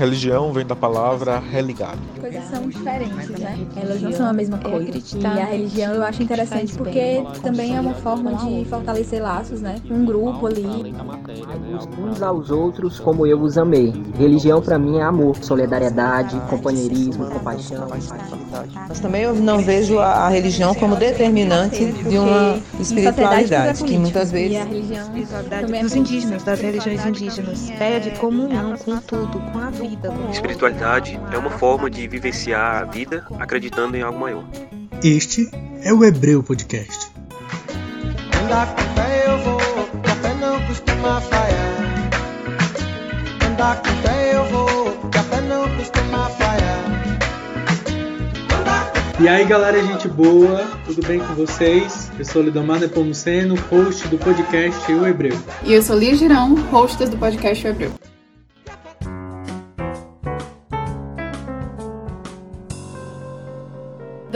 Religião vem da palavra religado. Coisas são diferentes, né? Elas não são a mesma coisa. E a religião eu acho interessante porque também é uma forma de fortalecer laços, né? Um grupo ali. Uns aos outros como eu os amei. Religião para mim é amor, solidariedade, companheirismo, compaixão. Mas também eu não vejo a religião como determinante de uma espiritualidade que muitas vezes a religião dos indígenas, das religiões indígenas, pede comunhão com tudo, com a vida. Espiritualidade é uma forma de vivenciar a vida acreditando em algo maior. Este é o Hebreu Podcast. Andar com fé eu vou, café não costuma falhar. Andar com fé eu vou, café não costuma falhar. E aí galera, gente boa, tudo bem com vocês? Eu sou Lidomar Nepomuceno, host do podcast O Hebreu. E eu sou Lia Girão, host do podcast O Hebreu.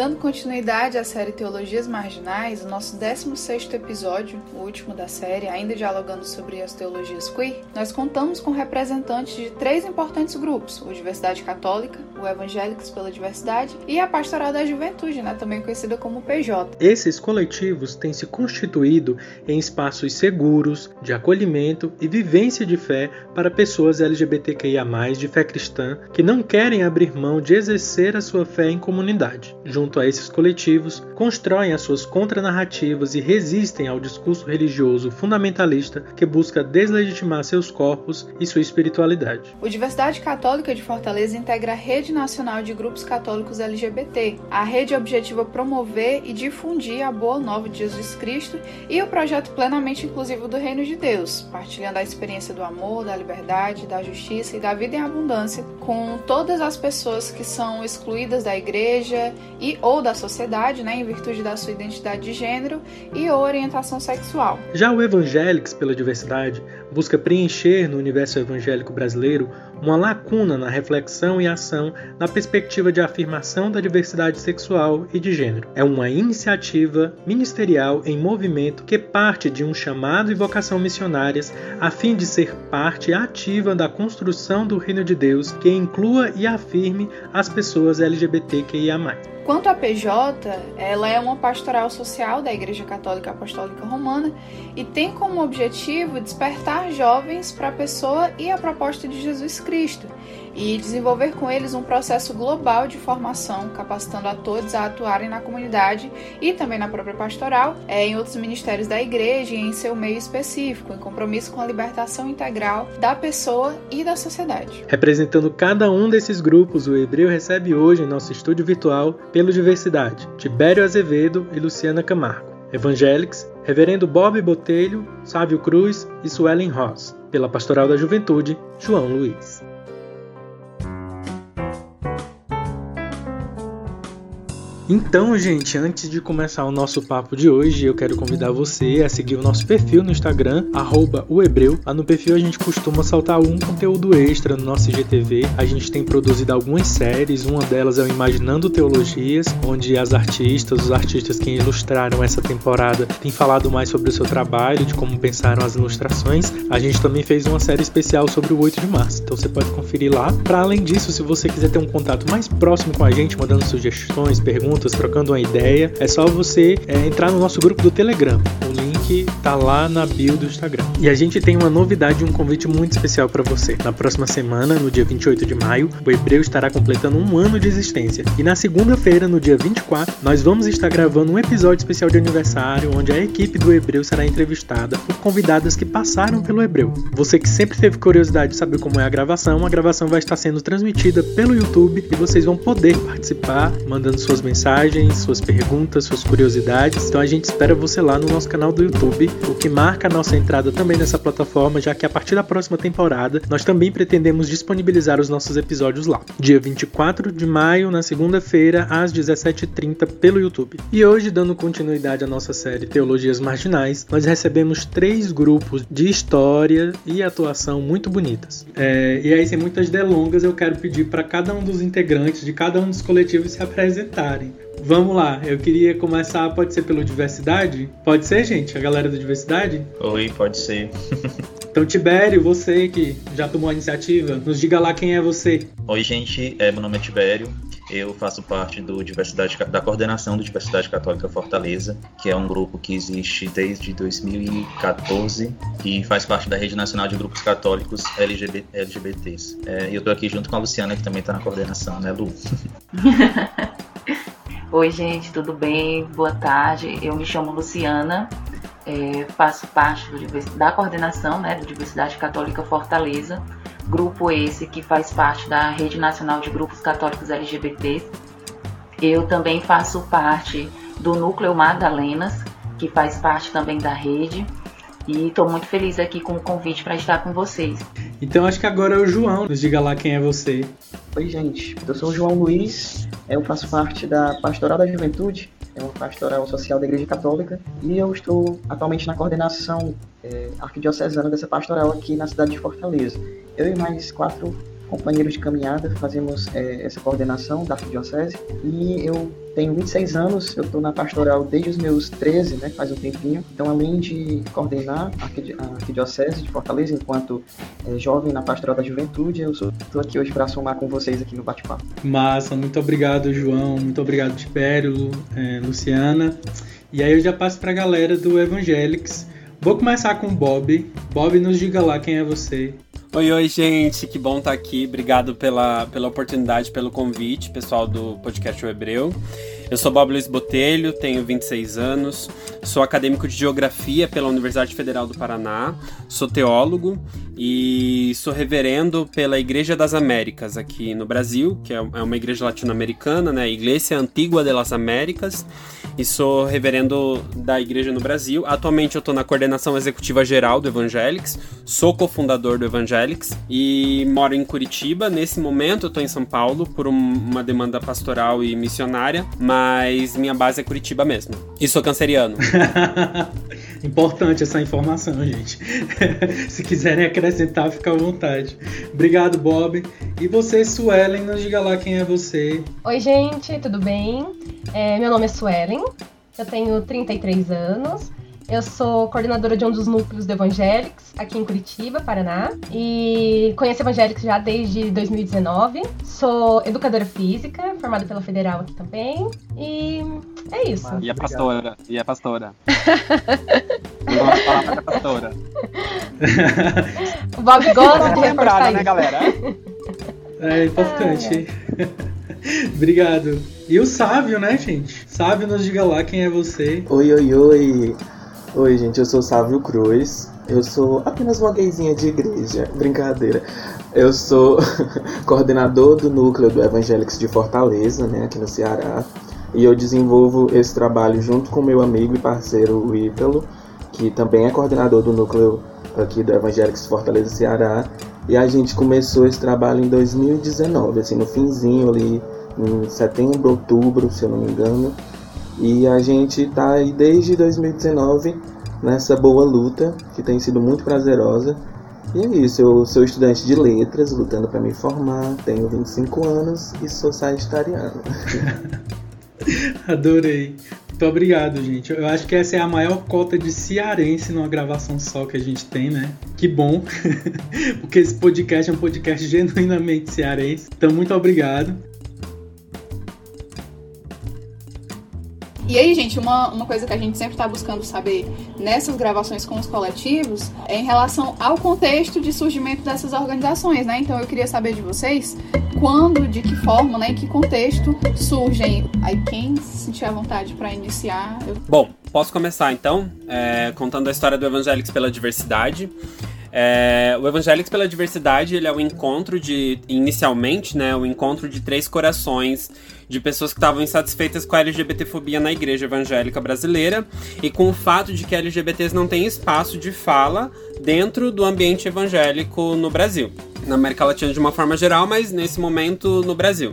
Dando continuidade à série Teologias Marginais, o nosso 16º episódio, o último da série, ainda dialogando sobre as teologias queer, nós contamos com representantes de três importantes grupos, o Diversidade Católica, o Evangélicos pela Diversidade e a Pastoral da Juventude, né, também conhecida como PJ. Esses coletivos têm se constituído em espaços seguros, de acolhimento e vivência de fé para pessoas LGBTQIA+, de fé cristã, que não querem abrir mão de exercer a sua fé em comunidade. Junto a esses coletivos, constroem as suas contranarrativas e resistem ao discurso religioso fundamentalista que busca deslegitimar seus corpos e sua espiritualidade. O Diversidade Católica de Fortaleza integra a Rede Nacional de Grupos Católicos LGBT. A rede objetiva promover e difundir a boa nova de Jesus Cristo e o projeto plenamente inclusivo do Reino de Deus, partilhando a experiência do amor, da liberdade, da justiça e da vida em abundância com todas as pessoas que são excluídas da igreja e ou da sociedade, né, em virtude da sua identidade de gênero e ou orientação sexual. Já o Evangélicos pela Diversidade busca preencher no universo evangélico brasileiro uma lacuna na reflexão e ação na perspectiva de afirmação da diversidade sexual e de gênero. É uma iniciativa ministerial em movimento que parte de um chamado e vocação missionárias a fim de ser parte ativa da construção do reino de Deus que inclua e afirme as pessoas LGBTQIA+. Quanto à PJ, ela é uma pastoral social da Igreja Católica Apostólica Romana e tem como objetivo despertar jovens para a pessoa e a proposta de Jesus Cristo e desenvolver com eles um processo global de formação, capacitando a todos a atuarem na comunidade e também na própria pastoral, é, em outros ministérios da igreja e em seu meio específico, em compromisso com a libertação integral da pessoa e da sociedade. Representando cada um desses grupos, o Hebreu recebe hoje em nosso estúdio virtual, pelo Diversidade, Tibério Azevedo e Luciana Camargo. Evangélicos, Reverendo Bob Botelho, Sávio Cruz e Suelen Ross. Pela Pastoral da Juventude, João Luiz. Então, gente, antes de começar o nosso papo de hoje, eu quero convidar você a seguir o nosso perfil no Instagram, @ohebreu. Lá no perfil a gente costuma soltar algum conteúdo extra no nosso IGTV. A gente tem produzido algumas séries, uma delas é o Imaginando Teologias, onde as artistas, os artistas que ilustraram essa temporada têm falado mais sobre o seu trabalho, de como pensaram as ilustrações. A gente também fez uma série especial sobre o 8 de março, então você pode conferir lá. Para além disso, se você quiser ter um contato mais próximo com a gente, mandando sugestões, perguntas, trocando uma ideia, é só você é, entrar no nosso grupo do Telegram. O link tá lá na bio do Instagram. E a gente tem uma novidade e um convite muito especial para você. Na próxima semana, no dia 28 de maio, o Hebreu estará completando um ano de existência. E na segunda-feira, no dia 24, nós vamos estar gravando um episódio especial de aniversário, onde a equipe do Hebreu será entrevistada por convidadas que passaram pelo Hebreu. Você que sempre teve curiosidade de saber como é a gravação, a gravação vai estar sendo transmitida pelo YouTube e vocês vão poder participar, mandando suas mensagens suas perguntas, suas curiosidades. Então a gente espera você lá no nosso canal do YouTube, o que marca a nossa entrada também nessa plataforma, já que a partir da próxima temporada nós também pretendemos disponibilizar os nossos episódios lá. Dia 24 de maio, na segunda-feira, às 17h30, pelo YouTube. E hoje, dando continuidade à nossa série Teologias Marginais, nós recebemos três grupos de história e atuação muito bonitas. É, e aí, sem muitas delongas, eu quero pedir para cada um dos integrantes de cada um dos coletivos se apresentarem. Vamos lá, eu queria começar, pode ser pelo diversidade? Pode ser, gente? A galera da diversidade? Oi, pode ser. então, Tibério, você que já tomou a iniciativa, nos diga lá quem é você. Oi, gente, é, meu nome é Tibério, eu faço parte do Diversidade, da coordenação do Diversidade Católica Fortaleza, que é um grupo que existe desde 2014 e faz parte da Rede Nacional de Grupos Católicos LGBT, LGBTs. É, e eu estou aqui junto com a Luciana, que também está na coordenação, né, Lu? Oi, gente, tudo bem? Boa tarde. Eu me chamo Luciana, é, faço parte do, da coordenação né, do Diversidade Católica Fortaleza, grupo esse que faz parte da Rede Nacional de Grupos Católicos LGBT. Eu também faço parte do Núcleo Madalenas, que faz parte também da rede. E estou muito feliz aqui com o convite para estar com vocês. Então acho que agora é o João. Nos diga lá quem é você. Oi, gente. Eu sou o João Luiz. Eu faço parte da Pastoral da Juventude, é uma pastoral social da Igreja Católica, e eu estou atualmente na coordenação é, arquidiocesana dessa pastoral aqui na cidade de Fortaleza. Eu e mais quatro companheiros de caminhada, fazemos é, essa coordenação da Arquidiocese. E eu tenho 26 anos, eu estou na pastoral desde os meus 13, né, faz um tempinho. Então, além de coordenar a Arquidiocese de Fortaleza enquanto é, jovem na pastoral da juventude, eu estou aqui hoje para somar com vocês aqui no bate-papo. Massa, muito obrigado, João, muito obrigado, Tibério, é, Luciana. E aí eu já passo para a galera do Evangelics. Vou começar com o Bob. Bob, nos diga lá quem é você. Oi, oi, gente, que bom estar tá aqui. Obrigado pela, pela oportunidade, pelo convite, pessoal do podcast O Hebreu. Eu sou Bob Luiz Botelho, tenho 26 anos, sou acadêmico de Geografia pela Universidade Federal do Paraná, sou teólogo e sou reverendo pela Igreja das Américas aqui no Brasil, que é, é uma igreja latino-americana, né? Igreja Antigua de las Américas, e sou reverendo da igreja no Brasil. Atualmente eu estou na coordenação executiva geral do Evangelics, sou cofundador do Evangelics e moro em Curitiba. Nesse momento eu estou em São Paulo por um, uma demanda pastoral e missionária, mas minha base é Curitiba mesmo. E sou canceriano. Importante essa informação, gente. Se quiserem acrescentar, fica à vontade. Obrigado, Bob. E você, Suelen, nos diga lá quem é você. Oi, gente, tudo bem? É, meu nome é Suelen, eu tenho 33 anos. Eu sou coordenadora de um dos núcleos do Evangelics aqui em Curitiba, Paraná. E conheço Evangelics já desde 2019. Sou educadora física, formada pela Federal aqui também. E é isso. E a pastora. E a pastora. Não gosto de falar, mas é pastora. o Bob gosta de reforçar né, galera? É importante. Obrigado. E o Sávio, né, gente? Sávio, nos diga lá quem é você. Oi, oi, oi. Oi, gente, eu sou Sávio Cruz. Eu sou apenas uma gayzinha de igreja. Brincadeira. Eu sou coordenador do núcleo do Evangelics de Fortaleza, né, aqui no Ceará. E eu desenvolvo esse trabalho junto com meu amigo e parceiro, o Ítalo, que também é coordenador do núcleo aqui do Evangelics Fortaleza Ceará. E a gente começou esse trabalho em 2019, assim, no finzinho ali em setembro, outubro, se eu não me engano. E a gente está aí desde 2019 nessa boa luta, que tem sido muito prazerosa. E é isso, eu sou estudante de letras, lutando para me formar, tenho 25 anos e sou sagitariano. Adorei. Muito obrigado, gente. Eu acho que essa é a maior cota de cearense numa gravação só que a gente tem, né? Que bom, porque esse podcast é um podcast genuinamente cearense. Então, muito obrigado. E aí, gente, uma, uma coisa que a gente sempre está buscando saber nessas gravações com os coletivos é em relação ao contexto de surgimento dessas organizações, né? Então eu queria saber de vocês quando, de que forma, né, em que contexto surgem. Aí quem se sentir à vontade para iniciar. Eu... Bom, posso começar então, é, contando a história do Evangelics pela Diversidade. É, o Evangelics pela Diversidade ele é o encontro de, inicialmente, né, o encontro de três corações de pessoas que estavam insatisfeitas com a LGBTfobia na igreja evangélica brasileira e com o fato de que LGBTs não têm espaço de fala dentro do ambiente evangélico no Brasil. Na América Latina de uma forma geral, mas nesse momento no Brasil.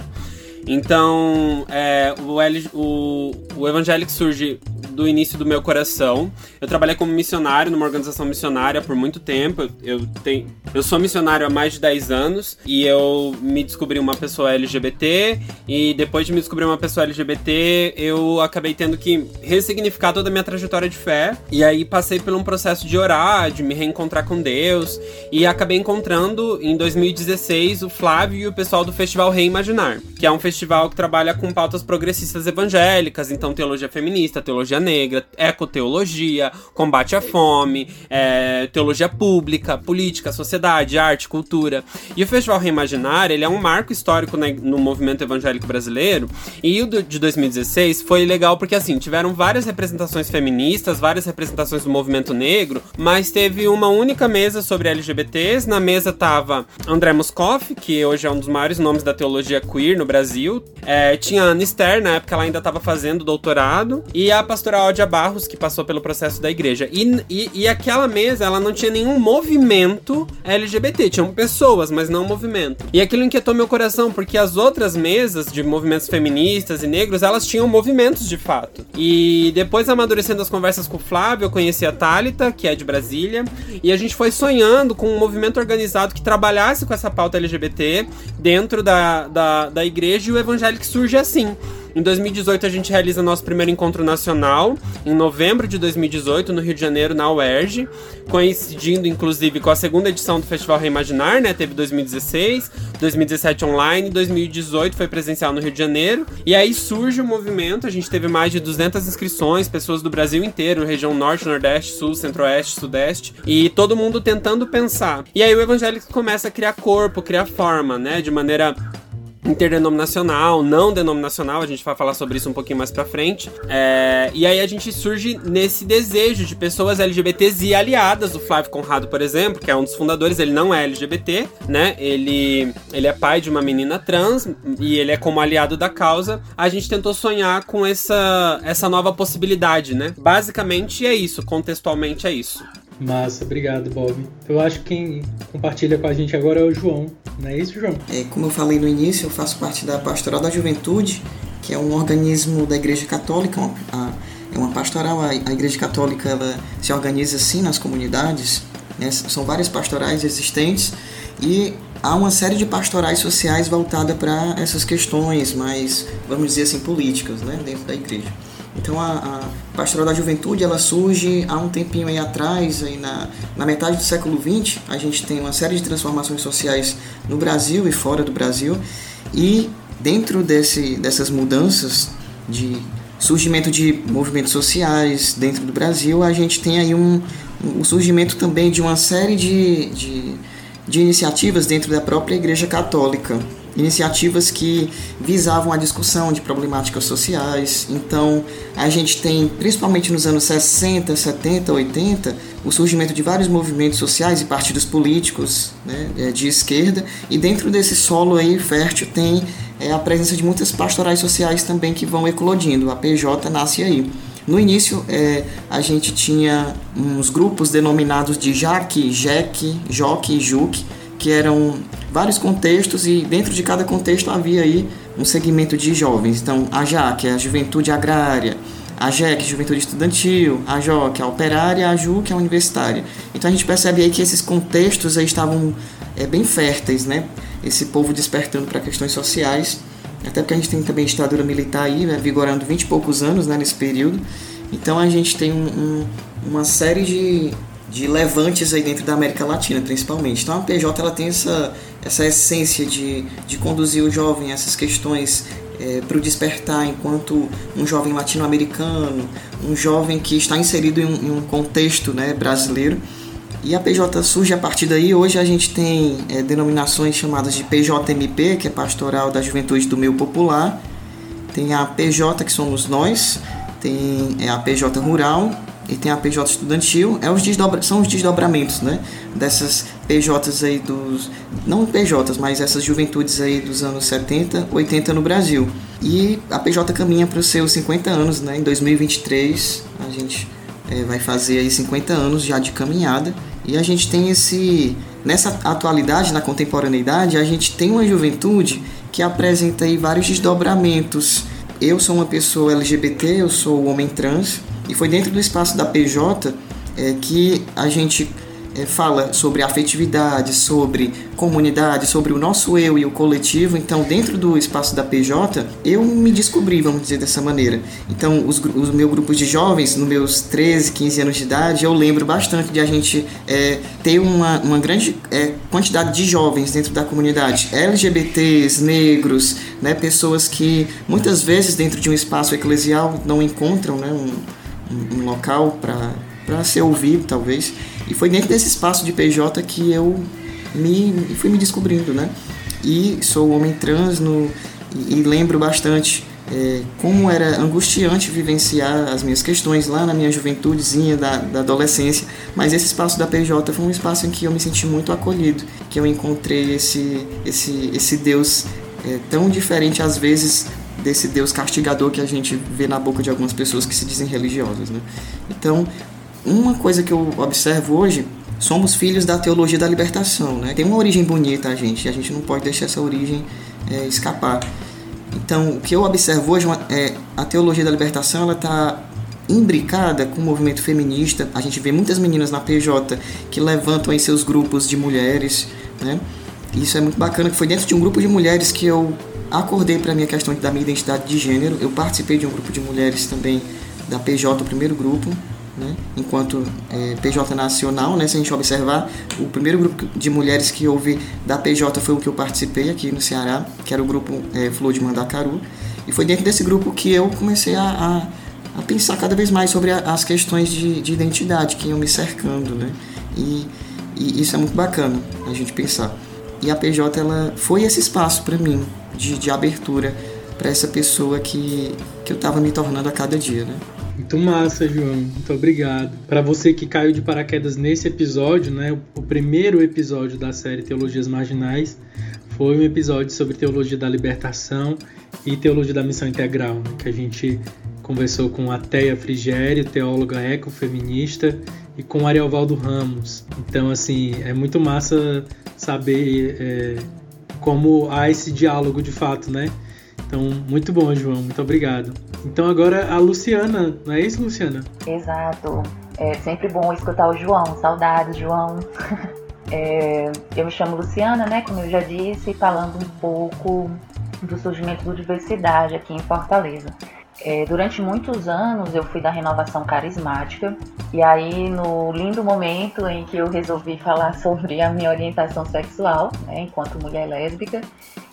Então, é, o, L, o, o Evangelic surge do início do meu coração. Eu trabalhei como missionário numa organização missionária por muito tempo. Eu, tenho, eu sou missionário há mais de 10 anos e eu me descobri uma pessoa LGBT. E depois de me descobrir uma pessoa LGBT, eu acabei tendo que ressignificar toda a minha trajetória de fé. E aí passei por um processo de orar, de me reencontrar com Deus. E acabei encontrando em 2016 o Flávio e o pessoal do Festival Reimaginar, que é um festival que trabalha com pautas progressistas evangélicas, então teologia feminista, teologia negra, ecoteologia, combate à fome, é, teologia pública, política, sociedade, arte, cultura. E o Festival Reimaginar, ele é um marco histórico né, no movimento evangélico brasileiro. E o de 2016 foi legal porque, assim, tiveram várias representações feministas, várias representações do movimento negro, mas teve uma única mesa sobre LGBTs. Na mesa tava André Moscoff, que hoje é um dos maiores nomes da teologia queer no Brasil. É, tinha Anne Ster, na época ela ainda estava fazendo doutorado. E a pastora Ódia Barros, que passou pelo processo da igreja. E, e, e aquela mesa, ela não tinha nenhum movimento LGBT. Tinham pessoas, mas não movimento. E aquilo inquietou meu coração, porque as outras mesas de movimentos feministas e negros, elas tinham movimentos de fato. E depois, amadurecendo as conversas com o Flávio, eu conheci a Thalita, que é de Brasília. E a gente foi sonhando com um movimento organizado que trabalhasse com essa pauta LGBT dentro da, da, da igreja e o evangelho que surge assim. Em 2018 a gente realiza nosso primeiro encontro nacional, em novembro de 2018, no Rio de Janeiro, na UERJ, coincidindo inclusive com a segunda edição do Festival Reimaginar, né? Teve 2016, 2017 online, 2018 foi presencial no Rio de Janeiro. E aí surge o movimento, a gente teve mais de 200 inscrições, pessoas do Brasil inteiro, região norte, nordeste, sul, centro-oeste, sudeste, e todo mundo tentando pensar. E aí o evangélico começa a criar corpo, criar forma, né? De maneira interdenominacional, não denominacional, a gente vai falar sobre isso um pouquinho mais pra frente. É, e aí a gente surge nesse desejo de pessoas LGBTs e aliadas. O Flávio Conrado, por exemplo, que é um dos fundadores, ele não é LGBT, né? Ele, ele é pai de uma menina trans e ele é como aliado da causa. A gente tentou sonhar com essa, essa nova possibilidade, né? Basicamente é isso, contextualmente é isso. Massa, obrigado, Bob. Eu acho que quem compartilha com a gente agora é o João, não é isso, João? É, como eu falei no início, eu faço parte da Pastoral da Juventude, que é um organismo da Igreja Católica, uma, é uma pastoral, a, Igreja Católica ela se organiza assim nas comunidades, né? são várias pastorais existentes e há uma série de pastorais sociais voltada para essas questões mais, vamos dizer assim, políticas, né, dentro da igreja. Então a, a Pastoral da Juventude ela surge há um tempinho aí atrás, aí na, na metade do século XX. A gente tem uma série de transformações sociais no Brasil e fora do Brasil. E dentro desse, dessas mudanças de surgimento de movimentos sociais dentro do Brasil, a gente tem aí um, um o surgimento também de uma série de, de, de iniciativas dentro da própria Igreja Católica iniciativas que visavam a discussão de problemáticas sociais. Então, a gente tem, principalmente nos anos 60, 70, 80, o surgimento de vários movimentos sociais e partidos políticos né, é, de esquerda, e dentro desse solo aí fértil tem é, a presença de muitas pastorais sociais também que vão eclodindo. A PJ nasce aí. No início, é, a gente tinha uns grupos denominados de JAC, JEC, JOC e JUC, que eram vários contextos e dentro de cada contexto havia aí um segmento de jovens. Então, a JA, que é a juventude agrária, a JEC, juventude estudantil, a JO, que é a operária, a JU, que é a universitária. Então a gente percebe aí que esses contextos aí estavam é, bem férteis, né? Esse povo despertando para questões sociais, até porque a gente tem também ditadura militar aí, né, vigorando 20 e poucos anos né, nesse período. Então a gente tem um, um, uma série de, de levantes aí dentro da América Latina, principalmente. Então a PJ ela tem essa, essa essência de, de conduzir o jovem a essas questões é, para o despertar enquanto um jovem latino-americano, um jovem que está inserido em um, em um, contexto né, brasileiro. E a PJ surge a partir daí. Hoje a gente tem é, denominações chamadas de PJMP, que é Pastoral da Juventude do Meio Popular. Tem a PJ, que somos nós. Tem é, a PJ Rural e tem a PJ estudantil, é os desdobra, são os desdobramentos, né? Dessas PJs aí dos. Não PJs, mas essas juventudes aí dos anos 70, 80 no Brasil. E a PJ caminha para os seus 50 anos, né? Em 2023 a gente é, vai fazer aí 50 anos já de caminhada. E a gente tem esse. Nessa atualidade, na contemporaneidade, a gente tem uma juventude que apresenta aí vários desdobramentos. Eu sou uma pessoa LGBT, eu sou homem trans, E foi dentro do espaço da PJ é, que a gente é, fala sobre afetividade, sobre comunidade, sobre o nosso eu e o coletivo. Então, dentro do espaço da PJ, eu me descobri, vamos dizer dessa maneira. Então, os, os meus grupos de jovens, nos meus 13, 15 anos de idade, eu lembro bastante de a gente é, ter uma, uma grande é, quantidade de jovens dentro da comunidade. LGBTs, negros, né, pessoas que muitas vezes dentro de um espaço eclesial não encontram né, um, um local para ser ouvido, talvez. E foi dentro desse espaço de PJ que eu me fui me descobrindo, né? E sou homem trans no, e, e lembro bastante é, como era angustiante vivenciar as minhas questões lá na minha juventudezinha da, da adolescência, mas esse espaço da PJ foi um espaço em que eu me senti muito acolhido, que eu encontrei esse, esse, esse Deus é, tão diferente às vezes desse Deus castigador que a gente vê na boca de algumas pessoas que se dizem religiosas, né? Então, uma coisa que eu observo hoje, somos filhos da teologia da libertação, né? Tem uma origem bonita a gente, a gente não pode deixar essa origem é, escapar. Então, o que eu observo hoje é a teologia da libertação, ela está imbricada com o movimento feminista. A gente vê muitas meninas na PJ que levantam em seus grupos de mulheres, né? Isso é muito bacana, que foi dentro de um grupo de mulheres que eu acordei para a minha questão da minha identidade de gênero. Eu participei de um grupo de mulheres também da PJ, o primeiro grupo, né? enquanto é, PJ nacional, né? se a gente observar, o primeiro grupo de mulheres que houve da PJ foi o que eu participei aqui no Ceará, que era o grupo é, Flor de Mandacaru, e foi dentro desse grupo que eu comecei a, a, a pensar cada vez mais sobre a, as questões de, de, identidade que iam me cercando, né? E, e, isso é muito bacana a gente pensar. E a PJ ela foi esse espaço para mim de, de abertura para essa pessoa que, que eu estava me tornando a cada dia, né? Muito massa, João. Muito obrigado. Para você que caiu de paraquedas nesse episódio, né, o primeiro episódio da série Teologias Marginais foi um episódio sobre teologia da libertação e teologia da missão integral, né, que a gente conversou com a Teia Frigério, teóloga ecofeminista, e com Ariovaldo Ramos. Então, assim, é muito massa saber é, como há esse diálogo de fato, né? Então, muito bom, João. Muito obrigado. Então, agora a Luciana, não é isso, Luciana? Exato. É sempre bom escutar o João. Saudades, João. É, eu me chamo Luciana, né? Como eu já disse, falando um pouco do surgimento do diversidade aqui em Fortaleza. É, durante muitos anos eu fui da renovação carismática. E aí no lindo momento em que eu resolvi falar sobre a minha orientação sexual, né, enquanto mulher lésbica,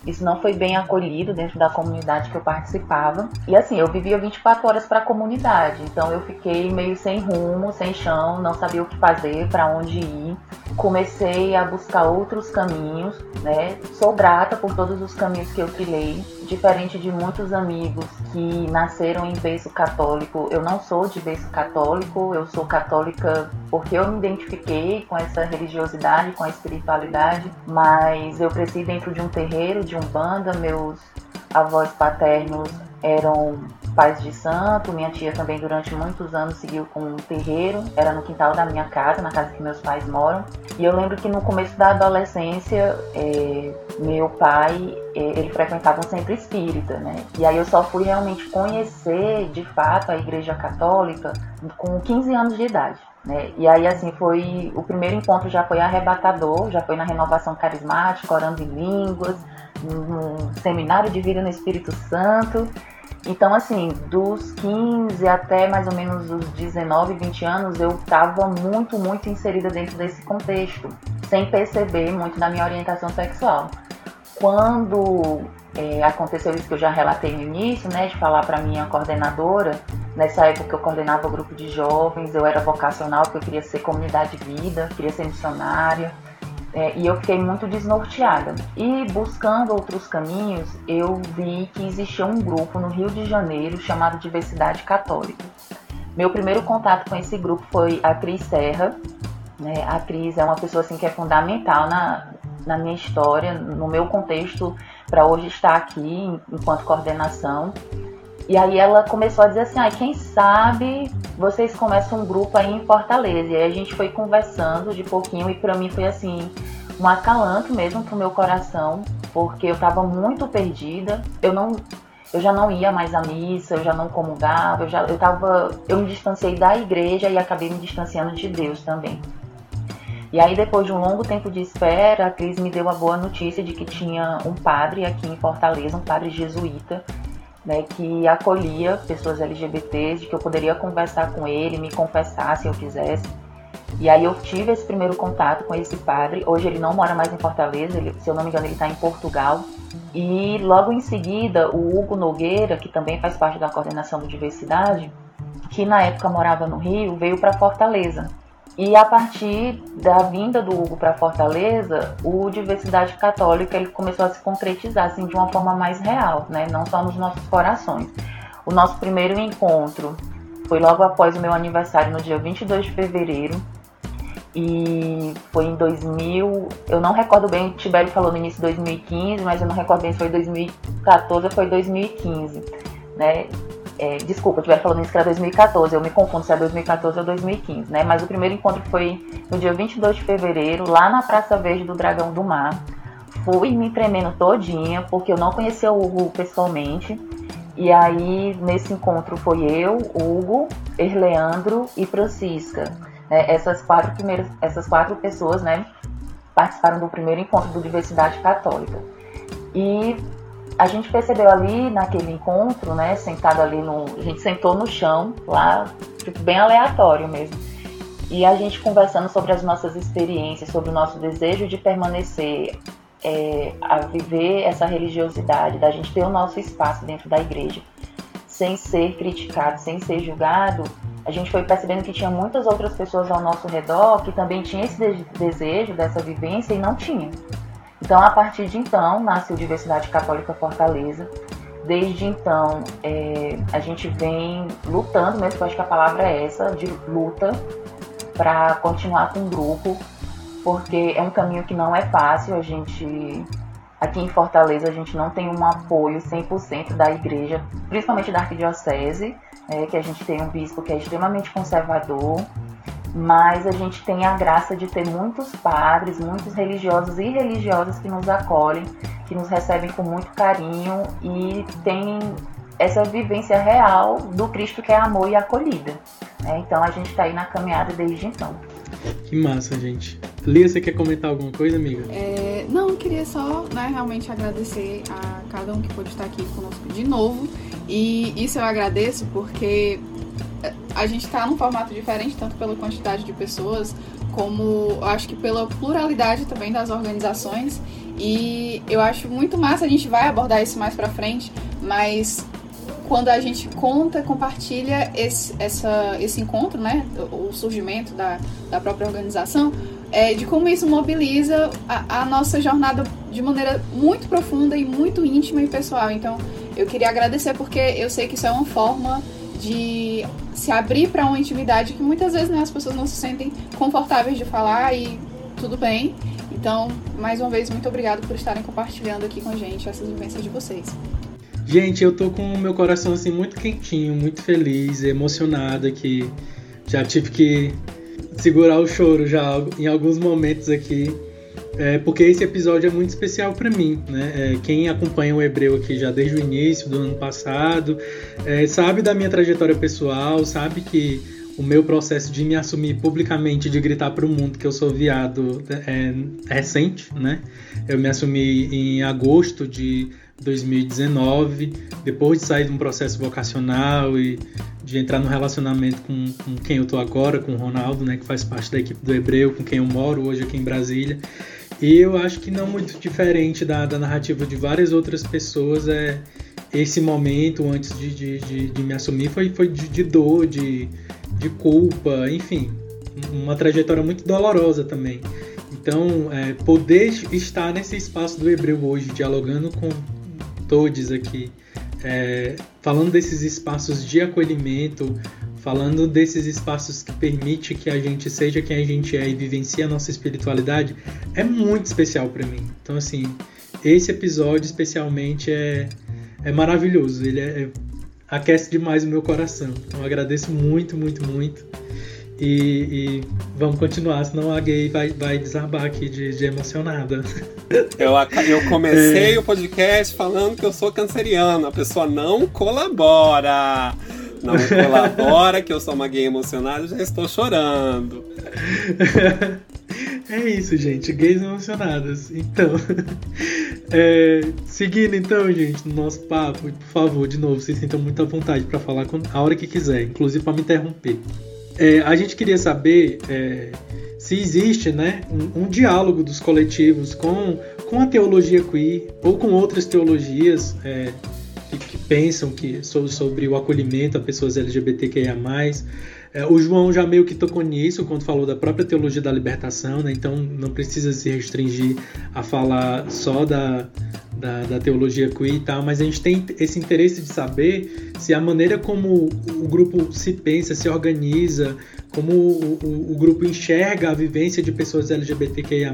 isso não foi bem acolhido dentro da comunidade que eu participava. E assim, eu vivia 24 horas para a comunidade, então eu fiquei meio sem rumo, sem chão, não sabia o que fazer, para onde ir. Comecei a buscar outros caminhos, né? Sou grata por todos os caminhos que eu trilhei, diferente de muitos amigos que nasceram em berço católico. Eu não sou de berço católico, eu sou católica porque eu me identifiquei com essa religiosidade, com a espiritualidade, mas eu cresci dentro de um terreiro, de umbanda, meus avós paternos eram pais de santo, minha tia também durante muitos anos seguiu com um terreiro, era no quintal da minha casa, na casa que meus pais moram. E eu lembro que no começo da adolescência, é, meu pai, é, ele frequentava um centro espírita, né? E aí eu só fui realmente conhecer, de fato, a igreja católica com 15 anos de idade. Né? E aí, assim, foi. O primeiro encontro já foi arrebatador, já foi na renovação carismática, orando em línguas, num seminário de vida no Espírito Santo. Então, assim, dos 15 até mais ou menos os 19, 20 anos, eu estava muito, muito inserida dentro desse contexto, sem perceber muito da minha orientação sexual. Quando é, aconteceu isso que eu já relatei no início, né, de falar para minha coordenadora, nessa época eu coordenava o grupo de jovens, eu era vocacional porque eu queria ser comunidade de vida, queria ser missionária, é, e eu fiquei muito desnorteada. E buscando outros caminhos, eu vi que existia um grupo no Rio de Janeiro chamado Diversidade Católica. Meu primeiro contato com esse grupo foi a Cris Serra. Né? A Cris é uma pessoa assim, que é fundamental na, na minha história, no meu contexto, para hoje estar aqui enquanto coordenação. E aí ela começou a dizer assim, ah, quem sabe vocês começam um grupo aí em Fortaleza. E aí a gente foi conversando de pouquinho e para mim foi assim, um acalanto mesmo pro meu coração, porque eu tava muito perdida. Eu não eu já não ia mais à missa, eu já não comungava, eu já eu tava, eu me distanciei da igreja e acabei me distanciando de Deus também. E aí depois de um longo tempo de espera, a Cris me deu a boa notícia de que tinha um padre aqui em Fortaleza, um padre jesuíta, né, que acolhia pessoas LGBTs, de que eu poderia conversar com ele, me confessar se eu quisesse. E aí eu tive esse primeiro contato com esse padre. Hoje ele não mora mais em Fortaleza, ele, se eu não me engano ele está em Portugal. E logo em seguida o Hugo Nogueira, que também faz parte da coordenação do diversidade, que na época morava no Rio, veio para Fortaleza. E a partir da vinda do Hugo para Fortaleza, o Diversidade Católica ele começou a se concretizar assim, de uma forma mais real, né? não só nos nossos corações. O nosso primeiro encontro foi logo após o meu aniversário, no dia 22 de fevereiro, e foi em 2000, eu não recordo bem, o Tibério falou no início de 2015, mas eu não recordo bem se foi 2014 ou foi 2015, né? É, desculpa, o Tibério falou no início que era 2014, eu me confundo se é 2014 ou 2015, né? Mas o primeiro encontro foi no dia 22 de fevereiro, lá na Praça Verde do Dragão do Mar. Fui me tremendo todinha, porque eu não conhecia o Hugo pessoalmente. E aí, nesse encontro foi eu, Hugo, Erleandro e Francisca. É, essas, quatro primeiras, essas quatro pessoas né, participaram do primeiro encontro do Diversidade Católica. E a gente percebeu ali naquele encontro, né, sentado ali no. A gente sentou no chão, lá, tipo, bem aleatório mesmo. E a gente conversando sobre as nossas experiências, sobre o nosso desejo de permanecer é, a viver essa religiosidade, da gente ter o nosso espaço dentro da igreja, sem ser criticado, sem ser julgado, a gente foi percebendo que tinha muitas outras pessoas ao nosso redor que também tinham esse desejo dessa vivência e não tinham. Então, a partir de então, nasceu Diversidade Católica Fortaleza. Desde então, é, a gente vem lutando, mesmo acho que a palavra é essa, de luta, para continuar com o grupo, porque é um caminho que não é fácil. A gente, aqui em Fortaleza, a gente não tem um apoio 100% da igreja, principalmente da arquidiocese é, que a gente tem um bispo que é extremamente conservador, mas a gente tem a graça de ter muitos padres, muitos religiosos e religiosas que nos acolhem, que nos recebem com muito carinho e tem essa vivência real do Cristo que é amor e acolhida. É, então a gente está aí na caminhada desde então. Que massa, gente. Lia, você quer comentar alguma coisa, amiga? É, não, queria só né, realmente agradecer a cada um que pôde estar aqui conosco de novo. E isso eu agradeço porque a gente está num formato diferente, tanto pela quantidade de pessoas, como acho que pela pluralidade também das organizações. E eu acho muito massa, a gente vai abordar isso mais pra frente, mas quando a gente conta, compartilha esse, essa, esse encontro, né, o surgimento da, da própria organização, é, de como isso mobiliza a, a, nossa jornada de maneira muito profunda e muito íntima e pessoal. Então, eu queria agradecer porque eu sei que isso é uma forma de se abrir para uma intimidade que muitas vezes né, as pessoas não se sentem confortáveis de falar e tudo bem. Então, mais uma vez, muito obrigado por estarem compartilhando aqui com a gente essas vivências de vocês. Gente, eu tô com o meu coração assim muito quentinho, muito feliz, emocionado que já tive que segurar o choro já em alguns momentos aqui, é, porque esse episódio é muito especial para mim, né? É, quem acompanha o Hebreu aqui já desde o início do ano passado é, sabe da minha trajetória pessoal, sabe que o meu processo de me assumir publicamente, de gritar para o mundo que eu sou viado é, é recente, né? Eu me assumi em agosto de 2019, depois de sair de um processo vocacional e de entrar no relacionamento com, com quem eu tô agora, com o Ronaldo, né, que faz parte da equipe do Hebreu, com quem eu moro hoje aqui em Brasília. E eu acho que não muito diferente da, da narrativa de várias outras pessoas, é esse momento antes de, de, de, de me assumir foi, foi de, de dor, de, de culpa, enfim, uma trajetória muito dolorosa também. Então, é, poder estar nesse espaço do Hebreu hoje, dialogando com, todos aqui, é, falando desses espaços de acolhimento, falando desses espaços que permite que a gente seja quem a gente é e vivencie a nossa espiritualidade, é muito especial para mim. Então, assim, esse episódio especialmente é, é maravilhoso. Ele é, é, aquece demais o meu coração. Então, agradeço muito, muito, muito. E, e, vamos continuar, senão a gay vai, vai desarbar aqui de, de emocionada. Eu, eu comecei é. o podcast falando que eu sou canceriano, a pessoa não colabora. Não colabora, que eu sou uma gay emocionada, já estou chorando. É isso, gente, gays emocionadas. Então, é, seguindo então, gente, no nosso papo, por favor, de novo, vocês sintam muita vontade para falar com, a hora que quiser, inclusive para me interromper. É, a gente queria saber é, se existe né, um, um, diálogo dos coletivos com, com a teologia queer ou com outras teologias é, que, que, pensam que sobre, sobre o acolhimento a pessoas LGBTQIA. É, o João já meio que tocou nisso quando falou da própria teologia da libertação, né? então não precisa se restringir a falar só da, da, da, teologia queer e tal, mas a gente tem esse interesse de saber se a maneira como o grupo se pensa, se organiza, como o, o, o grupo enxerga a vivência de pessoas LGBTQIA,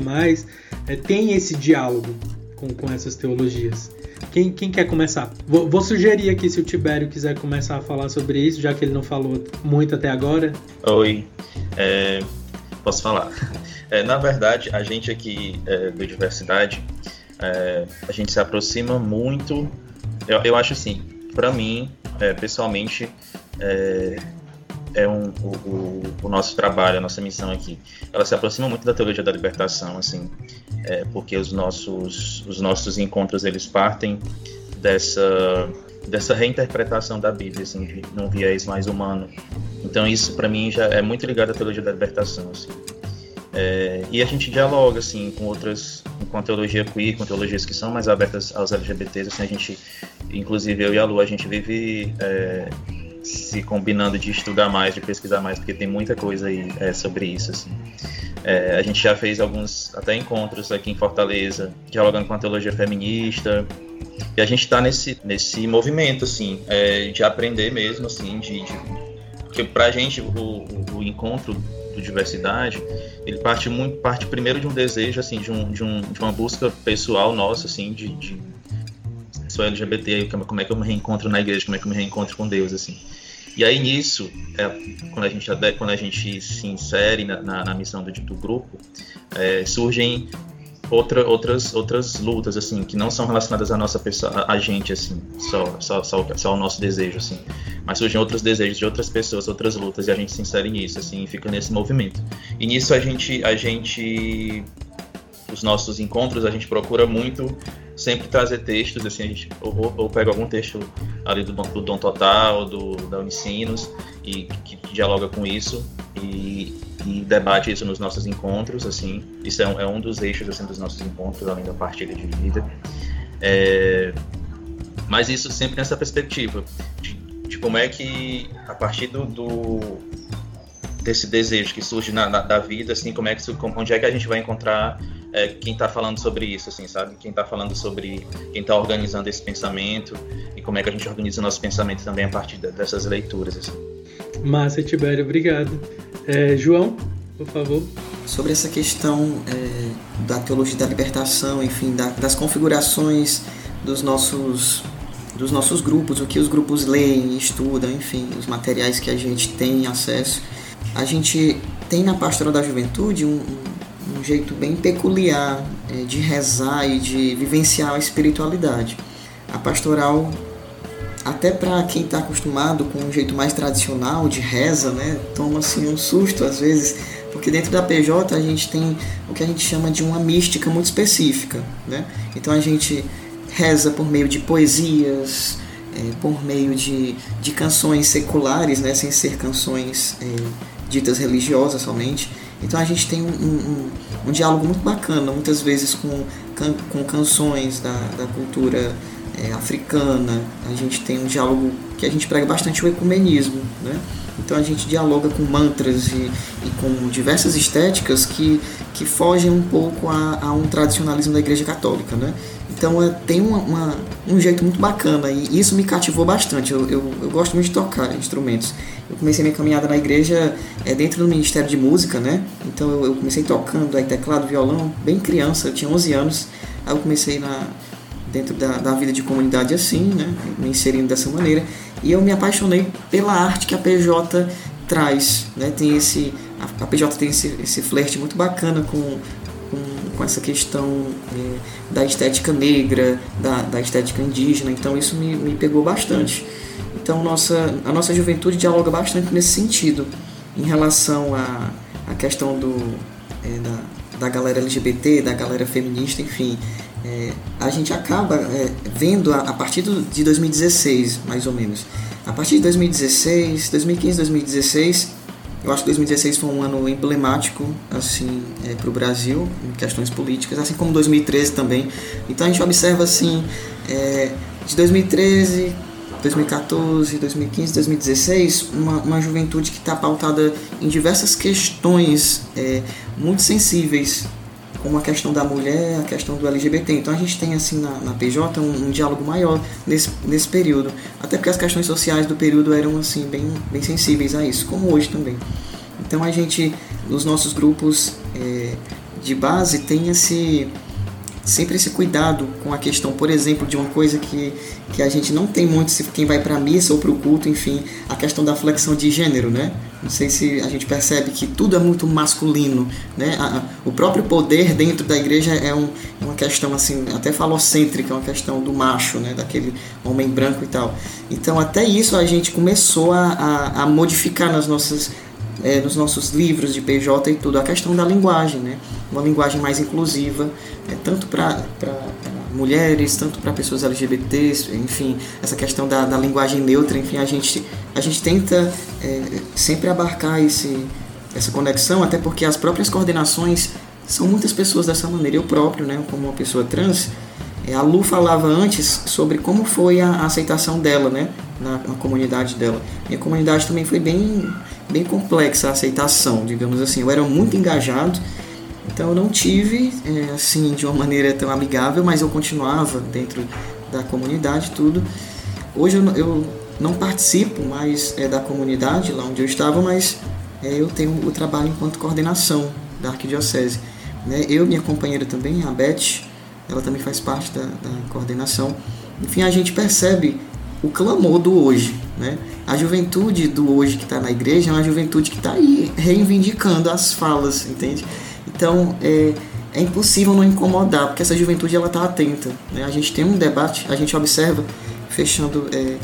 é, tem esse diálogo com, com essas teologias. Quem, quem quer começar? Vou, vou, sugerir aqui se o Tibério quiser começar a falar sobre isso, já que ele não falou muito até agora. Oi, é, posso falar. É, na verdade, a gente aqui é, do Diversidade, é, a gente se aproxima muito. Eu, eu acho assim, para mim, é, pessoalmente, é, um, o, o, o, nosso trabalho, a nossa missão aqui. Ela se aproxima muito da teologia da libertação, assim, é, porque os nossos, os nossos encontros eles partem dessa dessa reinterpretação da Bíblia, assim, de, num viés mais humano. Então isso para mim já é muito ligado à teologia da libertação, assim. É, e a gente dialoga assim com outras, com a teologia queer, com teologias que são mais abertas aos LGBTs. Assim, a gente, inclusive eu e a Lu, a gente vive é, se combinando de estudar mais, de pesquisar mais, porque tem muita coisa aí é, sobre isso, assim. É, a gente já fez alguns até encontros aqui em Fortaleza, dialogando com a teologia feminista, e a gente está nesse, nesse movimento, assim, é, de aprender mesmo, assim, de, de porque para a gente o, o, encontro do diversidade, ele parte muito, parte primeiro de um desejo, assim, de, um, de, um, de uma busca pessoal nossa, assim, de, de sou LGBT, como é que eu me reencontro na igreja, como é que eu me reencontro com Deus, assim. E aí nisso, é, quando, a gente, quando a gente se insere na, na, na missão do, do grupo, é, surgem outra, outras, outras lutas, assim, que não são relacionadas à nossa pessoa, a, gente, assim, só, só, só, só o nosso desejo, assim. Mas surgem outros desejos de outras pessoas, outras lutas, e a gente se insere nisso, assim, e fica nesse movimento. E nisso a gente, a gente os nossos encontros, a gente procura muito sempre trazer textos, assim, a gente ou, ou pega algum texto ali do, do Dom Total, do, da Unicinos, e que, que dialoga com isso, e, e, debate isso nos nossos encontros, assim, isso é um, é um dos eixos, assim, dos nossos encontros, além da partilha de vida. É, mas isso sempre nessa perspectiva de, de, como é que, a partir do, do desse desejo que surge na, na, da vida, assim, como é que, onde é que a gente vai encontrar é, quem está falando sobre isso, assim, sabe? Quem está falando sobre, quem está organizando esse pensamento e como é que a gente organiza o nosso pensamento também a partir dessas leituras, assim. Massa, Tibério, obrigado. É, João, por favor. Sobre essa questão é, da teologia da libertação, enfim, da, das configurações dos nossos dos nossos grupos, o que os grupos leem, estudam, enfim, os materiais que a gente tem acesso. A gente tem na Pastoral da Juventude um, um jeito bem peculiar é, de rezar e de vivenciar a espiritualidade. A pastoral, até para quem está acostumado com um jeito mais tradicional de reza, né, toma assim um susto às vezes, porque dentro da PJ a gente tem o que a gente chama de uma mística muito específica. Né? Então a gente reza por meio de poesias, é, por meio de, de canções seculares, né, sem ser canções é, ditas religiosas somente. Então a gente tem um, um, um diálogo muito bacana, muitas vezes com, can, com canções da, da cultura é, africana, a gente tem um diálogo que a gente prega bastante o ecumenismo, né? Então a gente dialoga com mantras e, e com diversas estéticas que, que fogem um pouco a, a um tradicionalismo da Igreja Católica, né? Então é, tem uma, uma, um jeito muito bacana e isso me cativou bastante. Eu, eu, eu, gosto muito de tocar instrumentos. Eu comecei minha caminhada na igreja é, dentro do Ministério de Música, né? Então eu, eu comecei tocando aí teclado, violão, bem criança, eu tinha 11 anos. Aí eu comecei na, dentro da, da vida de comunidade assim, né? Me inserindo dessa maneira. E eu me apaixonei pela arte que a PJ traz, né? Tem esse a, PJ tem esse, esse flerte muito bacana com, com, com essa questão é, da estética negra, da, da estética indígena, então isso me, me pegou bastante. Então nossa, a nossa juventude dialoga bastante nesse sentido, em relação à a, a questão do, é, da, da galera LGBT, da galera feminista, enfim. É, a gente acaba é, vendo a, a partir do, de 2016, mais ou menos. A partir de 2016, 2015, 2016, eu acho que 2016 foi um ano emblemático assim é, para o Brasil em questões políticas, assim como 2013 também. Então a gente observa assim é, de 2013, 2014, 2015, 2016 uma, uma juventude que está pautada em diversas questões é, muito sensíveis como a questão da mulher, a questão do LGBT. Então a gente tem assim na, na PJ um, um, diálogo maior nesse, nesse período, até porque as questões sociais do período eram assim bem, bem sensíveis a isso, como hoje também. Então a gente, nos nossos grupos é, de base, tem esse sempre esse cuidado com a questão, por exemplo, de uma coisa que, que a gente não tem muito se quem vai para a missa ou para o culto, enfim, a questão da flexão de gênero, né? Não sei se a gente percebe que tudo é muito masculino, né? A, a, o próprio poder dentro da igreja é um, uma questão assim, até falocêntrica, uma questão do macho, né? Daquele homem branco e tal. Então até isso a gente começou a, a, a modificar nas nossas é, nos nossos livros de PJ e tudo, a questão da linguagem, né? Uma linguagem mais inclusiva, é, tanto para mulheres, tanto para pessoas LGBTs, enfim, essa questão da, da linguagem neutra, enfim, a gente, a gente tenta é, sempre abarcar esse, essa conexão, até porque as próprias coordenações são muitas pessoas dessa maneira. Eu próprio, né, como uma pessoa trans, é, a Lu falava antes sobre como foi a, aceitação dela, né, na, na, comunidade dela. Minha comunidade também foi bem, bem complexa a aceitação, digamos assim. Eu era muito engajado, então eu não tive, é, assim, de uma maneira tão amigável, mas eu continuava dentro da comunidade tudo. Hoje eu, eu não participo mais é, da comunidade lá onde eu estava, mas é, eu tenho o trabalho enquanto coordenação da arquidiocese. Né? Eu, minha companheira também, a Beth, ela também faz parte da, da coordenação. Enfim, a gente percebe o clamor do hoje. Né? A juventude do hoje que está na igreja é uma juventude que está aí reivindicando as falas, entende? Então é, é impossível não incomodar, porque essa juventude ela está atenta. Né? A gente tem um debate, a gente observa, fechando é,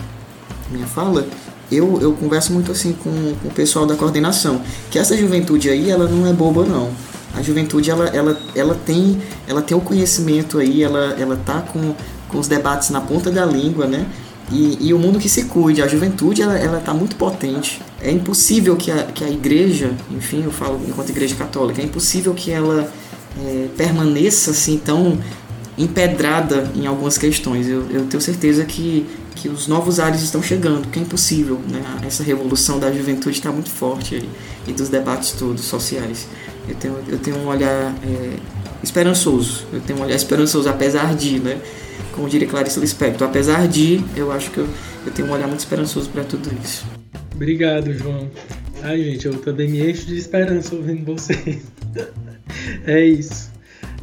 minha fala, eu, eu converso muito assim com, com o pessoal da coordenação, que essa juventude aí ela não é boba não. A juventude ela, ela, ela, tem, ela tem o conhecimento aí, ela, ela tá com, com os debates na ponta da língua, né? E, e o mundo que se cuide, a juventude ela, ela tá muito potente. É impossível que a, que a igreja, enfim, eu falo enquanto igreja católica, é impossível que ela é, permaneça assim tão empedrada em algumas questões. Eu, eu tenho certeza que, que os novos ares estão chegando, que é impossível, né? Essa revolução da juventude está muito forte aí, e dos debates todos sociais. Eu tenho, eu tenho um olhar é, esperançoso, eu tenho um olhar esperançoso, apesar de, né? Como diria Clarice Lispector, apesar de, eu acho que eu, eu tenho um olhar muito esperançoso para tudo isso. Obrigado, João. Ai, gente, eu também me encho de esperança ouvindo vocês. é isso.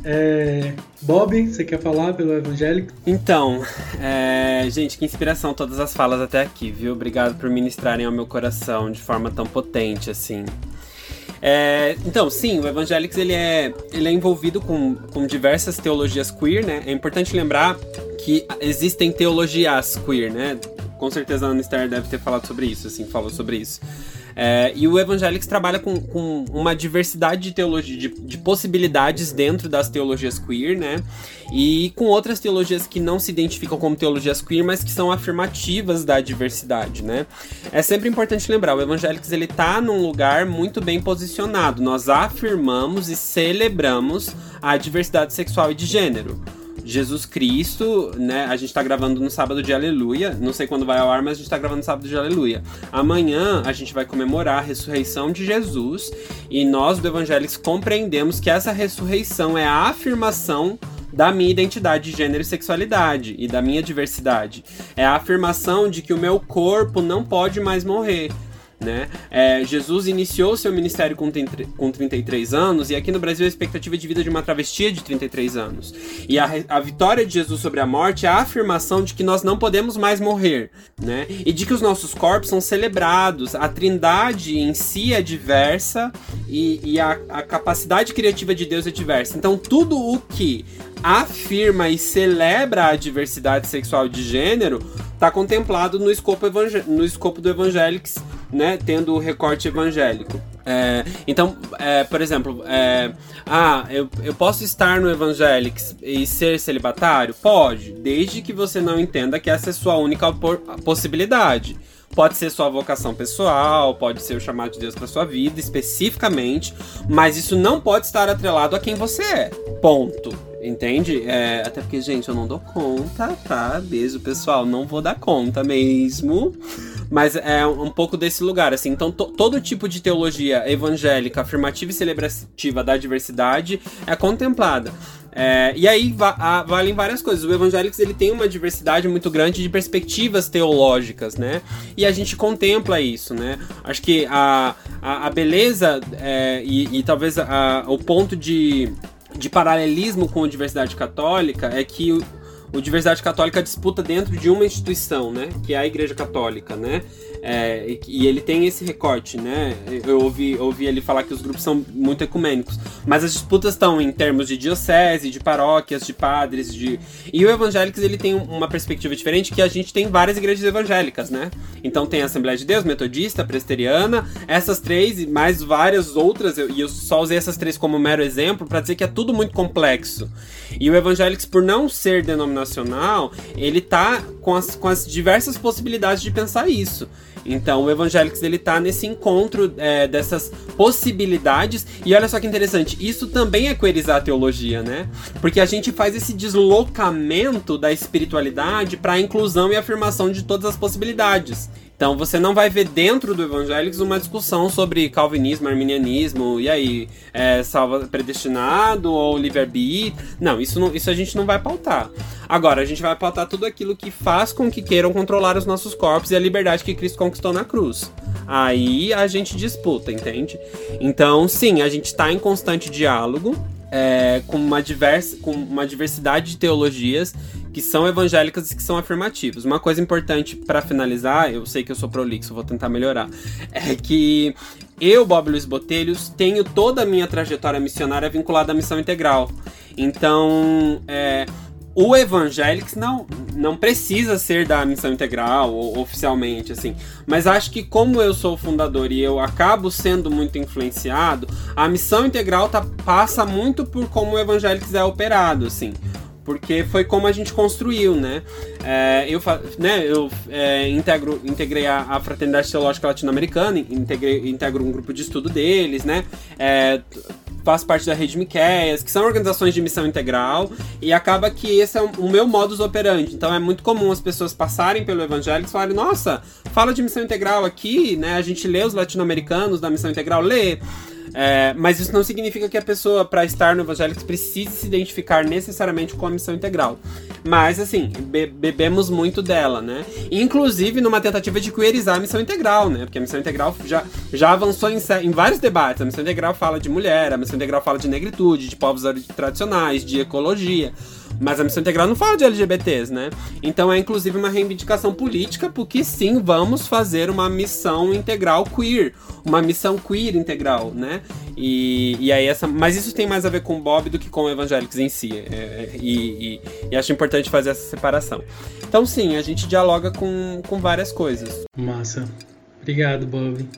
É... Bob, você quer falar pelo evangélico? Então, é... gente, que inspiração todas as falas até aqui, viu? Obrigado por ministrarem ao meu coração de forma tão potente assim. É, então, sim, o Evangelics ele é, ele é envolvido com, com diversas teologias queer, né? É importante lembrar que existem teologias queer, né? Com certeza a Anister deve ter falado sobre isso, assim, falou sobre isso. É, e o Evangelics trabalha com, com uma diversidade de teologia, de, de, possibilidades dentro das teologias queer, né? E com outras teologias que não se identificam como teologias queer, mas que são afirmativas da diversidade, né? É sempre importante lembrar, o Evangelics ele tá num lugar muito bem posicionado. Nós afirmamos e celebramos a diversidade sexual e de gênero. Jesus Cristo, né? A gente tá gravando no sábado de Aleluia. Não sei quando vai ao ar, mas a gente tá gravando no sábado de Aleluia. Amanhã a gente vai comemorar a ressurreição de Jesus e nós do Evangélicos compreendemos que essa ressurreição é a afirmação da minha identidade de gênero e sexualidade e da minha diversidade. É a afirmação de que o meu corpo não pode mais morrer. Né? É, Jesus iniciou seu ministério com, com 33 anos, e aqui no Brasil a expectativa de vida de uma travesti é de 33 anos. E a, a vitória de Jesus sobre a morte é a afirmação de que nós não podemos mais morrer, né? E de que os nossos corpos são celebrados, a trindade em si é diversa e, e a, a capacidade criativa de Deus é diversa. Então, tudo o que afirma e celebra a diversidade sexual de gênero está contemplado no escopo, no escopo do Evangelics, né, tendo o recorte evangélico. É, então, é, por exemplo, é, ah, eu, eu posso estar no Evangelics e ser celibatário? Pode, desde que você não entenda que essa é sua única possibilidade. Pode ser sua vocação pessoal, pode ser o chamado de Deus para sua vida especificamente, mas isso não pode estar atrelado a quem você é. Ponto. Entende? É, até porque, gente, eu não dou conta, tá? Beijo, pessoal. Não vou dar conta mesmo. Mas é um pouco desse lugar, assim. Então, to, todo tipo de teologia evangélica, afirmativa e celebrativa da diversidade é contemplada. É, e aí va a, valem várias coisas. O Evangelics ele tem uma diversidade muito grande de perspectivas teológicas, né? E a gente contempla isso, né? Acho que a, a, a beleza é, e, e, talvez a, o ponto de, de paralelismo com a diversidade católica é que o, diversidade católica disputa dentro de uma instituição, né? Que é a Igreja Católica, né? É, e, ele tem esse recorte, né? Eu ouvi, ouvi ele falar que os grupos são muito ecumênicos. Mas as disputas estão em termos de diocese, de paróquias, de padres, de. E o Evangélicos ele tem uma perspectiva diferente que a gente tem várias igrejas evangélicas, né? Então tem a Assembleia de Deus, Metodista, Presteriana, essas três e mais várias outras, e eu só usei essas três como mero exemplo para dizer que é tudo muito complexo. E o Evangélicos, por não ser denominacional, ele tá com as, com as diversas possibilidades de pensar isso. Então o Evangelics ele tá nesse encontro é, dessas possibilidades. E olha só que interessante, isso também é querizar a teologia, né? Porque a gente faz esse deslocamento da espiritualidade para a inclusão e afirmação de todas as possibilidades. Então você não vai ver dentro do Evangelics uma discussão sobre calvinismo, arminianismo, e aí, é, salva predestinado ou livre-arbítrio. Não isso, não, isso a gente não vai pautar. Agora, a gente vai pautar tudo aquilo que faz com que queiram controlar os nossos corpos e a liberdade que Cristo conquistou na cruz. Aí a gente disputa, entende? Então, sim, a gente está em constante diálogo. É, com, uma diversa, com uma diversidade de teologias que são evangélicas e que são afirmativas. Uma coisa importante para finalizar, eu sei que eu sou prolixo, vou tentar melhorar, é que eu, Bob Luiz Botelhos, tenho toda a minha trajetória missionária vinculada à missão integral. Então, é, o Evangelics não, não precisa ser da missão integral ou, oficialmente, assim. Mas acho que como eu sou fundador e eu acabo sendo muito influenciado, a missão integral tá, passa muito por como o Evangelics é operado, assim porque foi como a gente construiu, né? É, eu né, eu é, integro, integrei a, a Fraternidade Teológica Latino-Americana, integro um grupo de estudo deles, né? É, faço parte da Rede Miqueias, que são organizações de missão integral, e acaba que esse é o meu modus operandi. Então é muito comum as pessoas passarem pelo evangelho e falarem, nossa, fala de missão integral aqui, né? A gente lê os latino-americanos da missão integral, lê. É, mas isso não significa que a pessoa, para estar no evangélico, precise se identificar necessariamente com a missão integral. Mas, assim, be bebemos muito dela, né? Inclusive numa tentativa de queerizar a missão integral, né? Porque a missão integral já, já avançou em, em vários debates. A missão integral fala de mulher, a missão integral fala de negritude, de povos tradicionais, de ecologia. Mas a missão integral não fala de LGBTs, né? Então é inclusive uma reivindicação política, porque sim, vamos fazer uma missão integral queer, uma missão queer integral, né? E, e aí essa. Mas isso tem mais a ver com o Bob do que com o Evangélicos em si. É, é, e, e, e, acho importante fazer essa separação. Então sim, a gente dialoga com, com várias coisas. Massa. Obrigado, Bob.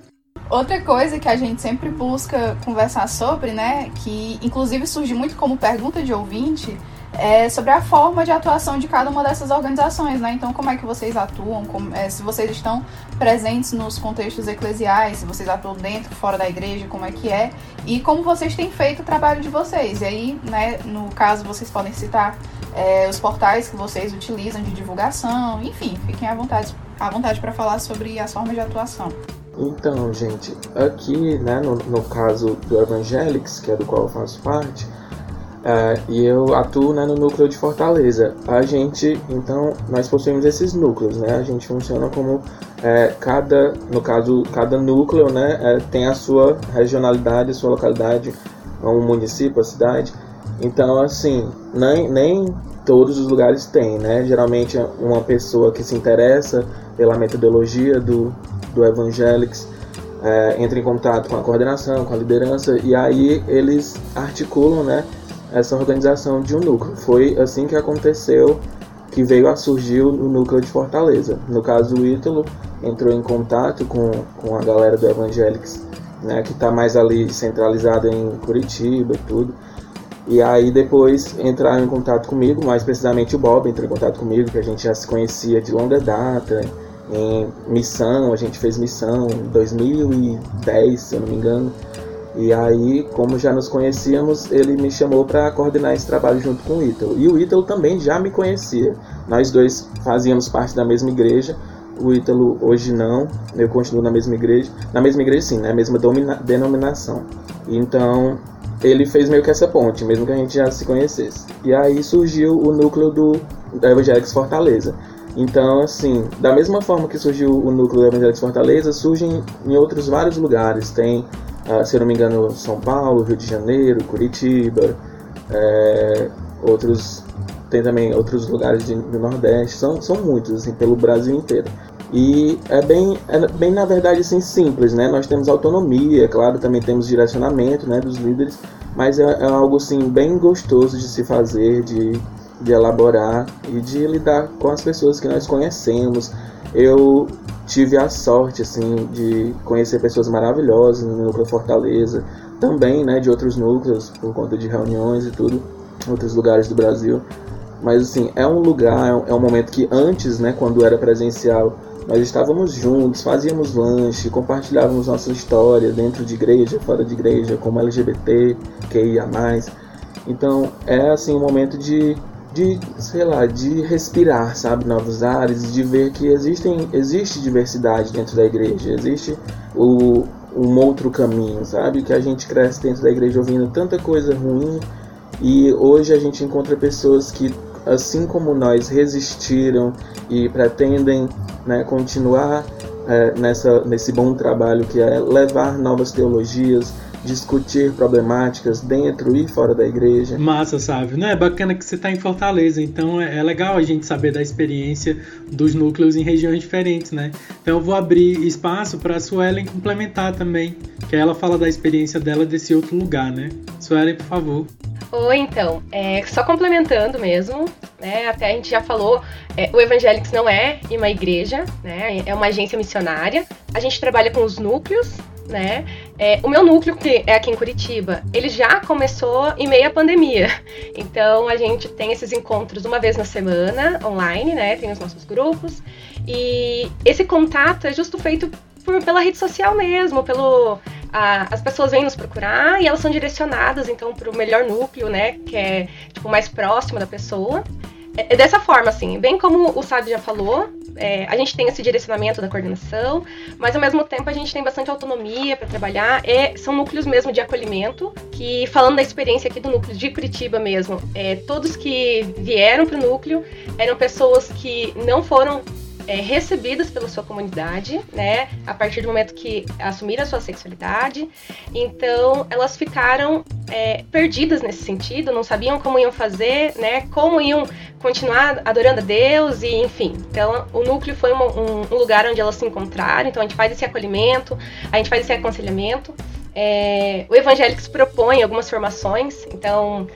Outra coisa que a gente sempre busca conversar sobre, né, que inclusive surge muito como pergunta de ouvinte, é, sobre a forma de atuação de cada uma dessas organizações, né? Então, como é que vocês atuam, como, é, se vocês estão presentes nos contextos eclesiais, se vocês atuam dentro, fora da igreja, como é que é, e como vocês têm feito o trabalho de vocês. E aí, né, no caso, vocês podem citar é, os portais que vocês utilizam de divulgação, enfim, fiquem à vontade, à vontade para falar sobre as formas de atuação. Então, gente, aqui, né, no, no caso do Evangelics, que é do qual eu faço parte, É, e eu atuo né, no núcleo de Fortaleza. A gente, então, nós possuímos esses núcleos, né? A gente funciona como é, cada, no caso, cada núcleo, né, é, tem a sua regionalidade, a sua localidade, um município, a cidade. Então, assim, nem, nem todos os lugares têm, né? Geralmente, uma pessoa que se interessa pela metodologia do, do Evangelics é, entra em contato com a coordenação, com a liderança, e aí eles articulam, né? Essa organização de um núcleo. Foi assim que aconteceu, que veio a surgir o núcleo de Fortaleza. No caso, o Ítalo entrou em contato com, com a galera do Evangelics, né, que está mais ali centralizada em Curitiba e tudo. E aí depois entraram em contato comigo, mais precisamente o Bob entrou em contato comigo, que a gente já se conhecia de longa data, em missão, a gente fez missão em 2010, se eu não me engano. E aí, como já nos conhecíamos, ele me chamou para coordenar esse trabalho junto com o Ítalo. E o Ítalo também já me conhecia. Nós dois fazíamos parte da mesma igreja. O Ítalo hoje não, eu continuo na mesma igreja. Na mesma igreja sim, na mesma denominação. Então, ele fez meio que essa ponte, mesmo que a gente já se conhecesse. E aí surgiu o núcleo do, do Evangelics Fortaleza. Então, assim, da mesma forma que surgiu o núcleo do Evangelics Fortaleza, surgem em outros vários lugares. Tem ah, se eu não me engano, São Paulo, Rio de Janeiro, Curitiba, é, outros tem também outros lugares de, do Nordeste, são, são muitos, assim, pelo Brasil inteiro. E é bem, é bem, na verdade, assim, simples, né? Nós temos autonomia, claro, também temos direcionamento, né, dos líderes, mas é, é algo, assim, bem gostoso de se fazer, de, de elaborar e de lidar com as pessoas que nós conhecemos. Eu tive a sorte assim de conhecer pessoas maravilhosas no núcleo Fortaleza, também, né, de outros núcleos por conta de reuniões e tudo, outros lugares do Brasil. Mas assim, é um lugar, é um momento que antes, né, quando era presencial, nós estávamos juntos, fazíamos lanche, compartilhávamos nossa história dentro de igreja, fora de igreja, como LGBT, QIA+. Então, é assim um momento de de, sei lá, de respirar, sabe, novos ares, de ver que existem, existe diversidade dentro da igreja, existe o, um outro caminho, sabe, que a gente cresce dentro da igreja ouvindo tanta coisa ruim e hoje a gente encontra pessoas que, assim como nós, resistiram e pretendem né, continuar é, nessa, nesse bom trabalho que é levar novas teologias, discutir problemáticas dentro e fora da igreja. Massa, sabe? Não é bacana que você está em Fortaleza, então é, é, legal a gente saber da experiência dos núcleos em regiões diferentes, né? Então eu vou abrir espaço para a Suelen complementar também, que ela fala da experiência dela desse outro lugar, né? Suelen, por favor. Oi, então, é, só complementando mesmo, né? Até a gente já falou, é, o Evangelics não é uma igreja, né? É uma agência missionária. A gente trabalha com os núcleos né? É, o meu núcleo, que é aqui em Curitiba, ele já começou em meio à pandemia. Então a gente tem esses encontros uma vez na semana, online, né? Tem os nossos grupos. E esse contato é justo feito por, pela rede social mesmo, pelo. A, as pessoas vêm nos procurar e elas são direcionadas então para o melhor núcleo, né? Que é tipo mais próximo da pessoa. É, é dessa forma, assim, bem como o Sábio já falou, é, a gente tem esse direcionamento da coordenação, mas ao mesmo tempo a gente tem bastante autonomia para trabalhar. E são núcleos mesmo de acolhimento, que falando da experiência aqui do núcleo de Curitiba mesmo, é, todos que vieram para o núcleo eram pessoas que não foram é, recebidas pela sua comunidade, né? A partir do momento que assumiram a sua sexualidade. Então, elas ficaram é, perdidas nesse sentido, não sabiam como iam fazer, né? Como iam continuar adorando a Deus e enfim. Então, o núcleo foi um, um, lugar onde elas se encontraram. Então, a gente faz esse acolhimento, a gente faz esse aconselhamento. É, o Evangélicos propõe algumas formações, então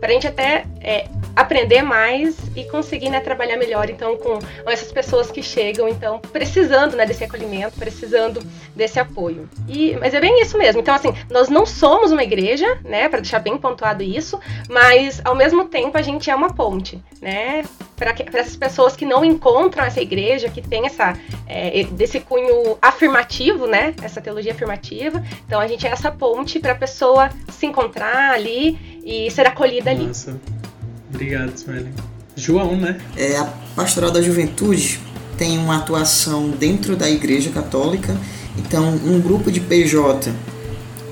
para a gente até é, aprender mais e conseguir né, trabalhar melhor então com essas pessoas que chegam então precisando né, desse acolhimento, precisando desse apoio. E mas é bem isso mesmo. Então assim, nós não somos uma igreja, né, para deixar bem pontuado isso, mas ao mesmo tempo a gente é uma ponte, né, para essas pessoas que não encontram essa igreja, que tem essa é, desse cunho afirmativo, né, essa teologia afirmativa. Então a gente é essa ponte para a pessoa se encontrar ali e ser acolhida ali. Nossa. Obrigado, Suelen. João, né? É, a Pastoral da Juventude tem uma atuação dentro da Igreja Católica, então um grupo de PJ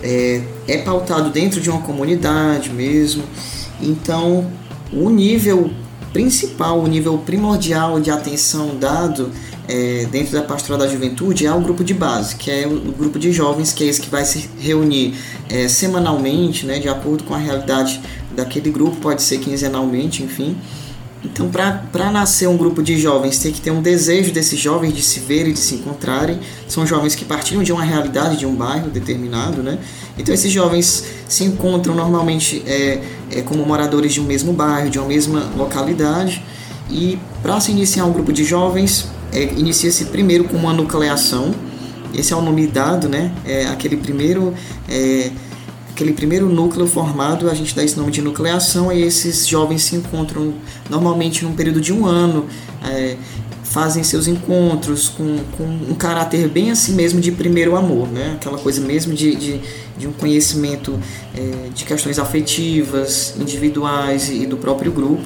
é, é pautado dentro de uma comunidade mesmo, Então, o nível principal, o nível primordial de atenção dado é, dentro da pastoral da juventude é o grupo de base, que é o, grupo de jovens, que é esse que vai se reunir é, semanalmente, né, de acordo com a realidade daquele grupo, pode ser quinzenalmente, enfim. Então, para nascer um grupo de jovens, tem que ter um desejo desses jovens de se verem, de se encontrarem. São jovens que partilham de uma realidade de um bairro determinado, né? Então, esses jovens se encontram normalmente é, é, como moradores de um mesmo bairro, de uma mesma localidade. E para se iniciar um grupo de jovens, é, inicia-se primeiro com uma nucleação. Esse é o nome dado, né? É aquele primeiro é, aquele primeiro núcleo formado, a gente dá esse nome de nucleação, e esses jovens se encontram normalmente num período de um ano, é, fazem seus encontros com, com, um caráter bem assim mesmo de primeiro amor, né? aquela coisa mesmo de, de, de um conhecimento é, de questões afetivas, individuais e do próprio grupo.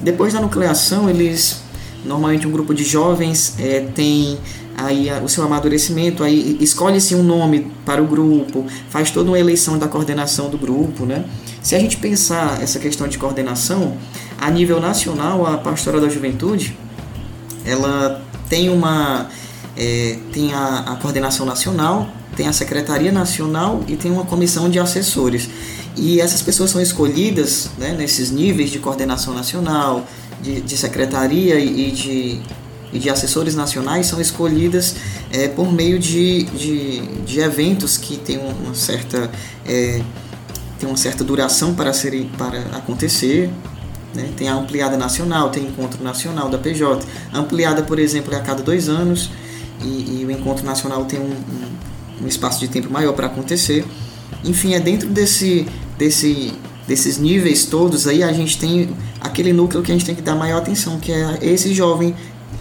Depois da nucleação, eles normalmente um grupo de jovens é, tem aí o seu amadurecimento, aí escolhe-se um nome para o grupo, faz toda uma eleição da coordenação do grupo, né? Se a gente pensar essa questão de coordenação, a nível nacional, a Pastoral da Juventude, ela tem uma é, tem a, a coordenação nacional, tem a secretaria nacional e tem uma comissão de assessores. E essas pessoas são escolhidas né, nesses níveis de coordenação nacional, de, de secretaria e de e de assessores nacionais são escolhidas é, por meio de, de, de, eventos que têm uma certa, é, tem uma certa duração para, serem, para acontecer. Né? Tem a ampliada nacional, tem encontro nacional da PJ. A ampliada, por exemplo, é a cada dois anos e, e o encontro nacional tem um, um, um espaço de tempo maior para acontecer. Enfim, é dentro desse, desse, desses níveis todos aí a gente tem aquele núcleo que a gente tem que dar maior atenção, que é esse jovem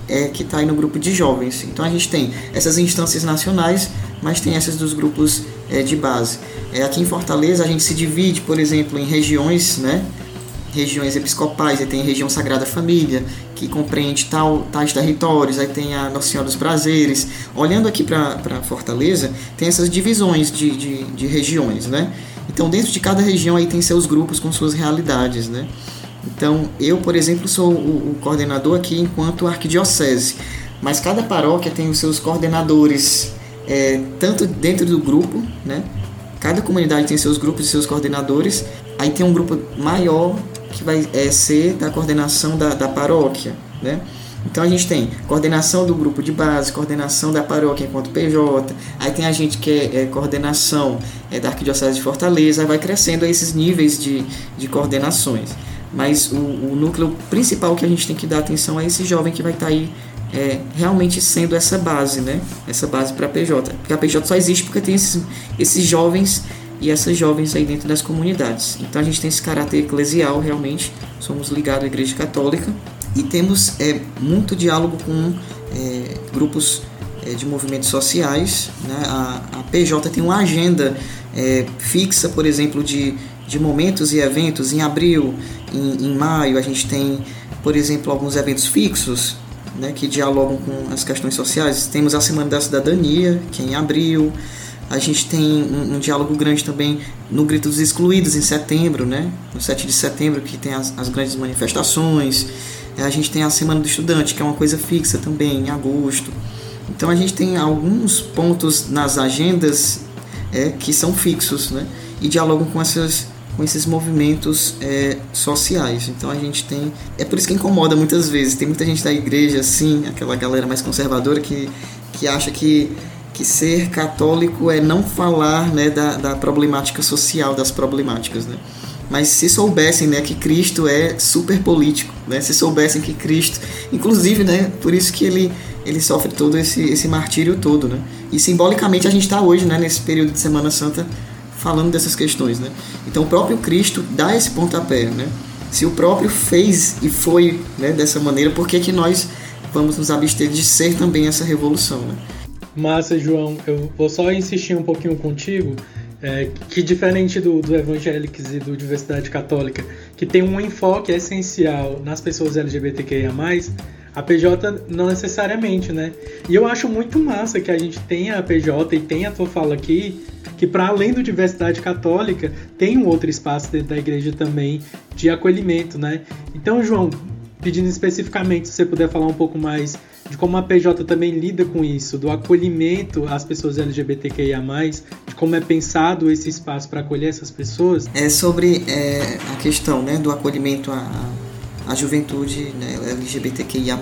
é, que está aí no grupo de jovens. Então a gente tem essas instâncias nacionais, mas tem essas dos grupos é, de base. É, aqui em Fortaleza a gente se divide, por exemplo, em regiões, né? regiões episcopais, aí tem a região Sagrada Família, que compreende tal, tais territórios, aí tem a Nossa Senhora dos Prazeres. Olhando aqui para Fortaleza, tem essas divisões de, de, de regiões, né? Então, dentro de cada região aí tem seus grupos com suas realidades, né? Então, eu, por exemplo, sou o, o coordenador aqui enquanto arquidiocese, mas cada paróquia tem os seus coordenadores, é, tanto dentro do grupo, né? Cada comunidade tem seus grupos e seus coordenadores. Aí tem um grupo maior que vai é, ser da coordenação da, da paróquia, né? Então a gente tem coordenação do grupo de base, coordenação da paróquia enquanto PJ, aí tem a gente que é, é coordenação é, da Arquidiocese de Fortaleza, aí vai crescendo esses níveis de, de coordenações. Mas o, o, núcleo principal que a gente tem que dar atenção é esse jovem que vai estar tá aí é, realmente sendo essa base, né? Essa base para PJ. Porque a PJ só existe porque tem esses, esses jovens e essas jovens aí dentro das comunidades. Então a gente tem esse caráter eclesial realmente, somos ligados à Igreja Católica e temos é, muito diálogo com é, grupos é, de movimentos sociais. Né? A, a, PJ tem uma agenda é, fixa, por exemplo, de, de momentos e eventos. Em abril em, em maio a gente tem, por exemplo, alguns eventos fixos né, que dialogam com as questões sociais. Temos a Semana da Cidadania, que é em abril. A gente tem um, um, diálogo grande também no Grito dos Excluídos, em setembro, né? no 7 de setembro, que tem as, as grandes manifestações. A gente tem a Semana do Estudante, que é uma coisa fixa também, em agosto. Então a gente tem alguns pontos nas agendas é, que são fixos né? e dialogam com essas com esses movimentos é, sociais. Então a gente tem. É por isso que incomoda muitas vezes. Tem muita gente da igreja, assim, aquela galera mais conservadora que, que acha que, que ser católico é não falar né, da, da problemática social, das problemáticas. Né? Mas se soubessem né, que Cristo é super político, né? se soubessem que Cristo. Inclusive, né, por isso que ele, ele sofre todo esse, esse martírio todo. Né? E simbolicamente a gente está hoje, né, nesse período de Semana Santa falando dessas questões, né? Então o próprio Cristo dá esse pontapé, né? Se o próprio fez e foi né, dessa maneira, por que, que nós vamos nos abster de ser também essa revolução, né? Massa, João. Eu vou só insistir um pouquinho contigo, é, que diferente do, do e do Diversidade Católica, que tem um enfoque essencial nas pessoas LGBTQIA+, A PJ não necessariamente, né? E eu acho muito massa que a gente tenha a PJ e tenha a tua fala aqui, que para além do diversidade católica, tem um outro espaço dentro da igreja também de acolhimento, né? Então, João, pedindo especificamente se você puder falar um pouco mais de como a PJ também lida com isso, do acolhimento às pessoas LGBTQIA+, de como é pensado esse espaço para acolher essas pessoas. É sobre é, a questão né, do acolhimento à, à juventude né, LGBTQIA+.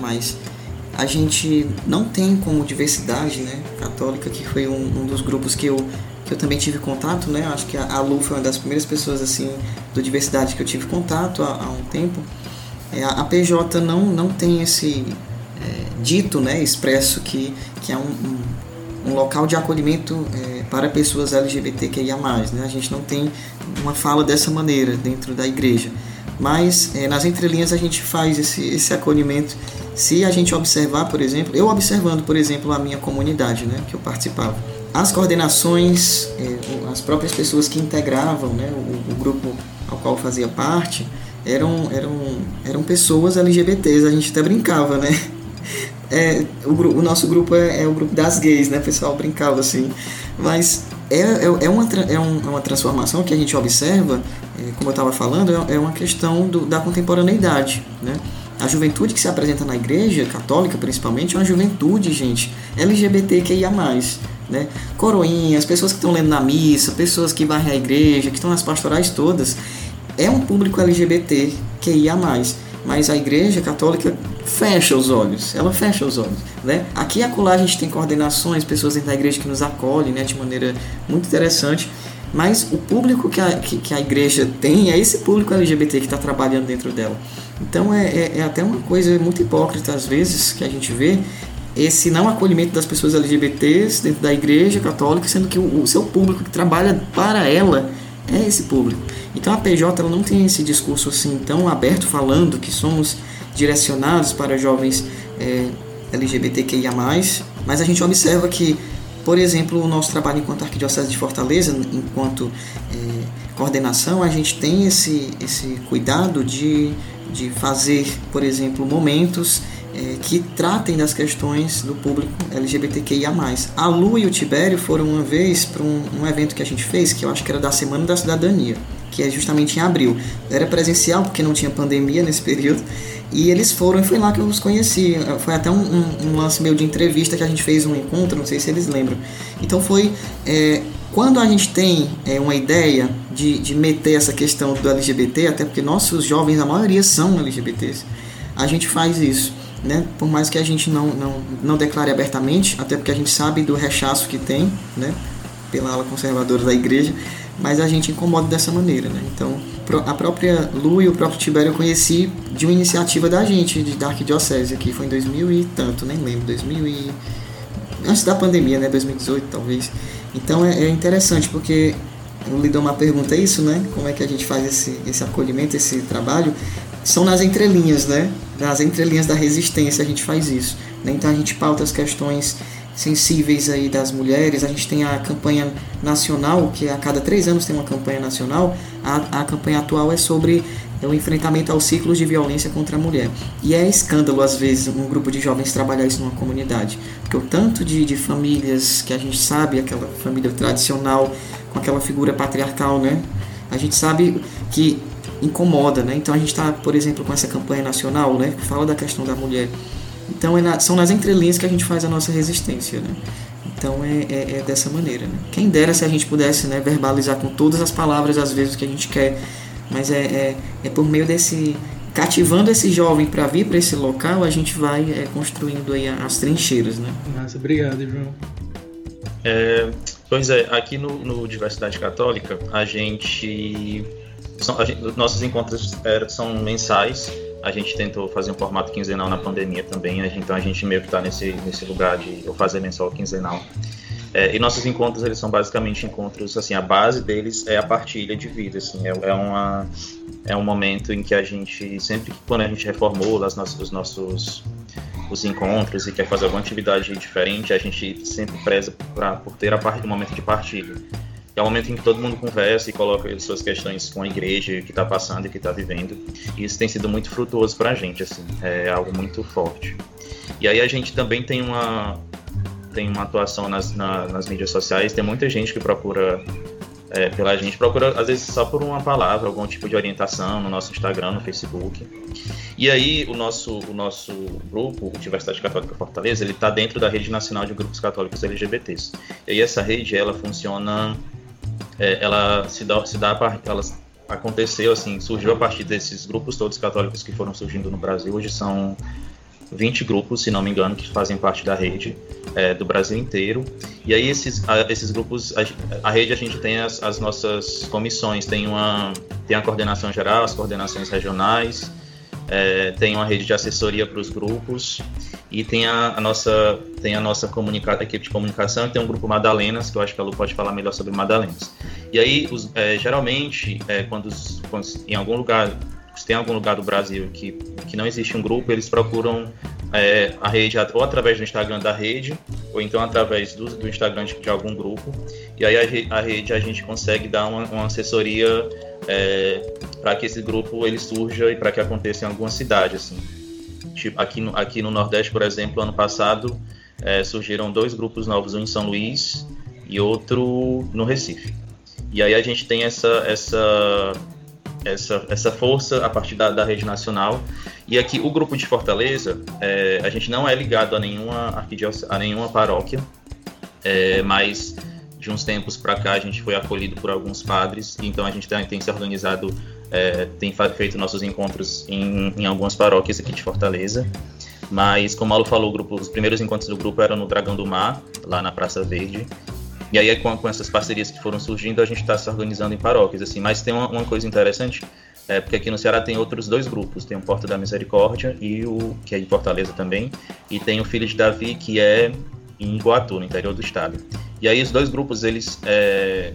A gente não tem como diversidade né, católica, que foi um, um dos grupos que eu que eu também tive contato, né? Acho que a Lu foi uma das primeiras pessoas assim do diversidade que eu tive contato há, há um tempo. É, a PJ não, não tem esse é, dito, né, expresso que, que é um, um, um local de acolhimento é, para pessoas LGBTQIA+. Né? A gente não tem uma fala dessa maneira dentro da igreja. Mas é, nas entrelinhas a gente faz esse, esse acolhimento. Se a gente observar, por exemplo, eu observando, por exemplo, a minha comunidade né, que eu participava, as coordenações, é, as próprias pessoas que integravam né, o, o grupo ao qual fazia parte, eram, eram, eram pessoas LGBTs, a gente até brincava, né? É, o, o nosso grupo é, é, o grupo das gays, né? O pessoal brincava assim. Mas é, é, é, uma, é, um, é uma transformação que a gente observa, é, como eu estava falando, é, é uma questão do, da contemporaneidade, né? A juventude que se apresenta na igreja, católica principalmente, é uma juventude, gente, LGBTQIA+. Né? Coroinhas, pessoas que estão lendo na missa, pessoas que varrem a igreja, que estão nas pastorais todas, é um público LGBT que ia mais, mas a Igreja Católica fecha os olhos, ela fecha os olhos, né? Aqui e acolá a gente tem coordenações, pessoas dentro da igreja que nos acolhem, né, de maneira muito interessante, mas o público que a, que, que a igreja tem é esse público LGBT que está trabalhando dentro dela. Então é, é, é, até uma coisa muito hipócrita às vezes que a gente vê esse não acolhimento das pessoas LGBTs dentro da igreja católica, sendo que o, o seu público que trabalha para ela é esse público. Então a PJ ela não tem esse discurso assim tão aberto falando que somos direcionados para jovens é, LGBTQIA+, mas a gente observa que, por exemplo, o nosso trabalho enquanto Arquidiocese de Fortaleza, enquanto é, coordenação, a gente tem esse, esse cuidado de, de fazer, por exemplo, momentos é, que tratem das questões do público LGBTQIA+. A Lu e o Tibério foram uma vez para um, um, evento que a gente fez, que eu acho que era da Semana da Cidadania, que é justamente em abril. Era presencial, porque não tinha pandemia nesse período, e eles foram, e foi lá que eu os conheci. Foi até um, um, um lance meio de entrevista que a gente fez um encontro, não sei se eles lembram. Então foi... É, quando a gente tem é, uma ideia de, de meter essa questão do LGBT, até porque nossos jovens, a maioria são LGBTs, a gente faz isso né? Por mais que a gente não, não, não declare abertamente, até porque a gente sabe do rechaço que tem, né? Pela ala conservadora da igreja, mas a gente incomoda dessa maneira, né? Então, a própria Lu e o próprio Tibério eu conheci de uma iniciativa da gente, de Dark Diocese aqui, foi em 2000 e tanto, nem lembro, 2000 e... Antes da pandemia, né? 2018, talvez. Então, é, é interessante, porque dou uma pergunta, isso, né? Como é que a gente faz esse, esse acolhimento, esse trabalho? São nas entrelinhas, né? Nas entrelinhas da resistência a gente faz isso. Né? Então a gente pauta as questões sensíveis aí das mulheres. A gente tem a campanha nacional, que a cada três anos tem uma campanha nacional. A, a campanha atual é sobre o enfrentamento aos ciclos de violência contra a mulher. E é escândalo, às vezes, um grupo de jovens trabalhar isso numa comunidade. Porque o tanto de, de famílias que a gente sabe, aquela família tradicional, com aquela figura patriarcal, né? A gente sabe que incomoda, né? Então a gente está, por exemplo, com essa campanha nacional, né? Que fala da questão da mulher. Então é na, são nas entrelinhas que a gente faz a nossa resistência, né? Então é, é, é, dessa maneira. Né? Quem dera se a gente pudesse né, verbalizar com todas as palavras às vezes o que a gente quer, mas é, é, é por meio desse cativando esse jovem para vir para esse local, a gente vai é, construindo aí as trincheiras, né? Nossa, obrigado, João. É, pois é, aqui no, no Diversidade Católica a gente são, gente, nossos encontros é, são mensais. A gente tentou fazer um formato quinzenal na pandemia também, gente, então a gente meio que está nesse, nesse lugar de fazer mensal quinzenal. É, e nossos encontros eles são basicamente encontros assim a base deles é a partilha de vida assim é, é uma é um momento em que a gente sempre quando a gente reformula as nossas, os nossos os encontros e quer fazer alguma atividade diferente a gente sempre preza pra, por ter a parte do momento de partilha é o momento em que todo mundo conversa e coloca suas questões com a igreja que está passando e que está vivendo. E isso tem sido muito frutuoso para a gente, assim, é algo muito forte. E aí a gente também tem uma tem uma atuação nas, na, nas mídias sociais, tem muita gente que procura é, pela gente, procura às vezes só por uma palavra, algum tipo de orientação no nosso Instagram, no Facebook. E aí o nosso, o nosso grupo, o Diversidade Católica Fortaleza, ele está dentro da rede nacional de grupos católicos LGBTs. E aí essa rede, ela funciona, é, ela se dá, se dá ela aconteceu assim, surgiu a partir desses grupos todos católicos que foram surgindo no Brasil. Hoje são 20 grupos, se não me engano, que fazem parte da rede é, do Brasil inteiro. E aí esses, a, esses grupos, a, a, rede a gente tem as, as, nossas comissões, tem uma tem a coordenação geral, as coordenações regionais, é, tem uma rede de assessoria para os grupos e tem a, a, nossa tem a nossa comunica, equipe de comunicação, tem um grupo Madalenas, que eu acho que a Lu pode falar melhor sobre Madalenas. E aí, os, é, geralmente, é, quando, quando em algum lugar se tem algum lugar do Brasil que, que não existe um grupo, eles procuram é, a rede ou através do Instagram da rede, ou então através do, do Instagram de, de, algum grupo. E aí a, a, rede a gente consegue dar uma, uma assessoria é, para que esse grupo ele surja e para que aconteça em alguma cidade. Assim. Tipo, aqui, no, aqui no Nordeste, por exemplo, ano passado é, surgiram dois grupos novos, um em São Luís e outro no Recife. E aí a gente tem essa, essa essa, essa força a partir da, da rede nacional. E aqui o grupo de Fortaleza, é, a gente não é ligado a nenhuma a nenhuma paróquia, é, mas de uns tempos para cá a gente foi acolhido por alguns padres, então a gente tem, tem se organizado, é, tem feito nossos encontros em, em algumas paróquias aqui de Fortaleza. Mas, como o Malu falou, grupo, os primeiros encontros do grupo eram no Dragão do Mar, lá na Praça Verde. E aí, com, com essas parcerias que foram surgindo, a gente está se organizando em paróquias, assim. Mas tem uma, uma, coisa interessante, é porque aqui no Ceará tem outros dois grupos. Tem o Porta da Misericórdia, e o que é em Fortaleza também, e tem o Filho de Davi, que é em Iguatu, no interior do estado. E aí os dois grupos, eles... É,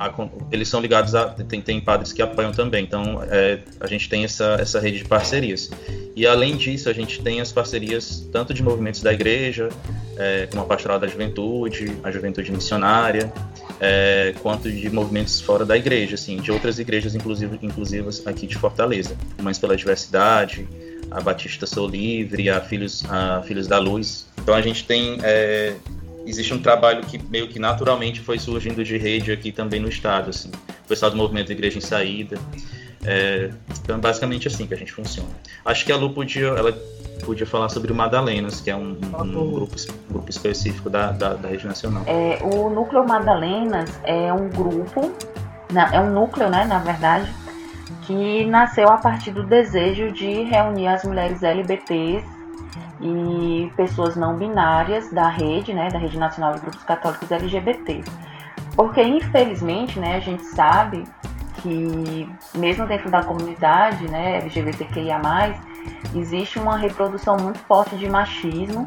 a, eles são ligados a. Tem, tem padres que apoiam também, então é, a gente tem essa, essa rede de parcerias. E além disso, a gente tem as parcerias tanto de movimentos da igreja, é, como a Pastoral da Juventude, a Juventude Missionária, é, quanto de movimentos fora da igreja, assim, de outras igrejas, inclusive, inclusivas aqui de Fortaleza. Mães pela Diversidade, a Batista Sou Livre, a Filhos, a Filhos da Luz. Então a gente tem é, existe um trabalho que meio que naturalmente foi surgindo de rede aqui também no estado, assim. O pessoal do movimento Igreja em Saída. É, então, basicamente assim que a gente funciona. Acho que a Lu podia, ela podia falar sobre o Madalenas, que é um, um grupo, um grupo específico da, da, da rede nacional. É, o Núcleo Madalenas é um grupo, é um núcleo, né, na verdade, que nasceu a partir do desejo de reunir as mulheres LBTs e pessoas não binárias da rede, né, da Rede Nacional de Grupos Católicos LGBT. Porque infelizmente, né, a gente sabe que mesmo dentro da comunidade, né, LGBTQIA+, existe uma reprodução muito forte de machismo,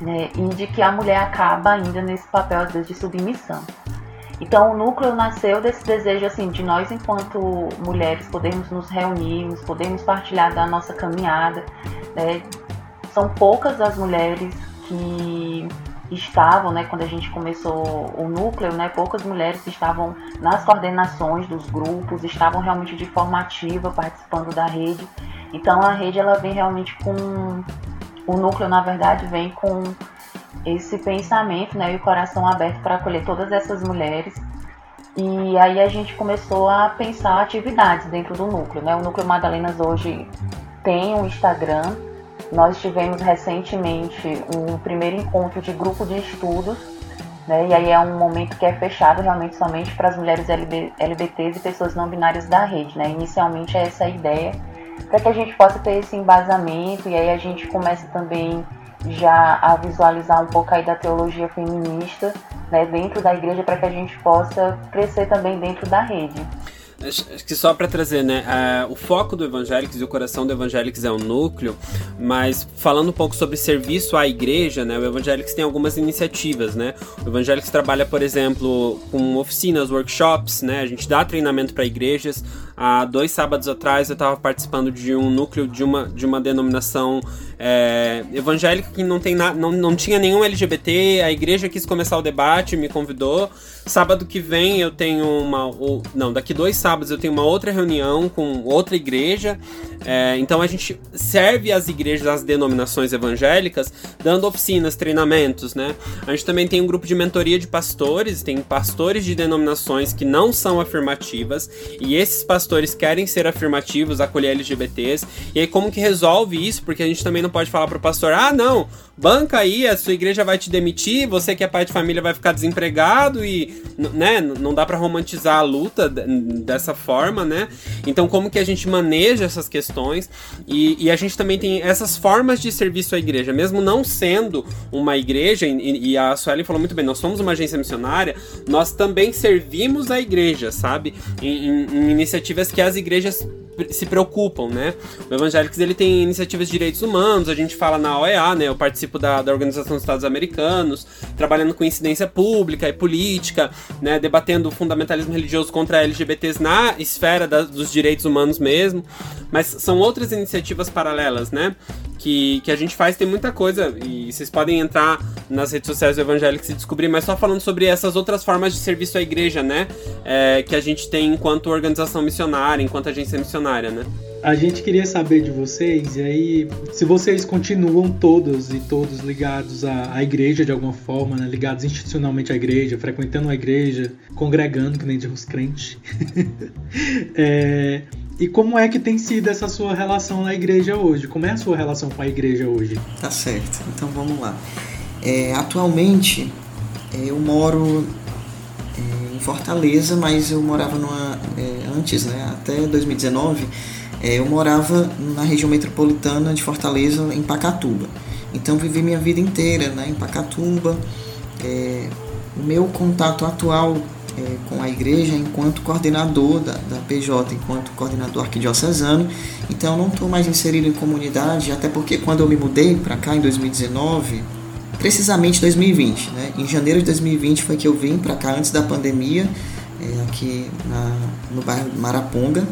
né, e de que a mulher acaba ainda nesse papel às vezes de submissão. Então o núcleo nasceu desse desejo assim de nós enquanto mulheres podermos nos reunirmos, podermos partilhar da nossa caminhada, né, são poucas as mulheres que estavam, né, quando a gente começou o núcleo, né, poucas mulheres estavam nas coordenações dos grupos, estavam realmente de forma ativa participando da rede. Então a rede ela vem realmente com o núcleo, na verdade, vem com esse pensamento, né, e o coração aberto para acolher todas essas mulheres. E aí a gente começou a pensar atividades dentro do núcleo, né? O núcleo Madalenas hoje tem um Instagram nós tivemos recentemente um primeiro encontro de grupo de estudos, né, e aí é um momento que é fechado realmente somente para as mulheres LB, LBTs e pessoas não binárias da rede. Né? Inicialmente é essa a ideia, para que a gente possa ter esse embasamento e aí a gente começa também já a visualizar um pouco aí da teologia feminista né, dentro da igreja para que a gente possa crescer também dentro da rede. Acho que só para trazer, né? O foco do Evangélicos e o coração do Evangélicos é o núcleo, mas falando um pouco sobre serviço à igreja, né? O Evangélicos tem algumas iniciativas, né? O Evangélicos trabalha, por exemplo, com oficinas, workshops, né? A gente dá treinamento para igrejas. há dois sábados atrás eu estava participando de um núcleo de uma, de uma denominação é, evangélica que não, tem na, não, não tinha nenhum LGBT, a igreja quis começar o debate, me convidou. Sábado que vem eu tenho uma. Ou, não, daqui dois sábados eu tenho uma outra reunião com outra igreja. É, então a gente serve as igrejas, as denominações evangélicas, dando oficinas, treinamentos, né? A gente também tem um grupo de mentoria de pastores, tem pastores de denominações que não são afirmativas, e esses pastores querem ser afirmativos, acolher LGBTs. E aí, como que resolve isso? Porque a gente também não pode falar pro pastor, ah, não, banca aí, a sua igreja vai te demitir, você que é pai de família vai ficar desempregado e, né, não dá para romantizar a luta dessa forma, né? Então, como que a gente maneja essas questões? E, e a gente também tem essas formas de serviço à igreja, mesmo não sendo uma igreja, e, e a Suelen falou muito bem, nós somos uma agência missionária, nós também servimos a igreja, sabe? Em, em, em iniciativas que as igrejas se preocupam, né? O Evangélicos ele tem iniciativas de direitos humanos, a gente fala na OEA, né? Eu participo da, da Organização dos Estados Americanos, trabalhando com incidência pública e política, né? Debatendo o fundamentalismo religioso contra LGBTs na esfera da, dos direitos humanos mesmo. Mas são outras iniciativas paralelas, né? que, que a gente faz, tem muita coisa. E vocês podem entrar nas redes sociais do Evangélicos e descobrir, mas só falando sobre essas outras formas de serviço à igreja, né? É, que a gente tem enquanto organização missionária, enquanto agência missionária, né? A gente queria saber de vocês, e aí, se vocês continuam todos e todos ligados à, à igreja de alguma forma, né? ligados institucionalmente à igreja, frequentando a igreja, congregando, que nem de os crentes. é, e como é que tem sido essa sua relação na igreja hoje? Como é a sua relação com a igreja hoje? Tá certo, então vamos lá. É, atualmente é, eu moro em Fortaleza, mas eu morava numa. É, antes, né, até 2019, é, eu morava na região metropolitana de Fortaleza, em Pacatuba. Então vivi minha vida inteira né, em Pacatuba. É, o meu contato atual é, com a igreja enquanto coordenador da, da PJ, enquanto coordenador arquidiocesano. Então não estou mais inserido em comunidade, até porque quando eu me mudei para cá em 2019, precisamente 2020, né? em janeiro de 2020 foi que eu vim para cá antes da pandemia, é, aqui na, no bairro Maraponga.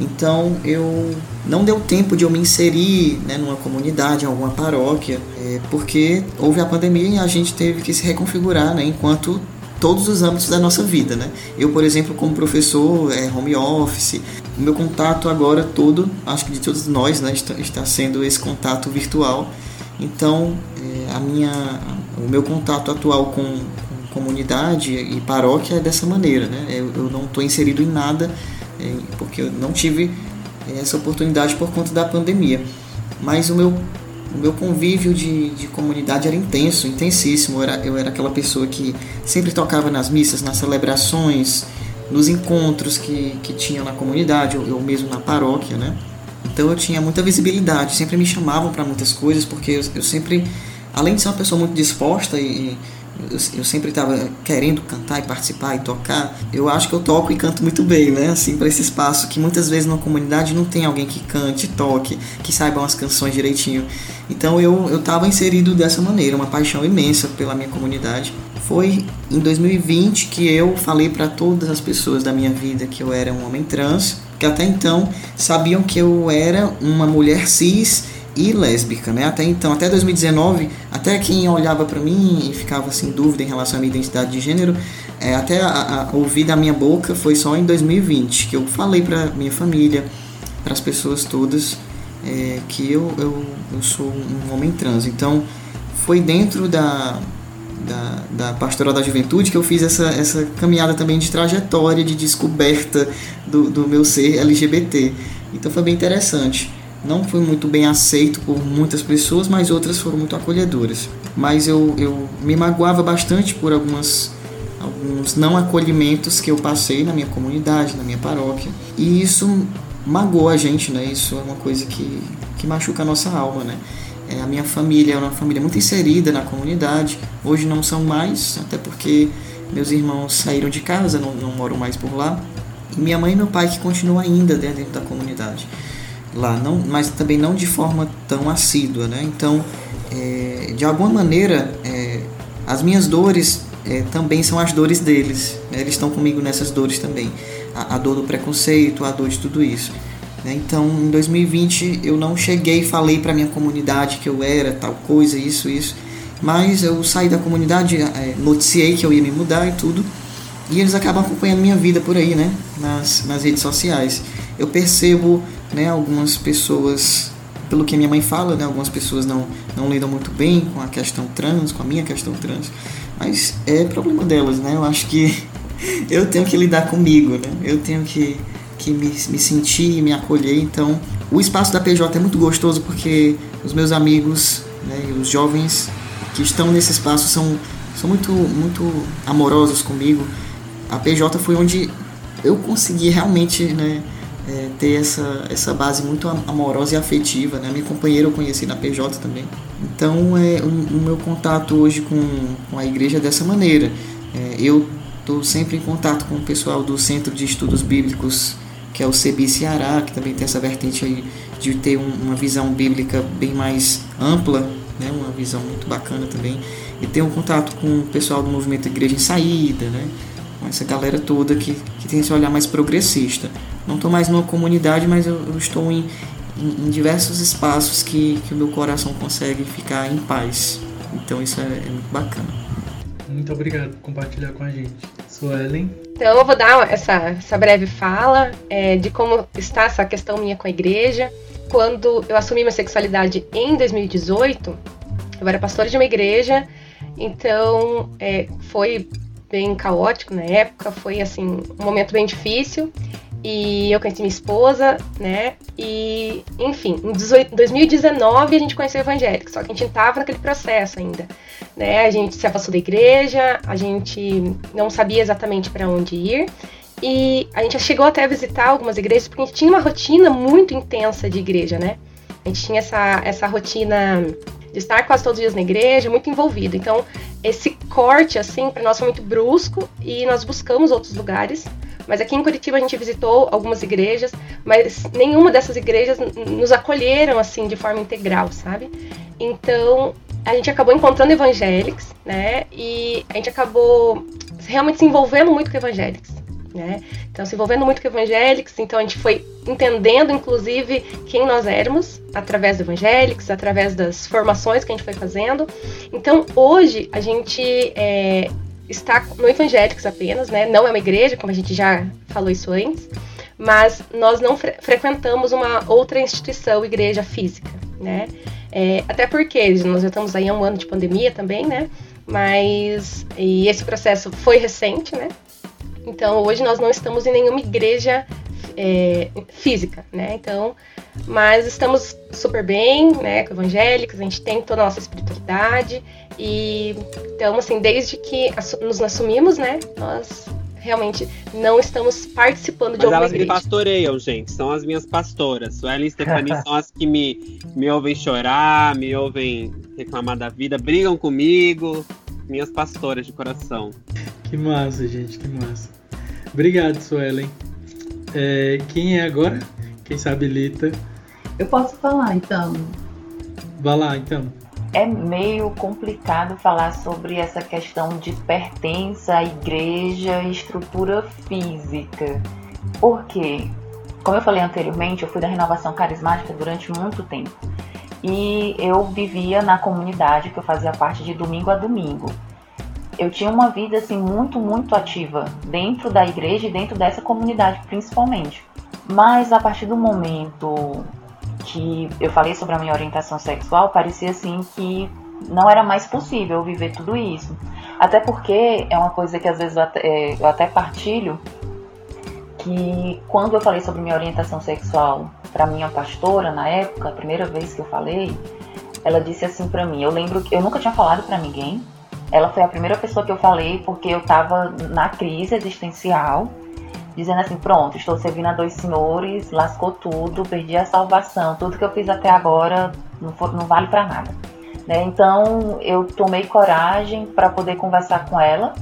Então eu não deu tempo de eu me inserir né, numa comunidade, em alguma paróquia, é, porque houve a pandemia e a gente teve que se reconfigurar né, enquanto todos os âmbitos da nossa vida, né? Eu, por exemplo, como professor, é, home office, o meu contato agora todo, acho que de todos nós, né, está, está sendo esse contato virtual. Então, é, a minha, o meu contato atual com, com, comunidade e paróquia é dessa maneira, né? Eu, eu não estou inserido em nada é, porque eu não tive essa oportunidade por conta da pandemia. Mas o meu o meu convívio de, de comunidade era intenso, intensíssimo. Eu era, eu era aquela pessoa que sempre tocava nas missas, nas celebrações, nos encontros que, que tinha na comunidade, ou, ou mesmo na paróquia, né? Então eu tinha muita visibilidade, sempre me chamavam para muitas coisas, porque eu, eu, sempre, além de ser uma pessoa muito disposta e, eu, eu sempre estava querendo cantar e participar e tocar. Eu acho que eu toco e canto muito bem, né? Assim, para esse espaço que muitas vezes numa comunidade não tem alguém que cante, toque, que saiba as canções direitinho. Então eu eu estava inserido dessa maneira, uma paixão imensa pela minha comunidade. Foi em 2020 que eu falei para todas as pessoas da minha vida que eu era um homem trans, que até então sabiam que eu era uma mulher cis e lésbica, né? Até então, até 2019, até quem olhava para mim e ficava sem assim, dúvida em relação à minha identidade de gênero, é, até a, a, ouvir da minha boca foi só em 2020 que eu falei para minha família, para as pessoas todas, é, que eu, eu, eu sou um homem trans. Então, foi dentro da, da, da Pastoral da Juventude que eu fiz essa, essa caminhada também de trajetória, de descoberta do, do meu ser LGBT. Então, foi bem interessante não foi muito bem aceito por muitas pessoas, mas outras foram muito acolhedoras. Mas eu, eu me magoava bastante por algumas, alguns não acolhimentos que eu passei na minha comunidade, na minha paróquia. E isso magoa a gente, né? Isso é uma coisa que, que machuca a nossa alma, né? É, a minha família é uma família muito inserida na comunidade. Hoje não são mais, até porque meus irmãos saíram de casa, não, não moram mais por lá. E minha mãe e meu pai que continuam ainda dentro da comunidade lá, não, mas também não de forma tão assídua, né? Então, é, de alguma maneira, é, as minhas dores é, também são as dores deles. Né? Eles estão comigo nessas dores também. A, a, dor do preconceito, a dor de tudo isso. Né? Então, em 2020, eu não cheguei e falei para minha comunidade que eu era tal coisa, isso, isso. Mas eu saí da comunidade, é, noticiei que eu ia me mudar e tudo. E eles acabam acompanhando minha vida por aí, né? Nas, nas redes sociais. Eu percebo né, algumas pessoas pelo que minha mãe fala, né, algumas pessoas não, não lidam muito bem com a questão trans, com a minha questão trans, mas é problema delas, né? Eu acho que eu tenho que lidar comigo, né? Eu tenho que, que me, me sentir e me acolher. Então, o espaço da PJ é muito gostoso porque os meus amigos né, e os jovens que estão nesse espaço são, são muito, muito amorosos comigo. A PJ foi onde eu consegui realmente né, é, ter essa, essa base muito amorosa e afetiva. Né? Minha companheira eu conheci na PJ também. Então, é, o, o meu contato hoje com, com a igreja é dessa maneira. É, eu estou sempre em contato com o pessoal do Centro de Estudos Bíblicos, que é o CEBI Ceará, que também tem essa vertente aí de ter um, uma visão bíblica bem mais ampla, né? uma visão muito bacana também. E tenho um contato com o pessoal do movimento Igreja em Saída, né? com essa galera toda que, que tem esse olhar mais progressista. Não estou mais numa comunidade, mas eu, eu estou em, em, em, diversos espaços que, que o meu coração consegue ficar em paz. Então isso é, é muito bacana. Muito obrigado por compartilhar com a gente. Sou Ellen. Então eu vou dar essa, essa breve fala é, de como está essa questão minha com a igreja. Quando eu assumi minha sexualidade em 2018, eu era pastora de uma igreja, então é, foi bem caótico na época, foi assim um momento bem difícil. E eu conheci minha esposa, né? E, enfim, em 2019 a gente conheceu o evangélico, só que a gente estava naquele processo ainda, né? A gente se afastou da igreja, a gente não sabia exatamente para onde ir. E a gente chegou até a visitar algumas igrejas, porque a gente tinha uma rotina muito intensa de igreja, né? A gente tinha essa, essa rotina de estar quase todos os dias na igreja, muito envolvido. Então, esse corte, assim, para nós foi muito brusco e nós buscamos outros lugares. Mas aqui em Curitiba a gente visitou algumas igrejas, mas nenhuma dessas igrejas nos acolheram, assim, de forma integral, sabe? Então, a gente acabou encontrando evangélicos, né? E a gente acabou realmente se envolvendo muito com evangélicos. Né? Então, se envolvendo muito com evangélicos, então a gente foi entendendo, inclusive, quem nós éramos através do evangélicos, através das formações que a gente foi fazendo. Então, hoje a gente é, está no evangélicos apenas, né? Não é uma igreja, como a gente já falou isso antes, mas nós não fre frequentamos uma outra instituição, igreja física, né? É, até porque nós já estamos aí há um ano de pandemia também, né? Mas e esse processo foi recente, né? Então hoje nós não estamos em nenhuma igreja é, física, né? Então, mas estamos super bem, né? Com evangélicos, a gente tem toda a nossa espiritualidade e então assim desde que nos assumimos, né? Nós realmente não estamos participando de Mas alguma elas igreja. me pastoreiam, gente. São as minhas pastoras. Suelen e Stephanie são as que me, me ouvem chorar, me ouvem reclamar da vida, brigam comigo. Minhas pastoras de coração. Que massa, gente, que massa. Obrigado, Suelen. É, quem é agora? Quem se habilita? Eu posso falar, então. Vá lá, então. É meio complicado falar sobre essa questão de pertença à igreja e estrutura física. Porque, como eu falei anteriormente, eu fui da renovação carismática durante muito tempo. E eu vivia na comunidade que eu fazia parte de domingo a domingo eu tinha uma vida assim muito, muito ativa dentro da igreja e dentro dessa comunidade principalmente. Mas a partir do momento que eu falei sobre a minha orientação sexual, parecia assim que não era mais possível viver tudo isso. Até porque é uma coisa que às vezes eu até, é, eu até partilho que quando eu falei sobre minha orientação sexual para minha pastora na época, a primeira vez que eu falei, ela disse assim para mim, eu lembro que eu nunca tinha falado para ninguém, ela foi a primeira pessoa que eu falei porque eu estava na crise existencial, dizendo assim: pronto, estou servindo a dois senhores, lascou tudo, perdi a salvação, tudo que eu fiz até agora não, for, não vale para nada. Né? Então eu tomei coragem para poder conversar com ela.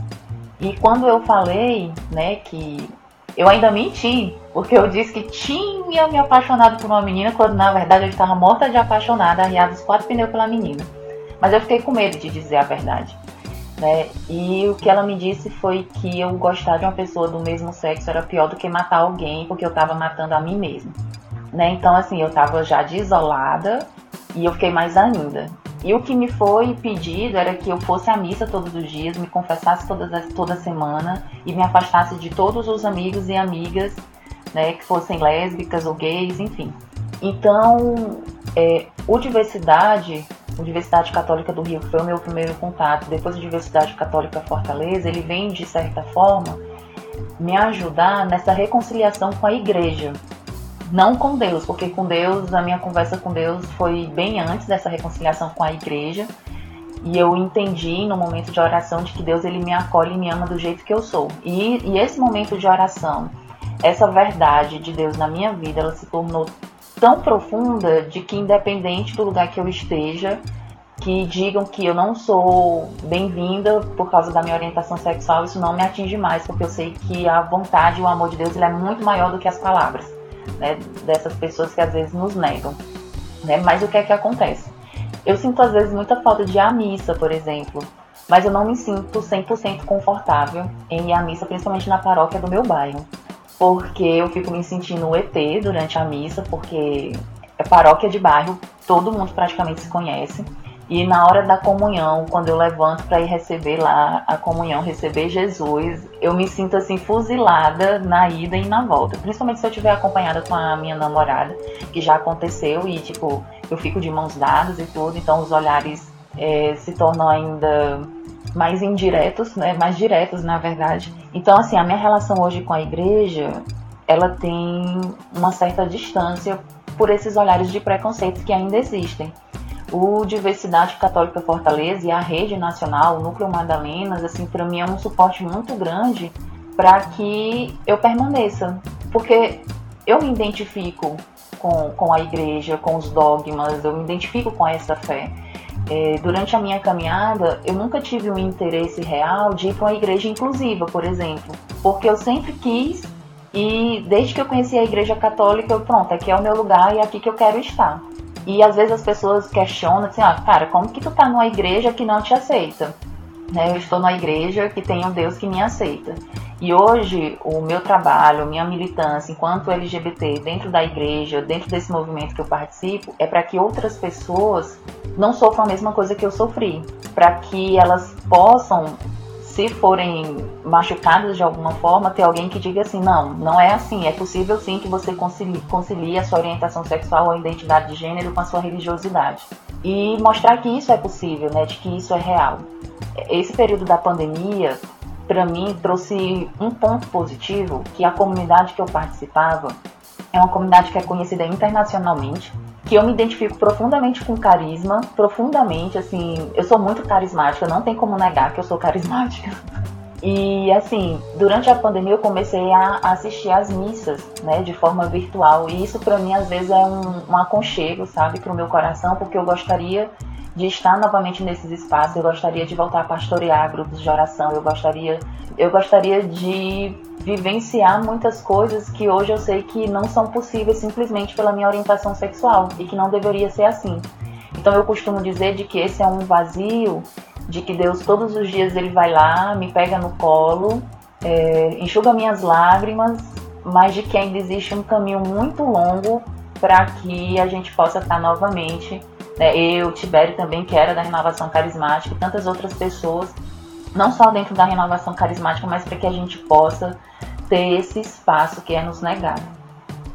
E quando eu falei, né, que eu ainda menti, porque eu disse que tinha me apaixonado por uma menina, quando na verdade eu estava morta de apaixonada, arriada os quatro pneus pela menina. Mas eu fiquei com medo de dizer a verdade. Né? E o que ela me disse foi que eu gostar de uma pessoa do mesmo sexo era pior do que matar alguém, porque eu estava matando a mim mesma. Né? Então, assim, eu estava já desolada e eu fiquei mais ainda. E o que me foi pedido era que eu fosse à missa todos os dias, me confessasse toda, toda semana e me afastasse de todos os amigos e amigas né, que fossem lésbicas ou gays, enfim. Então, é, o Diversidade, Universidade Católica do Rio, que foi o meu primeiro contato, depois a Universidade Católica Fortaleza, ele vem, de certa forma, me ajudar nessa reconciliação com a igreja, não com Deus, porque com Deus, a minha conversa com Deus foi bem antes dessa reconciliação com a igreja. E eu entendi no momento de oração de que Deus ele me acolhe e me ama do jeito que eu sou. E, e esse momento de oração, essa verdade de Deus na minha vida, ela se tornou tão profunda de que independente do lugar que eu esteja, que digam que eu não sou bem-vinda por causa da minha orientação sexual, isso não me atinge mais, porque eu sei que a vontade e o amor de Deus ele é muito maior do que as palavras né, dessas pessoas que às vezes nos negam. Né? Mas o que é que acontece? Eu sinto às vezes muita falta de ir à missa, por exemplo, mas eu não me sinto 100% confortável em ir à missa, principalmente na paróquia do meu bairro, porque eu fico me sentindo ET durante a missa, porque é paróquia de bairro, todo mundo praticamente se conhece. E na hora da comunhão, quando eu levanto para ir receber lá a comunhão, receber Jesus, eu me sinto assim fuzilada na ida e na volta. Principalmente se eu estiver acompanhada com a minha namorada, que já aconteceu e tipo, eu fico de mãos dadas e tudo, então os olhares é, se tornam ainda mais indiretos, né? Mais diretos, na verdade. Então, assim, a minha relação hoje com a igreja, ela tem uma certa distância por esses olhares de preconceito que ainda existem o Diversidade Católica Fortaleza e a Rede Nacional, o Núcleo Madalenas, assim, para mim é um suporte muito grande para que eu permaneça, porque eu me identifico com, com a igreja, com os dogmas, eu me identifico com essa fé. Durante a minha caminhada, eu nunca tive um interesse real de ir para uma igreja inclusiva, por exemplo, porque eu sempre quis e desde que eu conheci a igreja católica, eu, pronto, aqui é o meu lugar e é aqui que eu quero estar. E às vezes as pessoas questionam assim, ah, cara, como que tu tá numa igreja que não te aceita? Né? Eu estou numa igreja que tem um Deus que me aceita. E hoje o meu trabalho, minha militância enquanto LGBT dentro da igreja, dentro desse movimento que eu participo, é para que outras pessoas não sofram a mesma coisa que eu sofri, para que elas possam se forem machucadas de alguma forma, ter alguém que diga assim, não, não é assim, é possível sim que você concilie, concilie a sua orientação sexual ou identidade de gênero com a sua religiosidade. E mostrar que isso é possível, né, de que isso é real. Esse período da pandemia, para mim, trouxe um ponto positivo, que a comunidade que eu participava é uma comunidade que é conhecida internacionalmente, que eu me identifico profundamente com carisma, profundamente, assim, eu sou muito carismática, não tem como negar que eu sou carismática. E assim, durante a pandemia eu comecei a assistir às missas, né, de forma virtual, e isso para mim às vezes é um, um aconchego, sabe, para o meu coração, porque eu gostaria de estar novamente nesses espaços, eu gostaria de voltar a pastorear grupos de oração, eu gostaria, eu gostaria de vivenciar muitas coisas que hoje eu sei que não são possíveis simplesmente pela minha orientação sexual e que não deveria ser assim. Então eu costumo dizer de que esse é um vazio, de que Deus todos os dias ele vai lá, me pega no colo, é, enxuga minhas lágrimas, mas de que ainda existe um caminho muito longo para que a gente possa estar novamente né? Eu, Tibério também, que era da renovação carismática, e tantas outras pessoas, não só dentro da renovação carismática, mas para que a gente possa ter esse espaço que é nos negado.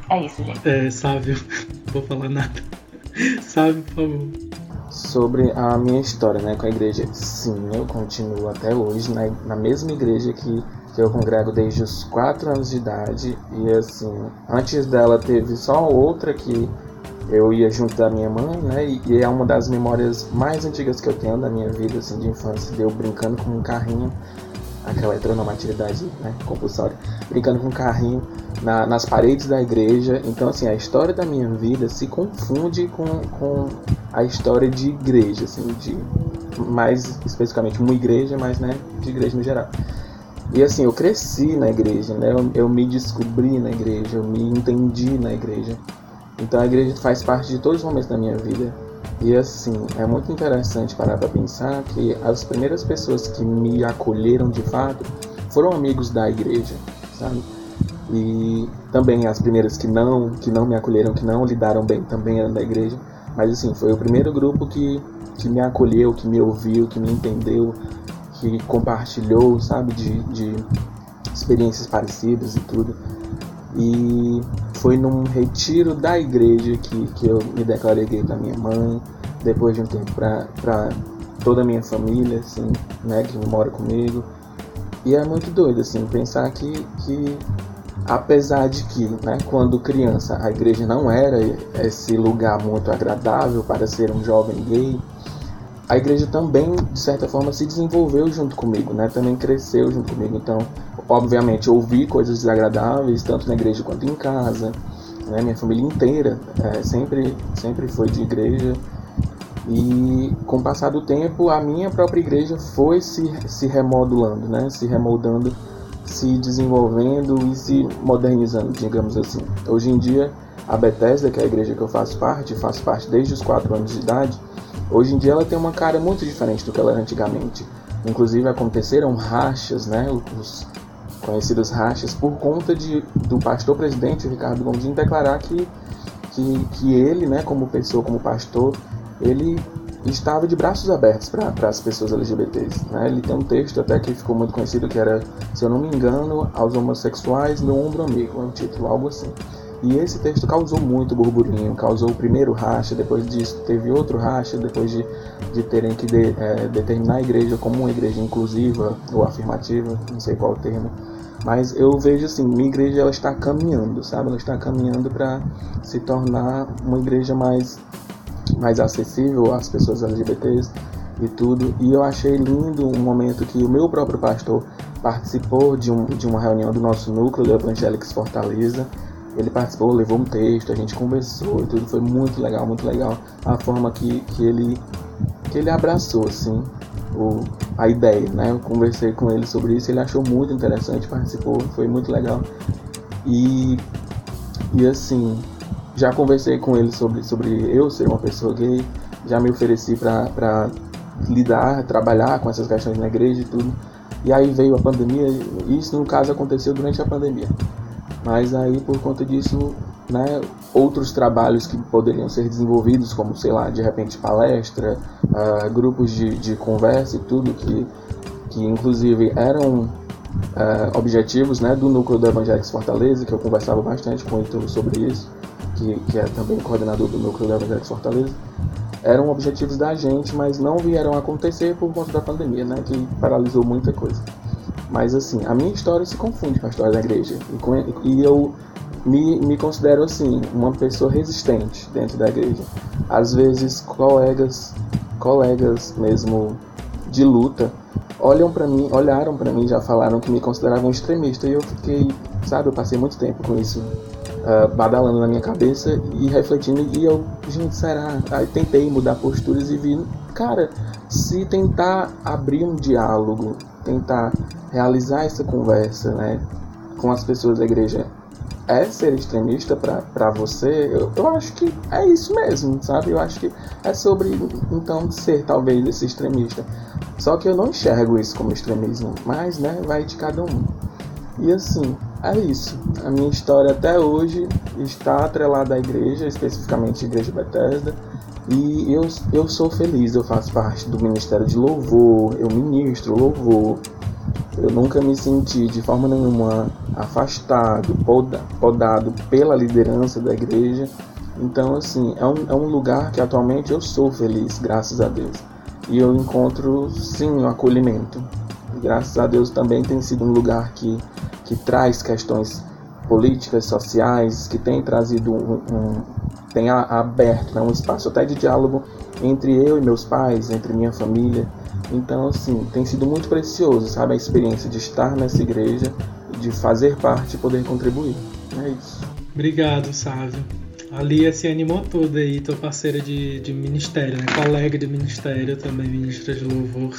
É isso, gente. É, Sávio, não vou falar nada. Sávio, por favor. Sobre a minha história né, com a igreja, sim, eu continuo até hoje na, na mesma igreja que, que eu congrego desde os 4 anos de idade. E assim, antes dela teve só outra que eu ia junto da minha mãe, né? E, é uma das memórias mais antigas que eu tenho da minha vida, assim, de infância, de eu brincando com um carrinho, aquela heteronormatividade né, compulsória, brincando com um carrinho na, nas paredes da igreja. Então, assim, a história da minha vida se confunde com, com a história de igreja, assim, de mais especificamente uma igreja, mas, né, de igreja no geral. E assim, eu cresci na igreja, né? Eu, eu me descobri na igreja, eu me entendi na igreja. Então a igreja faz parte de todos os momentos da minha vida. E assim, é muito interessante parar para pensar que as primeiras pessoas que me acolheram de fato foram amigos da igreja, sabe? E também as primeiras que não, que não me acolheram, que não lidaram bem, também eram da igreja. Mas assim, foi o primeiro grupo que, que me acolheu, que me ouviu, que me entendeu, que compartilhou, sabe, de, de experiências parecidas e tudo. E foi num retiro da igreja que, que eu me declarei gay pra minha mãe, depois de um tempo para toda a minha família, assim, né, que mora comigo. E é muito doido, assim, pensar que, que apesar de que, né, quando criança, a igreja não era esse lugar muito agradável para ser um jovem gay, a igreja também, de certa forma, se desenvolveu junto comigo, né? Também cresceu junto comigo. Então, obviamente, ouvi coisas desagradáveis, tanto na igreja quanto em casa. Né? Minha família inteira é, sempre, sempre foi de igreja. E com o passar do tempo, a minha própria igreja foi se, se remodulando, né? Se remoldando, se desenvolvendo e se modernizando, digamos assim. Hoje em dia, a Bethesda, que é a igreja que eu faço parte, faço parte desde os 4 anos de idade, Hoje em dia ela tem uma cara muito diferente do que ela era antigamente. Inclusive aconteceram rachas, né, os conhecidos rachas, por conta de, do pastor presidente Ricardo Gondim declarar que, que, que ele, né, como pessoa, como pastor, ele estava de braços abertos para as pessoas LGBTs. Né? Ele tem um texto até que ficou muito conhecido que era, se eu não me engano, aos homossexuais, meu ombro amigo, é um título, algo assim. E esse texto causou muito burburinho, causou o primeiro racha, depois disso teve outro racha, depois de, de terem que de, é, determinar a igreja como uma igreja inclusiva ou afirmativa, não sei qual o termo. Mas eu vejo assim, minha igreja ela está caminhando, sabe? Ela está caminhando para se tornar uma igreja mais, mais acessível às pessoas LGBTs e tudo. E eu achei lindo um momento que o meu próprio pastor participou de, um, de uma reunião do nosso núcleo do Evangelics Fortaleza ele participou, levou um texto, a gente conversou e tudo, foi muito legal, muito legal a forma que, que ele que ele abraçou assim o, a ideia, né? Eu conversei com ele sobre isso, ele achou muito interessante, participou, foi muito legal. E e assim, já conversei com ele sobre sobre eu ser uma pessoa gay, já me ofereci para lidar, trabalhar com essas questões na igreja e tudo. E aí veio a pandemia, e isso no caso aconteceu durante a pandemia. Mas aí por conta disso, né, outros trabalhos que poderiam ser desenvolvidos, como sei lá, de repente palestra, uh, grupos de, de conversa e tudo, que, que inclusive eram uh, objetivos né, do núcleo do Evangelics Fortaleza, que eu conversava bastante com ele sobre isso, que, que é também coordenador do núcleo do Evangelics Fortaleza, eram objetivos da gente, mas não vieram acontecer por conta da pandemia, né, que paralisou muita coisa. Mas assim, a minha história se confunde com a história da igreja. E, e eu me, me considero assim, uma pessoa resistente dentro da igreja. Às vezes colegas, colegas mesmo de luta, olham para mim, olharam para mim, já falaram que me consideravam extremista e eu fiquei, sabe, eu passei muito tempo com isso uh, badalando na minha cabeça e refletindo e eu, gente, será? Aí tentei mudar posturas e vi, cara, se tentar abrir um diálogo, tentar realizar essa conversa né, com as pessoas da igreja é ser extremista para você, eu, eu acho que é isso mesmo, sabe? Eu acho que é sobre, então, ser talvez esse extremista. Só que eu não enxergo isso como extremismo, mas, né, vai de cada um. E assim, é isso. A minha história até hoje está atrelada à igreja, especificamente a Igreja Bethesda. E eu, eu sou feliz, eu faço parte do Ministério de Louvor, eu ministro louvor, eu nunca me senti de forma nenhuma afastado, podado pela liderança da igreja. Então, assim, é um, é um lugar que atualmente eu sou feliz, graças a Deus. E eu encontro, sim, o um acolhimento. Graças a Deus também tem sido um lugar que, que traz questões políticas, sociais, que tem trazido um, um tem aberto né, um espaço até de diálogo entre eu e meus pais, entre minha família. Então, assim, tem sido muito precioso, sabe, a experiência de estar nessa igreja, de fazer parte e poder contribuir. É isso. Obrigado, Sávio. A Lia se animou toda aí, tua parceira de, de ministério, né? Colega de ministério também, ministra de louvor.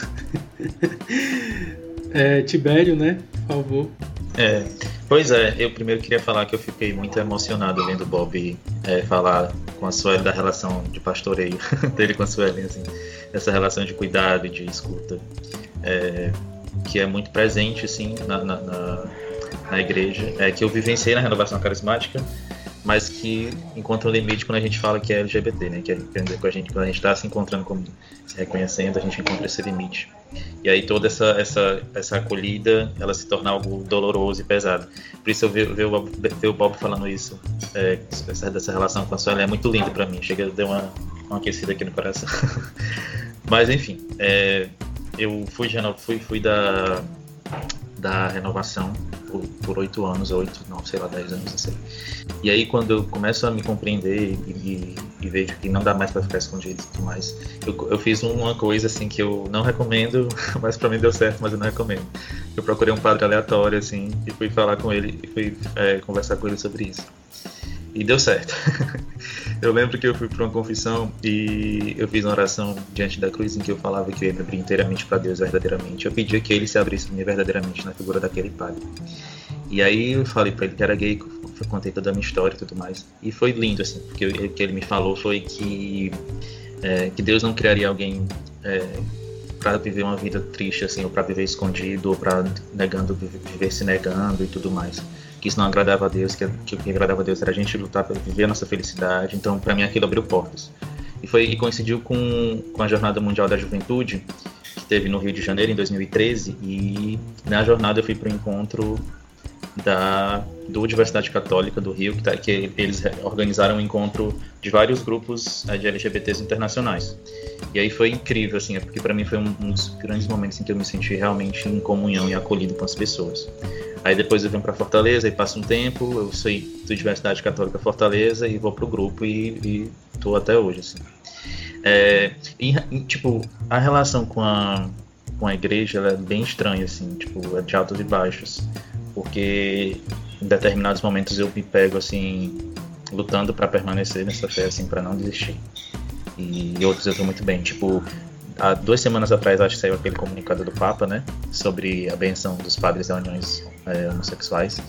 é, Tibério, né? Por favor. É, Pois é, eu primeiro queria falar que eu fiquei muito emocionado vendo o Bob é, falar com a Sueli da relação de pastoreio dele com a Sueli, assim, essa relação de cuidado e de escuta, é, que é muito presente assim na, na, na, na igreja, é, que eu vivenciei na renovação carismática, mas que encontra um limite quando a gente fala que é LGBT, né? Que é, quer dizer, quando a gente quando a gente está se encontrando como se reconhecendo, a gente encontra esse limite. E aí toda essa essa essa acolhida, ela se torna algo doloroso e pesado. Por isso eu ver, ver, o, o Bob falando isso, é, essa, dessa relação com a Sueli é muito lindo para mim. Chega deu uma uma aquecida aqui no coração. mas enfim, é, eu fui fui fui da da renovação por oito anos, oito, não, sei lá, dez anos, não sei. E aí quando eu começo a me compreender e, e, e vejo que não dá mais para ficar escondido e tudo mais, eu, eu, fiz uma coisa assim que eu não recomendo, mas para mim deu certo, mas eu não recomendo. Eu procurei um padre aleatório assim e fui falar com ele e fui é, conversar com ele sobre isso. E deu certo. eu lembro que eu fui para uma confissão e eu fiz uma oração diante da cruz em que eu falava que eu ia me abrir inteiramente para Deus verdadeiramente. Eu pedia que ele se abrisse para mim verdadeiramente na figura daquele padre. E aí eu falei para ele que era gay, contei toda a minha história e tudo mais. E foi lindo, assim, porque o que ele me falou foi que, é, que Deus não criaria alguém é, para viver uma vida triste, assim, ou para viver escondido, ou para negando, viver se negando e tudo mais que isso não agradava a Deus, que, que o que agradava a Deus era a gente lutar para viver a nossa felicidade. Então, para mim, aquilo abriu portas. E foi e coincidiu com, com a Jornada Mundial da Juventude, que teve no Rio de Janeiro em 2013. E na jornada eu fui para o encontro da do Universidade Católica do Rio, que, tá, que eles organizaram um encontro de vários grupos eh, de LGBTs internacionais. E aí foi incrível, assim, porque para mim foi um, um, dos grandes momentos em que eu me senti realmente em comunhão e acolhido com as pessoas. Aí depois eu venho para Fortaleza e passo um tempo, eu saí da Universidade Católica Fortaleza e vou pro grupo e, e tô até hoje, assim. É, e, tipo, a relação com a, com a igreja é bem estranha, assim, tipo, é de altos e baixos. Porque em determinados momentos eu me pego, assim, lutando para permanecer nessa fé, assim, para não desistir. E outros eu tô muito bem, tipo, há duas semanas atrás acho que saiu aquele comunicado do Papa, né, sobre a benção dos padres da uniões é, homossexuais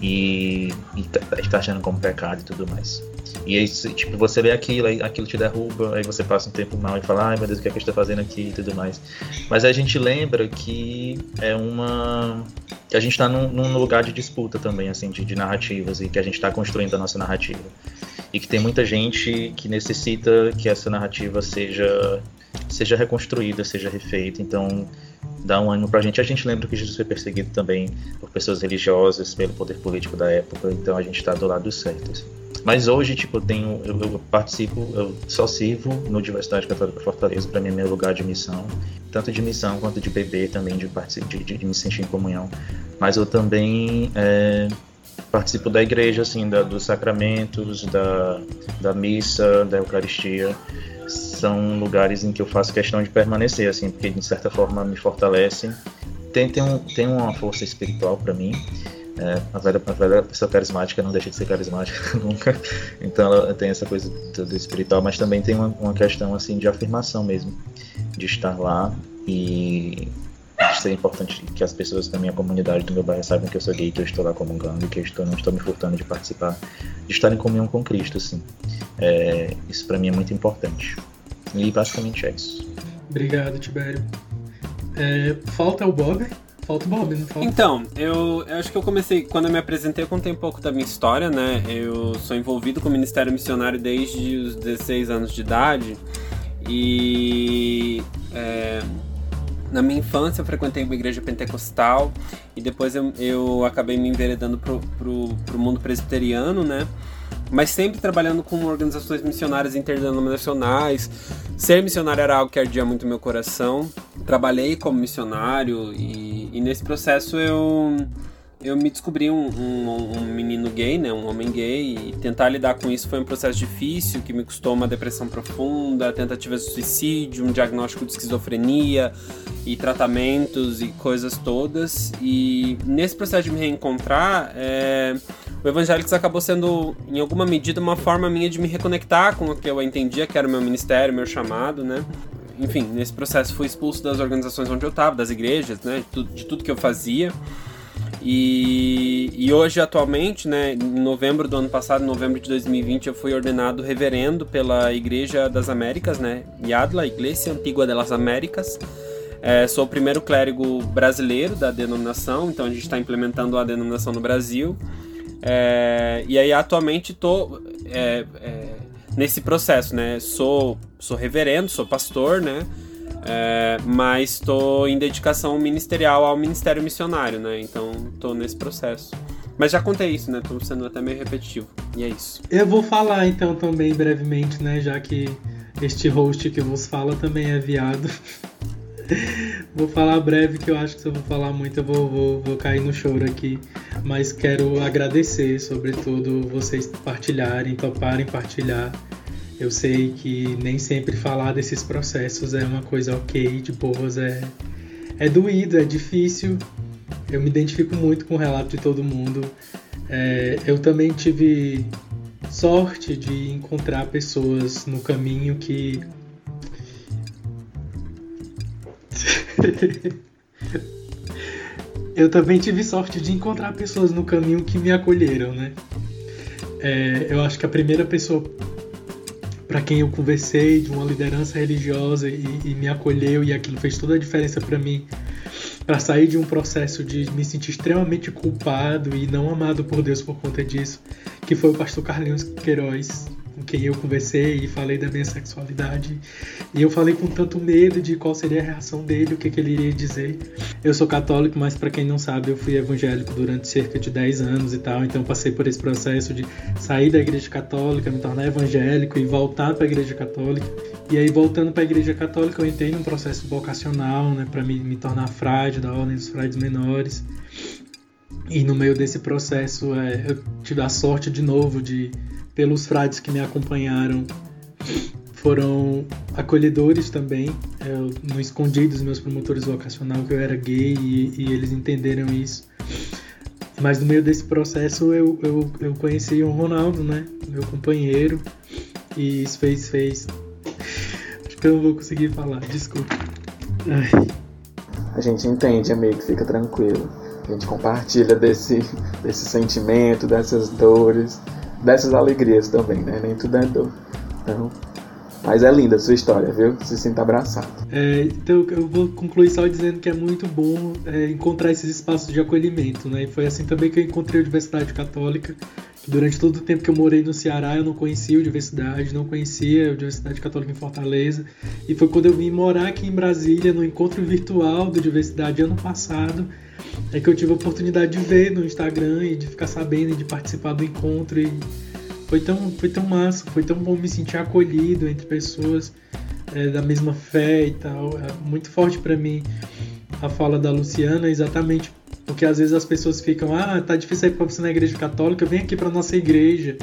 e, e tá, tá achando como pecado e tudo mais. E aí, tipo, você lê aquilo, aí aquilo te derruba, aí você passa um tempo mal e fala, ai meu Deus, o que é que eu estou fazendo aqui e tudo mais. Mas a gente lembra que é uma. que a gente está num, num, lugar de disputa também, assim, de, de narrativas, e que a gente está construindo a nossa narrativa. E que tem muita gente que necessita que essa narrativa seja seja reconstruída, seja refeita. Então, dá um ânimo pra gente. A gente lembra que Jesus foi perseguido também por pessoas religiosas, pelo poder político da época, então a gente está do lado certo. Assim. Mas hoje, tipo, eu tenho, eu, eu, participo, eu só sirvo no Diversidade Católica Fortaleza, para mim é meu lugar de missão, tanto de missão quanto de beber também, de, de, de, de me sentir em comunhão. Mas eu também é, participo da igreja, assim, da, dos sacramentos, da, da missa, da Eucaristia são lugares em que eu faço questão de permanecer, assim, porque de certa forma me fortalecem. Tem, tem, um, tem uma força espiritual para mim. É, a, velha, a velha pessoa carismática não deixa de ser carismática nunca. Então ela tem essa coisa do, espiritual, mas também tem uma, uma questão assim de afirmação mesmo, de estar lá e ser importante que as pessoas da minha comunidade, do meu bairro, saibam que eu sou gay, que eu estou lá comungando, que eu estou, não estou me furtando de participar, de estar em comunhão com Cristo, assim. É, isso para mim é muito importante. E basicamente é isso. Obrigado, Tibério. É, falta o Bob. Falta o Bob, não falta? Então, eu, eu, acho que eu comecei, quando eu me apresentei, eu contei um pouco da minha história, né? Eu sou envolvido com o Ministério Missionário desde os 16 anos de idade. E é, na minha infância eu frequentei uma igreja pentecostal e depois eu, eu acabei me enveredando pro, pro, pro mundo presbiteriano, né? Mas sempre trabalhando com organizações missionárias interdenominacionais. Ser missionário era algo que ardia muito meu coração. Trabalhei como missionário e, e nesse processo eu eu me descobri um, um, um, menino gay, né, um homem gay, e tentar lidar com isso foi um processo difícil, que me custou uma depressão profunda, tentativas de suicídio, um diagnóstico de esquizofrenia e tratamentos e coisas todas. E nesse processo de me reencontrar, é, o Evangélicos acabou sendo, em alguma medida, uma forma minha de me reconectar com o que eu entendia que era o meu ministério, meu chamado, né? Enfim, nesse processo fui expulso das organizações onde eu estava, das igrejas, né, de tudo, de tudo que eu fazia. E, e hoje, atualmente, né, em novembro do ano passado, novembro de 2020, eu fui ordenado reverendo pela Igreja das Américas, né, Yadla, Igreja Antigua das Américas. É, sou o primeiro clérigo brasileiro da denominação, então a gente está implementando a denominação no Brasil. É, e aí, atualmente, estou é, é, nesse processo, né? Sou, sou reverendo, sou pastor, né? É, mas estou em dedicação ministerial ao ministério missionário, né? Então estou nesse processo. Mas já contei isso, né? Tô sendo até meio repetitivo. E é isso. Eu vou falar então também brevemente, né? Já que este host que vos fala também é viado. vou falar breve, que eu acho que se eu vou falar muito eu vou, vou, vou cair no choro aqui. Mas quero agradecer, sobretudo, vocês partilharem, toparem partilhar eu sei que nem sempre falar desses processos é uma coisa ok, de boas, é, é doído, é difícil. Eu me identifico muito com o relato de todo mundo. É, eu também tive sorte de encontrar pessoas no caminho que. eu também tive sorte de encontrar pessoas no caminho que me acolheram, né? É, eu acho que a primeira pessoa para quem eu conversei de uma liderança religiosa e, e me acolheu e aquilo fez toda a diferença para mim para sair de um processo de me sentir extremamente culpado e não amado por Deus por conta disso, que foi o pastor Carlinhos Queiroz, com quem eu conversei e falei da minha sexualidade. E eu falei com tanto medo de qual seria a reação dele, o que, que ele iria dizer. Eu sou católico, mas para quem não sabe, eu fui evangélico durante cerca de 10 anos e tal, então passei por esse processo de sair da igreja católica, me tornar evangélico e voltar para a igreja católica. E aí, voltando para a igreja católica, eu entrei num processo vocacional, né, para me, me tornar frade da Ordem dos Frades Menores. E no meio desse processo, é, eu tive a sorte de novo de pelos frades que me acompanharam foram acolhedores também. Eu não escondi dos meus promotores vocacional que eu era gay e, e, eles entenderam isso. Mas no meio desse processo eu, eu, eu conheci o Ronaldo, né? Meu companheiro. E isso fez. fez... Acho que eu não vou conseguir falar, desculpa. Ai. A gente entende, amigo, fica tranquilo. A gente compartilha desse, desse sentimento, dessas dores dessas alegrias também, né? Nem tudo é dor. Então, mas é linda a sua história, viu? Se sinta abraçado. É, então eu vou concluir só dizendo que é muito bom é, encontrar esses espaços de acolhimento, né? E foi assim também que eu encontrei a Universidade Católica. Durante todo o tempo que eu morei no Ceará, eu não conhecia a universidade, não conhecia a Universidade Católica em Fortaleza. E foi quando eu vim morar aqui em Brasília, no encontro virtual da universidade ano passado, é que eu tive a oportunidade de ver no Instagram e de ficar sabendo e de participar do encontro e foi tão, foi tão massa, foi tão bom me sentir acolhido entre pessoas é, da mesma fé e tal. É muito forte para mim a fala da Luciana, exatamente porque às vezes as pessoas ficam, ah, tá difícil ir pra você na igreja católica, vem aqui para nossa igreja.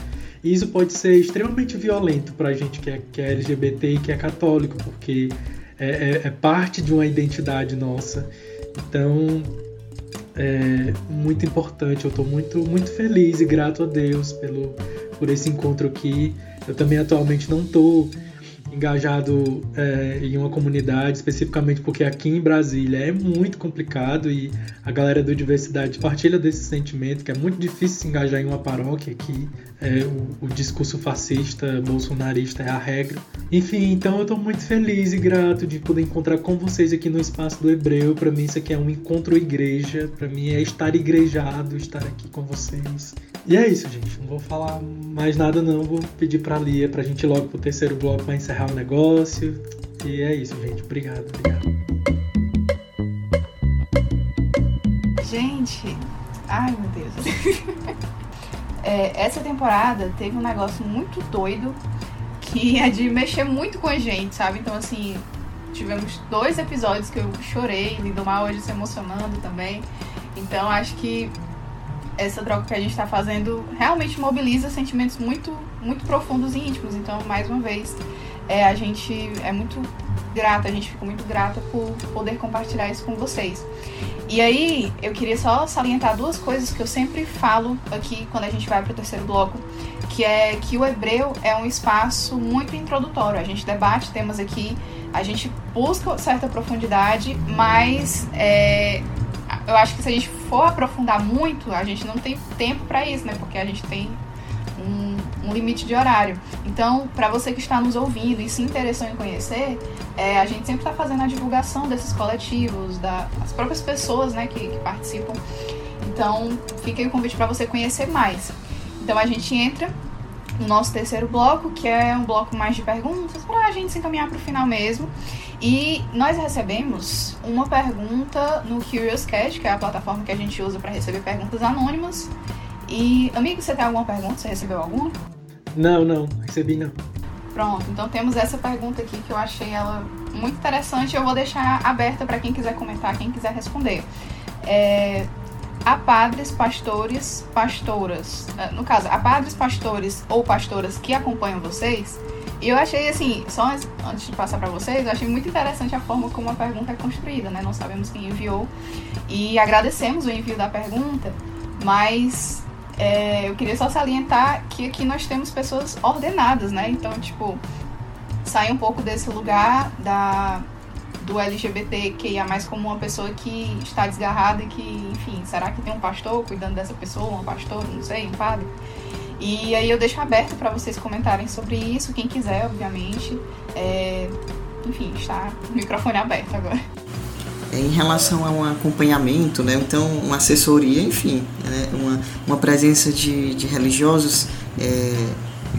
E isso pode ser extremamente violento pra gente que é, que é LGBT e que é católico, porque é, é, é parte de uma identidade nossa. Então, é muito importante. Eu estou muito, muito feliz e grato a Deus pelo, por esse encontro aqui. Eu também atualmente não estou engajado é, em uma comunidade, especificamente porque aqui em Brasília é muito complicado e a galera do Diversidade partilha desse sentimento que é muito difícil se engajar em uma paróquia aqui. É, o, o, discurso fascista, bolsonarista é a regra. Enfim, então eu estou muito feliz e grato de poder encontrar com vocês aqui no Espaço do Hebreu. Para mim isso aqui é um encontro igreja, para mim é estar igrejado, estar aqui com vocês. E é isso, gente. Não vou falar mais nada não, vou pedir para Lia pra gente ir logo pro terceiro bloco para encerrar o negócio. E é isso, gente. Obrigado, obrigado. Gente, ai meu Deus. é, essa temporada teve um negócio muito doido que é de mexer muito com a gente, sabe? Então, assim, tivemos dois episódios que eu chorei, Lindomar hoje se emocionando também. Então, acho que essa droga que a gente está fazendo realmente mobiliza sentimentos muito, muito profundos e íntimos. Então, mais uma vez, é, a gente é muito grata, a gente fica muito grata por poder compartilhar isso com vocês. E aí, eu queria só salientar duas coisas que eu sempre falo aqui quando a gente vai para o terceiro bloco, que é que o hebreu é um espaço muito introdutório. A gente debate temas aqui, a gente busca certa profundidade, mas é, eu acho que se a gente for aprofundar muito, a gente não tem tempo para isso, né? Porque a gente tem um, um limite de horário. Então, para você que está nos ouvindo e se interessou em conhecer, é, a gente sempre está fazendo a divulgação desses coletivos, das próprias pessoas né, que, que participam. Então, fica aí o convite para você conhecer mais. Então, a gente entra no nosso terceiro bloco, que é um bloco mais de perguntas, para a gente se encaminhar para o final mesmo. E nós recebemos uma pergunta no Curious Cat, que é a plataforma que a gente usa para receber perguntas anônimas. E, amigo, você tem alguma pergunta? Você recebeu alguma? Não, não, recebi não. Pronto, então temos essa pergunta aqui que eu achei ela muito interessante. Eu vou deixar aberta para quem quiser comentar, quem quiser responder. É, há padres, pastores, pastoras, é, no caso, há padres, pastores ou pastoras que acompanham vocês? E eu achei assim, só antes de passar para vocês, eu achei muito interessante a forma como a pergunta é construída, né? Não sabemos quem enviou e agradecemos o envio da pergunta, mas é, eu queria só salientar que aqui nós temos pessoas ordenadas, né? Então, tipo, sai um pouco desse lugar da do LGBTQIA como uma pessoa que está desgarrada e que, enfim, será que tem um pastor cuidando dessa pessoa, uma pastora, não sei, um padre? E aí eu deixo aberto para vocês comentarem sobre isso, quem quiser, obviamente. É, enfim, está o microfone aberto agora. Em relação a um acompanhamento, né? então uma assessoria, enfim, né? uma, uma presença de, de religiosos é,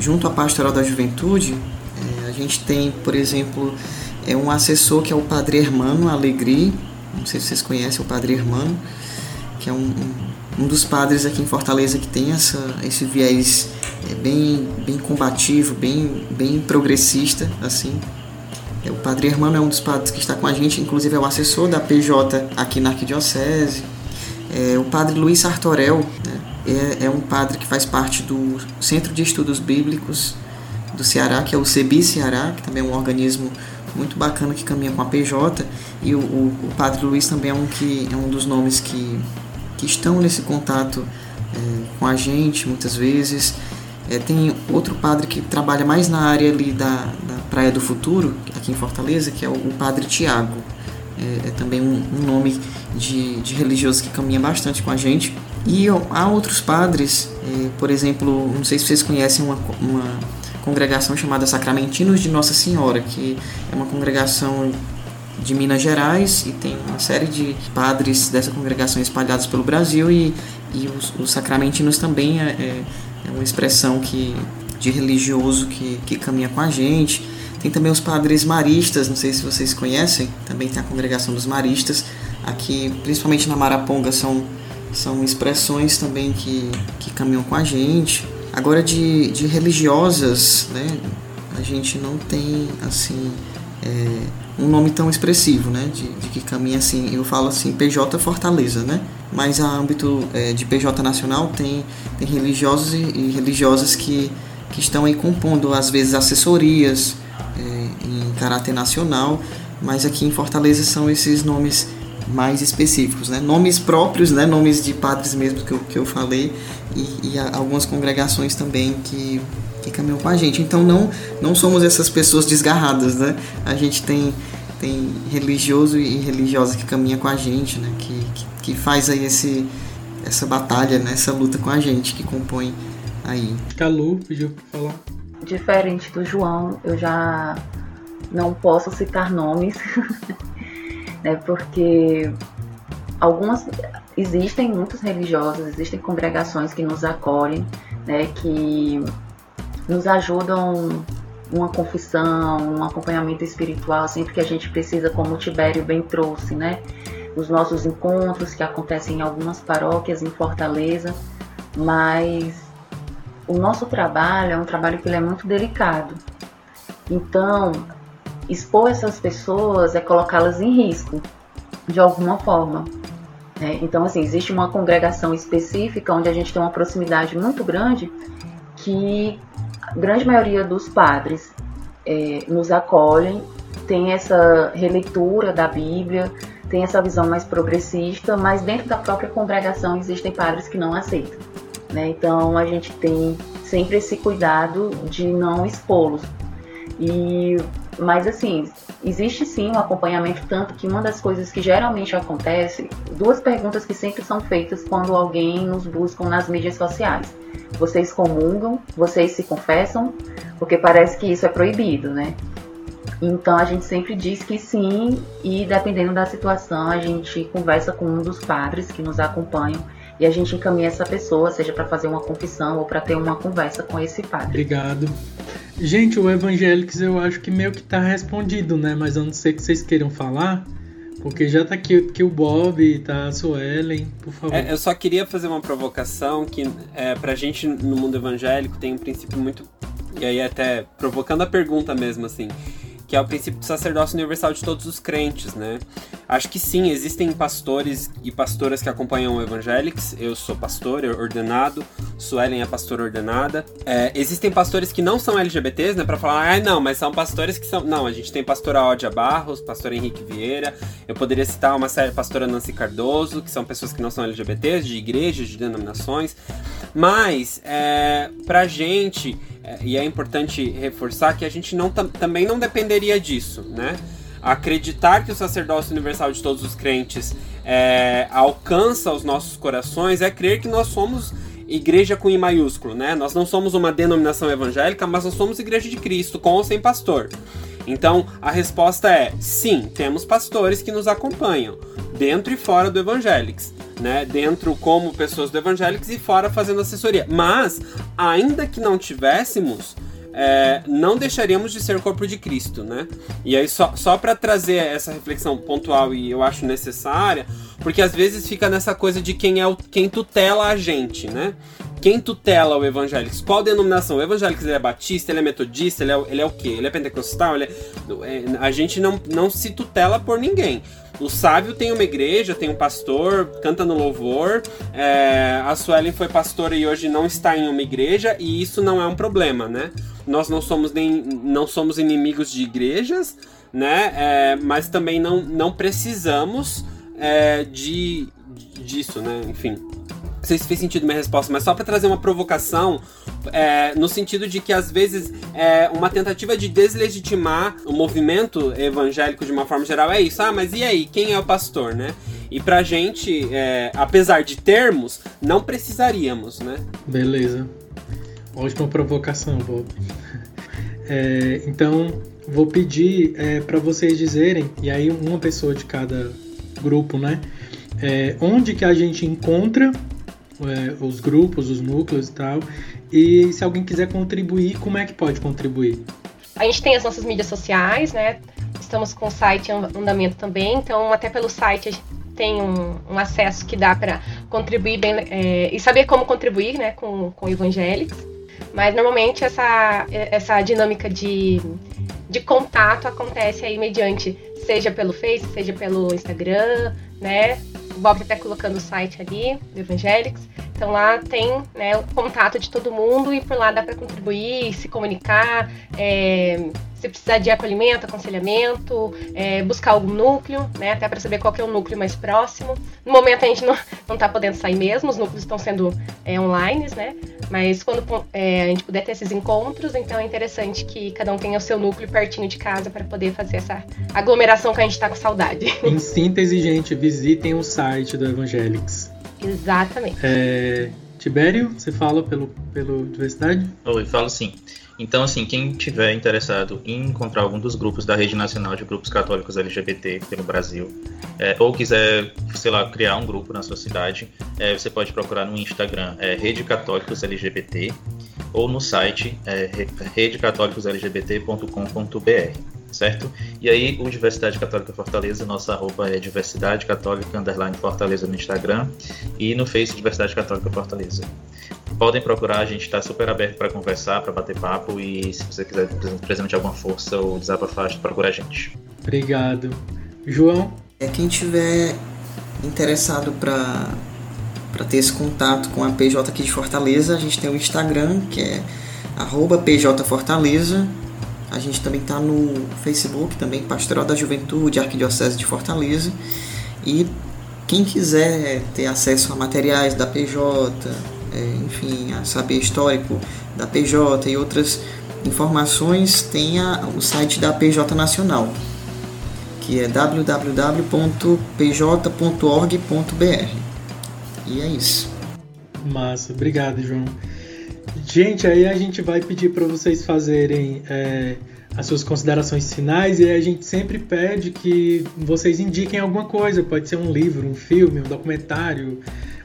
junto à pastoral da juventude, é, a gente tem, por exemplo, é um assessor que é o Padre Hermano Alegri, não sei se vocês conhecem o Padre Hermano, que é um, um dos padres aqui em Fortaleza que tem essa, esse viés é, bem, bem combativo, bem, bem progressista, assim. É, o padre Hermano é um dos padres que está com a gente, inclusive é o assessor da PJ aqui na Arquidiocese. É, o padre Luiz Sartorel né, é, é um padre que faz parte do Centro de Estudos Bíblicos do Ceará, que é o CEBI Ceará, que também é um organismo muito bacana que caminha com a PJ. E o, o, o padre Luiz também é um, que, é um dos nomes que que estão nesse contato é, com a gente muitas vezes. É, tem outro padre que trabalha mais na área ali da, da Praia do Futuro, aqui em Fortaleza, que é o, o Padre Tiago. É, é, também um, um nome de, de, religioso que caminha bastante com a gente. E ó, há outros padres, é, por exemplo, não sei se vocês conhecem uma, uma congregação chamada Sacramentinos de Nossa Senhora, que é uma congregação de Minas Gerais e tem uma série de padres dessa congregação espalhados pelo Brasil e, e os, os sacramentinos também é, é, é, uma expressão que, de religioso que, que caminha com a gente. Tem também os padres maristas, não sei se vocês conhecem, também tem a congregação dos maristas. Aqui, principalmente na Maraponga, são, são expressões também que, que caminham com a gente. Agora, de, de religiosas, né, a gente não tem, assim, é, um nome tão expressivo, né? De, de, que caminha assim, eu falo assim, PJ Fortaleza, né? Mas a âmbito é, de PJ Nacional tem, tem religiosos e, religiosas que, que estão aí compondo, às vezes, assessorias é, em caráter nacional, mas aqui em Fortaleza são esses nomes mais específicos, né? Nomes próprios, né? Nomes de padres mesmo que eu, que eu falei e, e algumas congregações também que que caminham com a gente. Então não não somos essas pessoas desgarradas, né? A gente tem tem religioso e religiosa que caminha com a gente, né? Que, que, que faz aí esse essa batalha, né? essa luta com a gente, que compõe aí. Calu pediu para falar. Diferente do João, eu já não posso citar nomes, né? Porque algumas existem muitos religiosos, existem congregações que nos acolhem, né? Que nos ajudam uma confissão, um acompanhamento espiritual, sempre que a gente precisa, como o Tibério bem trouxe, né? Os nossos encontros que acontecem em algumas paróquias em Fortaleza, mas o nosso trabalho é um trabalho que é muito delicado. Então, expor essas pessoas é colocá-las em risco, de alguma forma. Né? Então, assim, existe uma congregação específica onde a gente tem uma proximidade muito grande que grande maioria dos padres é, nos acolhem, tem essa releitura da Bíblia, tem essa visão mais progressista, mas dentro da própria congregação existem padres que não aceitam. Né? Então a gente tem sempre esse cuidado de não expô-los. E mas assim, existe sim um acompanhamento, tanto que uma das coisas que geralmente acontece, duas perguntas que sempre são feitas quando alguém nos busca nas mídias sociais. Vocês comungam? Vocês se confessam? Porque parece que isso é proibido, né? Então a gente sempre diz que sim, e dependendo da situação, a gente conversa com um dos padres que nos acompanham e a gente encaminha essa pessoa, seja para fazer uma confissão ou para ter uma conversa com esse padre. Obrigado. Gente, o Evangélicos eu acho que meio que tá respondido, né? Mas eu não sei que vocês queiram falar. Porque já tá aqui, aqui o Bob, tá a Suelen, por favor. É, eu só queria fazer uma provocação que é, pra gente no mundo evangélico tem um princípio muito. E aí até provocando a pergunta mesmo, assim que é o princípio do sacerdócio universal de todos os crentes, né? Acho que sim, existem pastores e pastoras que acompanham o Evangelics. Eu sou pastor ordenado, Suelen é pastora ordenada. É, existem pastores que não são LGBTs, né? Pra falar, ah, não, mas são pastores que são. Não, a gente tem pastora Ódia Barros, pastor Henrique Vieira. Eu poderia citar uma série, pastora Nancy Cardoso, que são pessoas que não são LGBTs, de igrejas, de denominações. Mas, é, pra gente e é importante reforçar que a gente não, também não dependeria disso, né? Acreditar que o sacerdócio universal de todos os crentes é, alcança os nossos corações é crer que nós somos igreja com I maiúsculo, né? Nós não somos uma denominação evangélica, mas nós somos igreja de Cristo, com ou sem pastor. Então, a resposta é sim, temos pastores que nos acompanham, dentro e fora do Evangelics né? Dentro como pessoas do Evangélicos e fora fazendo assessoria. Mas, ainda que não tivéssemos, é, não deixaríamos de ser corpo de Cristo, né? E aí, só, só para trazer essa reflexão pontual e eu acho necessária, porque às vezes fica nessa coisa de quem é o, quem tutela a gente, né? Quem tutela o evangélico? Qual denominação? O evangélico ele é batista, ele é metodista, ele é, ele é o quê? Ele é pentecostal? Ele é, é, a gente não, não se tutela por ninguém. O Sávio tem uma igreja, tem um pastor, canta no louvor. É, a Suelen foi pastora e hoje não está em uma igreja, e isso não é um problema, né? Nós não somos nem não somos inimigos de igrejas, né? É, mas também não, não precisamos é, de disso, né? Enfim. Não sei se fez sentido minha resposta, mas só para trazer uma provocação, é, no sentido de que às vezes é uma tentativa de deslegitimar o movimento evangélico de uma forma geral é isso. Ah, mas e aí? Quem é o pastor, né? E pra gente, é, apesar de termos, não precisaríamos, né? Beleza. Ótima provocação, Bob. É, então, vou pedir é, para vocês dizerem, e aí uma pessoa de cada grupo, né? É, onde que a gente encontra é, os grupos, os núcleos e tal. E se alguém quiser contribuir, como é que pode contribuir? A gente tem as nossas mídias sociais, né? Estamos com o site em andamento também, então até pelo site a gente tem um, um acesso que dá para contribuir bem é, e saber como contribuir, né, com, com evangélicos. Mas normalmente essa, essa dinâmica de, de contato acontece aí mediante, seja pelo Face, seja pelo Instagram, né? Bob tá até colocando o site ali, do Evangelics. Então lá tem né, o contato de todo mundo e por lá dá para contribuir, se comunicar, é, se precisar de acolhimento, aconselhamento, é, buscar algum núcleo, né, até para saber qual é o núcleo mais próximo. No momento a gente não, não tá podendo sair mesmo, os núcleos estão sendo é, online, né? Mas quando é, a gente puder ter esses encontros, então é interessante que cada um tenha o seu núcleo pertinho de casa para poder fazer essa aglomeração que a gente está com saudade. Em síntese, gente, visitem o site do Evangelics. Exatamente. É, Tibério, você fala pelo, pelo Diversidade? Oi, falo sim. Então, assim, quem tiver interessado em encontrar algum dos grupos da Rede Nacional de Grupos Católicos LGBT pelo Brasil, é, ou quiser, sei lá, criar um grupo na sua cidade, é, você pode procurar no Instagram, é, Rede Católicos LGBT, ou no site, é, redecatolicoslgbt.com.br certo? E aí, o Diversidade Católica Fortaleza, nossa arroba é Diversidade Católica Underline Fortaleza no Instagram e no Face Diversidade Católica Fortaleza. Podem procurar, a gente está super aberto para conversar, para bater papo e se você quiser de alguma força ou desabafar, procura a gente. Obrigado. João? É quem tiver interessado para para ter esse contato com a PJ aqui de Fortaleza, a gente tem o Instagram, que é arroba PJ Fortaleza, a gente também está no Facebook, também Pastoral da Juventude, Arquidiocese de Fortaleza. E quem quiser ter acesso a materiais da PJ, é, enfim, a saber histórico da PJ e outras informações, tem o site da PJ Nacional, que é www.pj.org.br. E é isso. Massa, obrigado, João. Gente, aí a gente vai pedir para vocês fazerem é, as suas considerações finais e a gente sempre pede que vocês indiquem alguma coisa. Pode ser um livro, um filme, um documentário,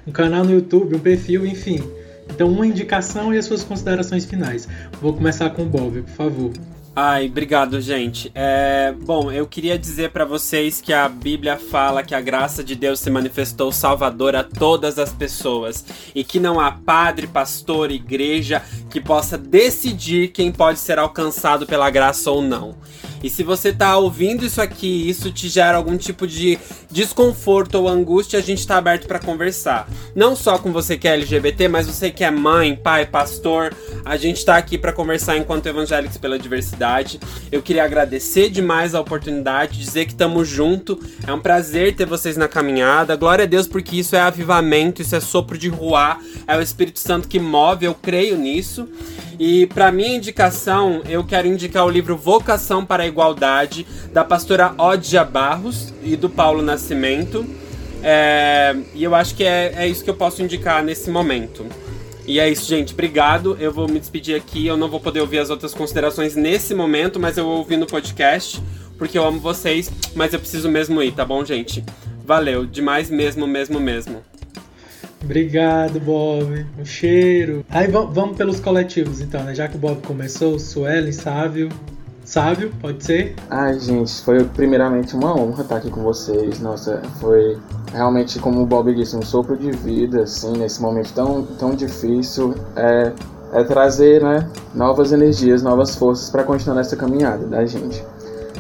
um canal no YouTube, um perfil, enfim. Então, uma indicação e as suas considerações finais. Vou começar com o Bob, por favor. Ai, obrigado, gente. É, bom, eu queria dizer para vocês que a Bíblia fala que a graça de Deus se manifestou salvador a todas as pessoas e que não há padre, pastor, igreja que possa decidir quem pode ser alcançado pela graça ou não. E se você tá ouvindo isso aqui e isso te gera algum tipo de desconforto ou angústia, a gente tá aberto para conversar. Não só com você que é LGBT, mas você que é mãe, pai, pastor, a gente tá aqui para conversar enquanto evangélicos pela diversidade. Eu queria agradecer demais a oportunidade, dizer que estamos junto. É um prazer ter vocês na caminhada. Glória a Deus porque isso é avivamento, isso é sopro de ruá, é o Espírito Santo que move, eu creio nisso. E para minha indicação, eu quero indicar o livro Vocação para Igualdade, da pastora Odja Barros e do Paulo Nascimento. É, e eu acho que é, é isso que eu posso indicar nesse momento. E é isso, gente. Obrigado. Eu vou me despedir aqui. Eu não vou poder ouvir as outras considerações nesse momento, mas eu vou ouvir no podcast, porque eu amo vocês, mas eu preciso mesmo ir, tá bom, gente? Valeu, demais mesmo, mesmo, mesmo. Obrigado, Bob. Um cheiro. Aí vamos pelos coletivos, então, né? Já que o Bob começou, Suelen, Sávio. Sávio, pode ser? Ai, gente, foi primeiramente uma honra estar aqui com vocês. Nossa, foi realmente, como o Bob disse, um sopro de vida, assim, nesse momento tão, tão difícil. É, é trazer, né, novas energias, novas forças para continuar nessa caminhada da gente.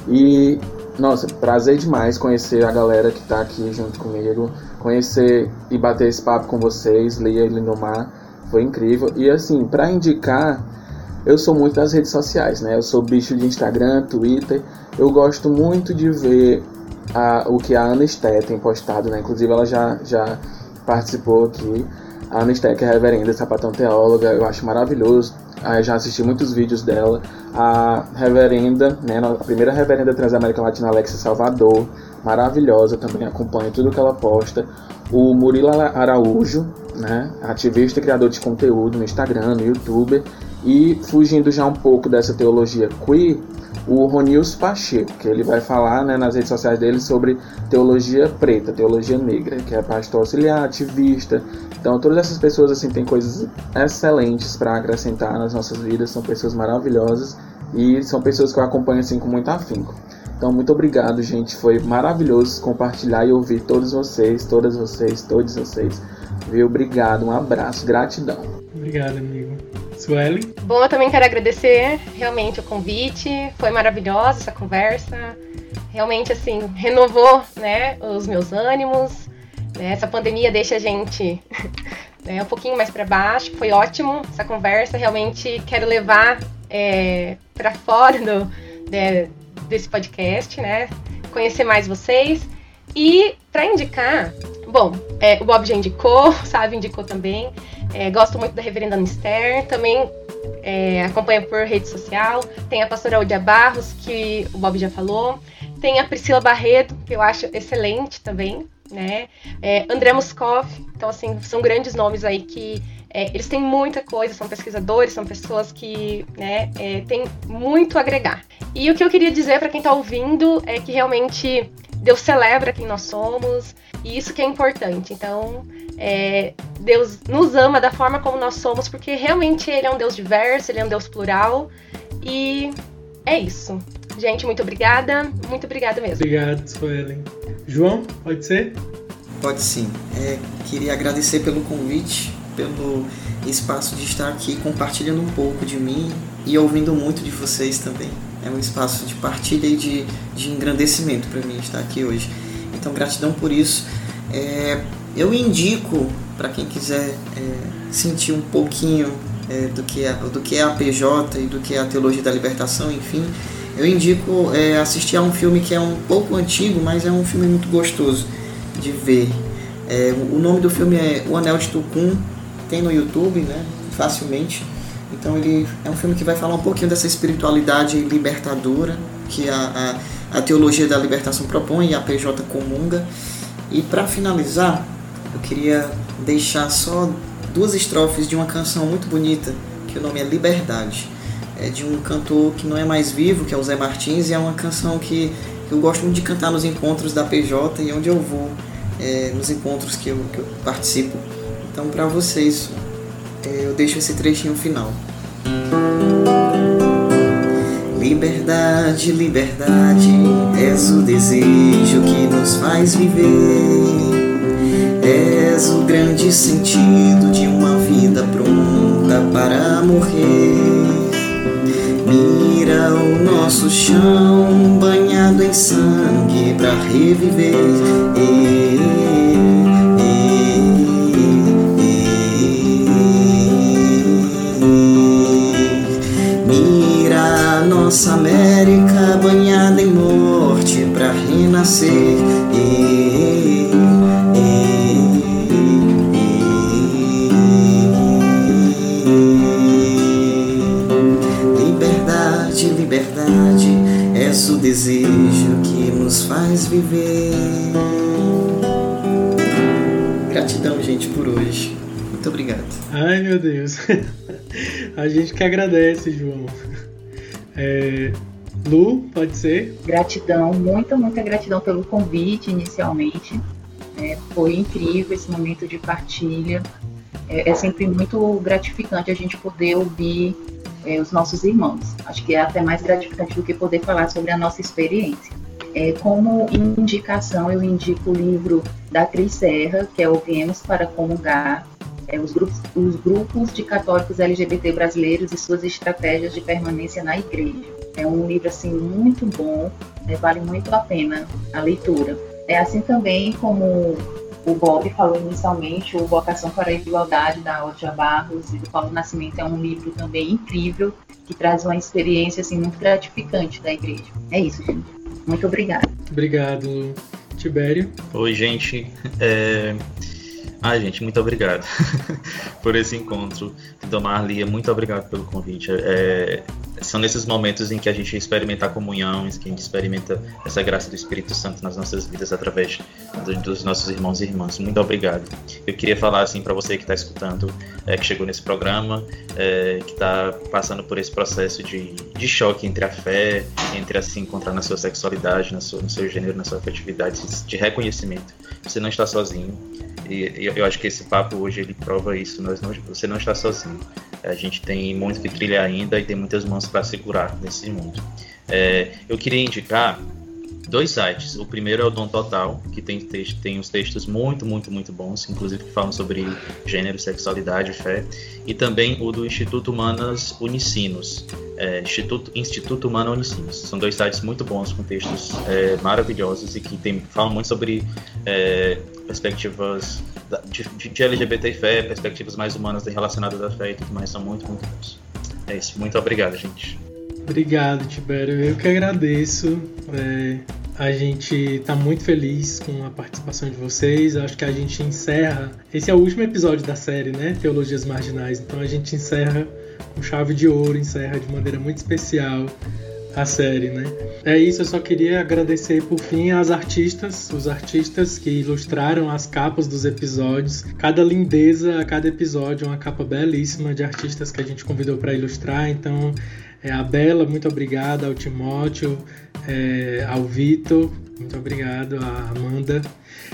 E, nossa, prazer demais conhecer a galera que está aqui junto comigo conhecer e bater esse papo com vocês, Lia e Lindomar, foi incrível. E assim, para indicar, eu sou muito das redes sociais, né? Eu sou bicho de Instagram, Twitter. Eu gosto muito de ver a, o que a Ana Esté tem postado, né? Inclusive ela já, já participou aqui. A Ana Esté, que é reverenda, sapatão teóloga, eu acho maravilhoso. Eu já assisti muitos vídeos dela. A reverenda, né? A primeira reverenda Transamérica Latina, Alexia Salvador maravilhosa, também acompanho tudo que ela posta. O Murilo Araújo, né, ativista e criador de conteúdo no Instagram, no YouTube. E fugindo já um pouco dessa teologia queer, o Ronils Pacheco, que ele vai falar né, nas redes sociais dele sobre teologia preta, teologia negra, que é pastor auxiliar, ativista. Então, todas essas pessoas assim têm coisas excelentes para acrescentar nas nossas vidas, são pessoas maravilhosas e são pessoas que eu acompanho assim com muito afinco. Então, muito obrigado, gente. Foi maravilhoso compartilhar e ouvir todos vocês, todas vocês, todos vocês. Viu? Obrigado, um abraço, gratidão. Obrigado, amigo. Sueli? Bom, eu também quero agradecer realmente o convite. Foi maravilhosa essa conversa. Realmente, assim, renovou né, os meus ânimos. Né? Essa pandemia deixa a gente né, um pouquinho mais para baixo. Foi ótimo essa conversa. Realmente quero levar é, para fora do, né, desse podcast, né? Conhecer mais vocês. E para indicar, bom, é, o Bob já indicou, sabe, indicou também. É, gosto muito da Reverenda Mister, também é, acompanha por rede social. Tem a pastora Odia Barros, que o Bob já falou. Tem a Priscila Barreto, que eu acho excelente também, né? É, André Muskov, então assim, são grandes nomes aí que é, eles têm muita coisa, são pesquisadores, são pessoas que né, é, têm muito a agregar. E o que eu queria dizer para quem está ouvindo é que realmente Deus celebra quem nós somos, e isso que é importante. Então, é, Deus nos ama da forma como nós somos, porque realmente Ele é um Deus diverso, Ele é um Deus plural, e é isso. Gente, muito obrigada, muito obrigada mesmo. Obrigado, Suelen. João, pode ser? Pode sim. É, queria agradecer pelo convite pelo espaço de estar aqui compartilhando um pouco de mim e ouvindo muito de vocês também. É um espaço de partilha e de, de engrandecimento para mim estar aqui hoje. Então, gratidão por isso. É, eu indico para quem quiser é, sentir um pouquinho é, do, que é, do que é a PJ e do que é a teologia da libertação, enfim, eu indico é, assistir a um filme que é um pouco antigo, mas é um filme muito gostoso de ver. É, o nome do filme é O Anel de Tucum, tem no YouTube, né? Facilmente. Então ele é um filme que vai falar um pouquinho dessa espiritualidade libertadora que a, a, a teologia da libertação propõe e a PJ comunga. E para finalizar, eu queria deixar só duas estrofes de uma canção muito bonita, que o nome é Liberdade. É de um cantor que não é mais vivo, que é o Zé Martins, e é uma canção que eu gosto muito de cantar nos encontros da PJ e onde eu vou, é, nos encontros que eu, que eu participo. Então, para vocês, eu deixo esse trechinho final. Liberdade, liberdade, és o desejo que nos faz viver. És o grande sentido de uma vida pronta para morrer. Mira o nosso chão banhado em sangue para reviver. Nossa América banhada em morte para renascer. Liberdade, liberdade, és o desejo que nos faz viver. Gratidão, gente, por hoje. Muito obrigado. Ai, meu Deus. A gente que agradece, João. É... Lu, pode ser? Gratidão, muita, muita gratidão pelo convite inicialmente. É, foi incrível esse momento de partilha. É, é, sempre muito gratificante a gente poder ouvir é, os nossos irmãos. Acho que é até mais gratificante do que poder falar sobre a nossa experiência. É, como indicação, eu indico o livro da Cris Serra, que é O Viemos para Comungar, é, os, grupos, os grupos de católicos LGBT brasileiros e suas estratégias de permanência na igreja. É um livro assim muito bom, né, vale muito a pena a leitura. É assim também como o Bob falou inicialmente, o Vocação para a Igualdade, da Odja Barros e do Paulo Nascimento, é um livro também incrível, que traz uma experiência assim, muito gratificante da igreja. É isso, gente. Muito obrigada. Obrigado, Tibério. Oi, gente. É... Ai, gente, muito obrigado por esse encontro. Domar Lia, muito obrigado pelo convite. É, são nesses momentos em que a gente experimenta a comunhão, em que a gente experimenta essa graça do Espírito Santo nas nossas vidas através do, dos nossos irmãos e irmãs. Muito obrigado. Eu queria falar assim para você que está escutando, é, que chegou nesse programa, é, que está passando por esse processo de, de choque entre a fé, entre a se encontrar na sua sexualidade, na sua, no seu gênero, na sua afetividade, de reconhecimento. Você não está sozinho. E eu acho que esse papo hoje ele prova isso. Nós não, você não está sozinho. A gente tem muito que trilhar ainda e tem muitas mãos para segurar nesse mundo. É, eu queria indicar dois sites. O primeiro é o Dom Total, que tem, texto, tem uns textos muito, muito, muito bons, inclusive que falam sobre gênero, sexualidade, fé. E também o do Instituto Humanas Unicinos, é, Instituto, Instituto Humana Unicinos. São dois sites muito bons, com textos é, maravilhosos e que tem, falam muito sobre é, perspectivas de, de, LGBT e fé, perspectivas mais humanas relacionadas à fé e tudo mais. São muito, muito bons. É isso. Muito obrigado, gente. Obrigado, Tibério. Eu que agradeço. É, a gente está muito feliz com a participação de vocês. Acho que a gente encerra. Esse é o último episódio da série, né? Teologias Marginais. Então a gente encerra com chave de ouro, encerra de maneira muito especial a série, né? É isso, eu só queria agradecer por fim às artistas, os artistas que ilustraram as capas dos episódios. Cada lindeza a cada episódio, uma capa belíssima de artistas que a gente convidou para ilustrar. Então, é, a Bela, muito obrigada, ao Timóteo, é, ao Vitor, muito obrigado, a Amanda.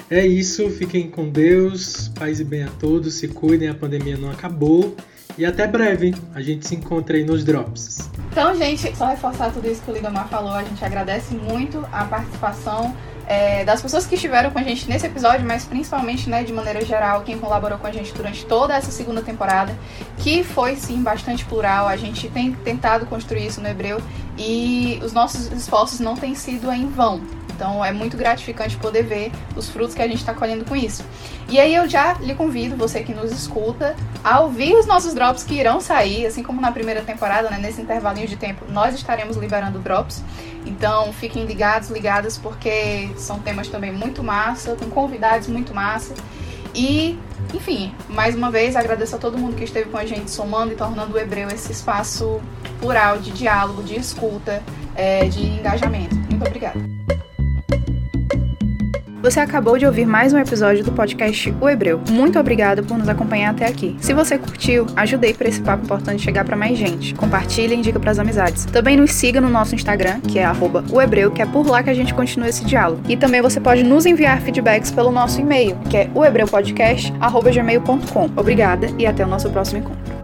É isso, fiquem com Deus, paz e bem a todos, se cuidem, a pandemia não acabou. E até breve, a gente se encontra aí nos drops. Então, gente, só reforçar tudo isso que o Lidomar falou, a gente agradece muito a participação é, das pessoas que estiveram com a gente nesse episódio, mas principalmente, né, de maneira geral, quem colaborou com a gente durante toda essa segunda temporada, que foi sim bastante plural. A gente tem tentado construir isso no hebreu e os nossos esforços não têm sido em vão. Então é muito gratificante poder ver os frutos que a gente está colhendo com isso. E aí eu já lhe convido, você que nos escuta, a ouvir os nossos drops que irão sair, assim como na primeira temporada, né, nesse intervalinho de tempo, nós estaremos liberando drops. Então fiquem ligados, ligadas, porque são temas também muito massa, com convidados muito massa. E Enfim, mais uma vez agradeço a todo mundo que esteve com a gente somando e tornando o Hebreu esse espaço plural de diálogo, de escuta, é, de engajamento. Muito obrigada. Você acabou de ouvir mais um episódio do podcast O Hebreu. Muito obrigada por nos acompanhar até aqui. Se você curtiu, ajudei para esse papo importante chegar para mais gente. Compartilhe e indica para as amizades. Também nos siga no nosso Instagram, que é @ohebreu, que é por lá que a gente continua esse diálogo. E também você pode nos enviar feedbacks pelo nosso e-mail, que é ohebreupodcast@gmail.com. Obrigada e até o nosso próximo encontro.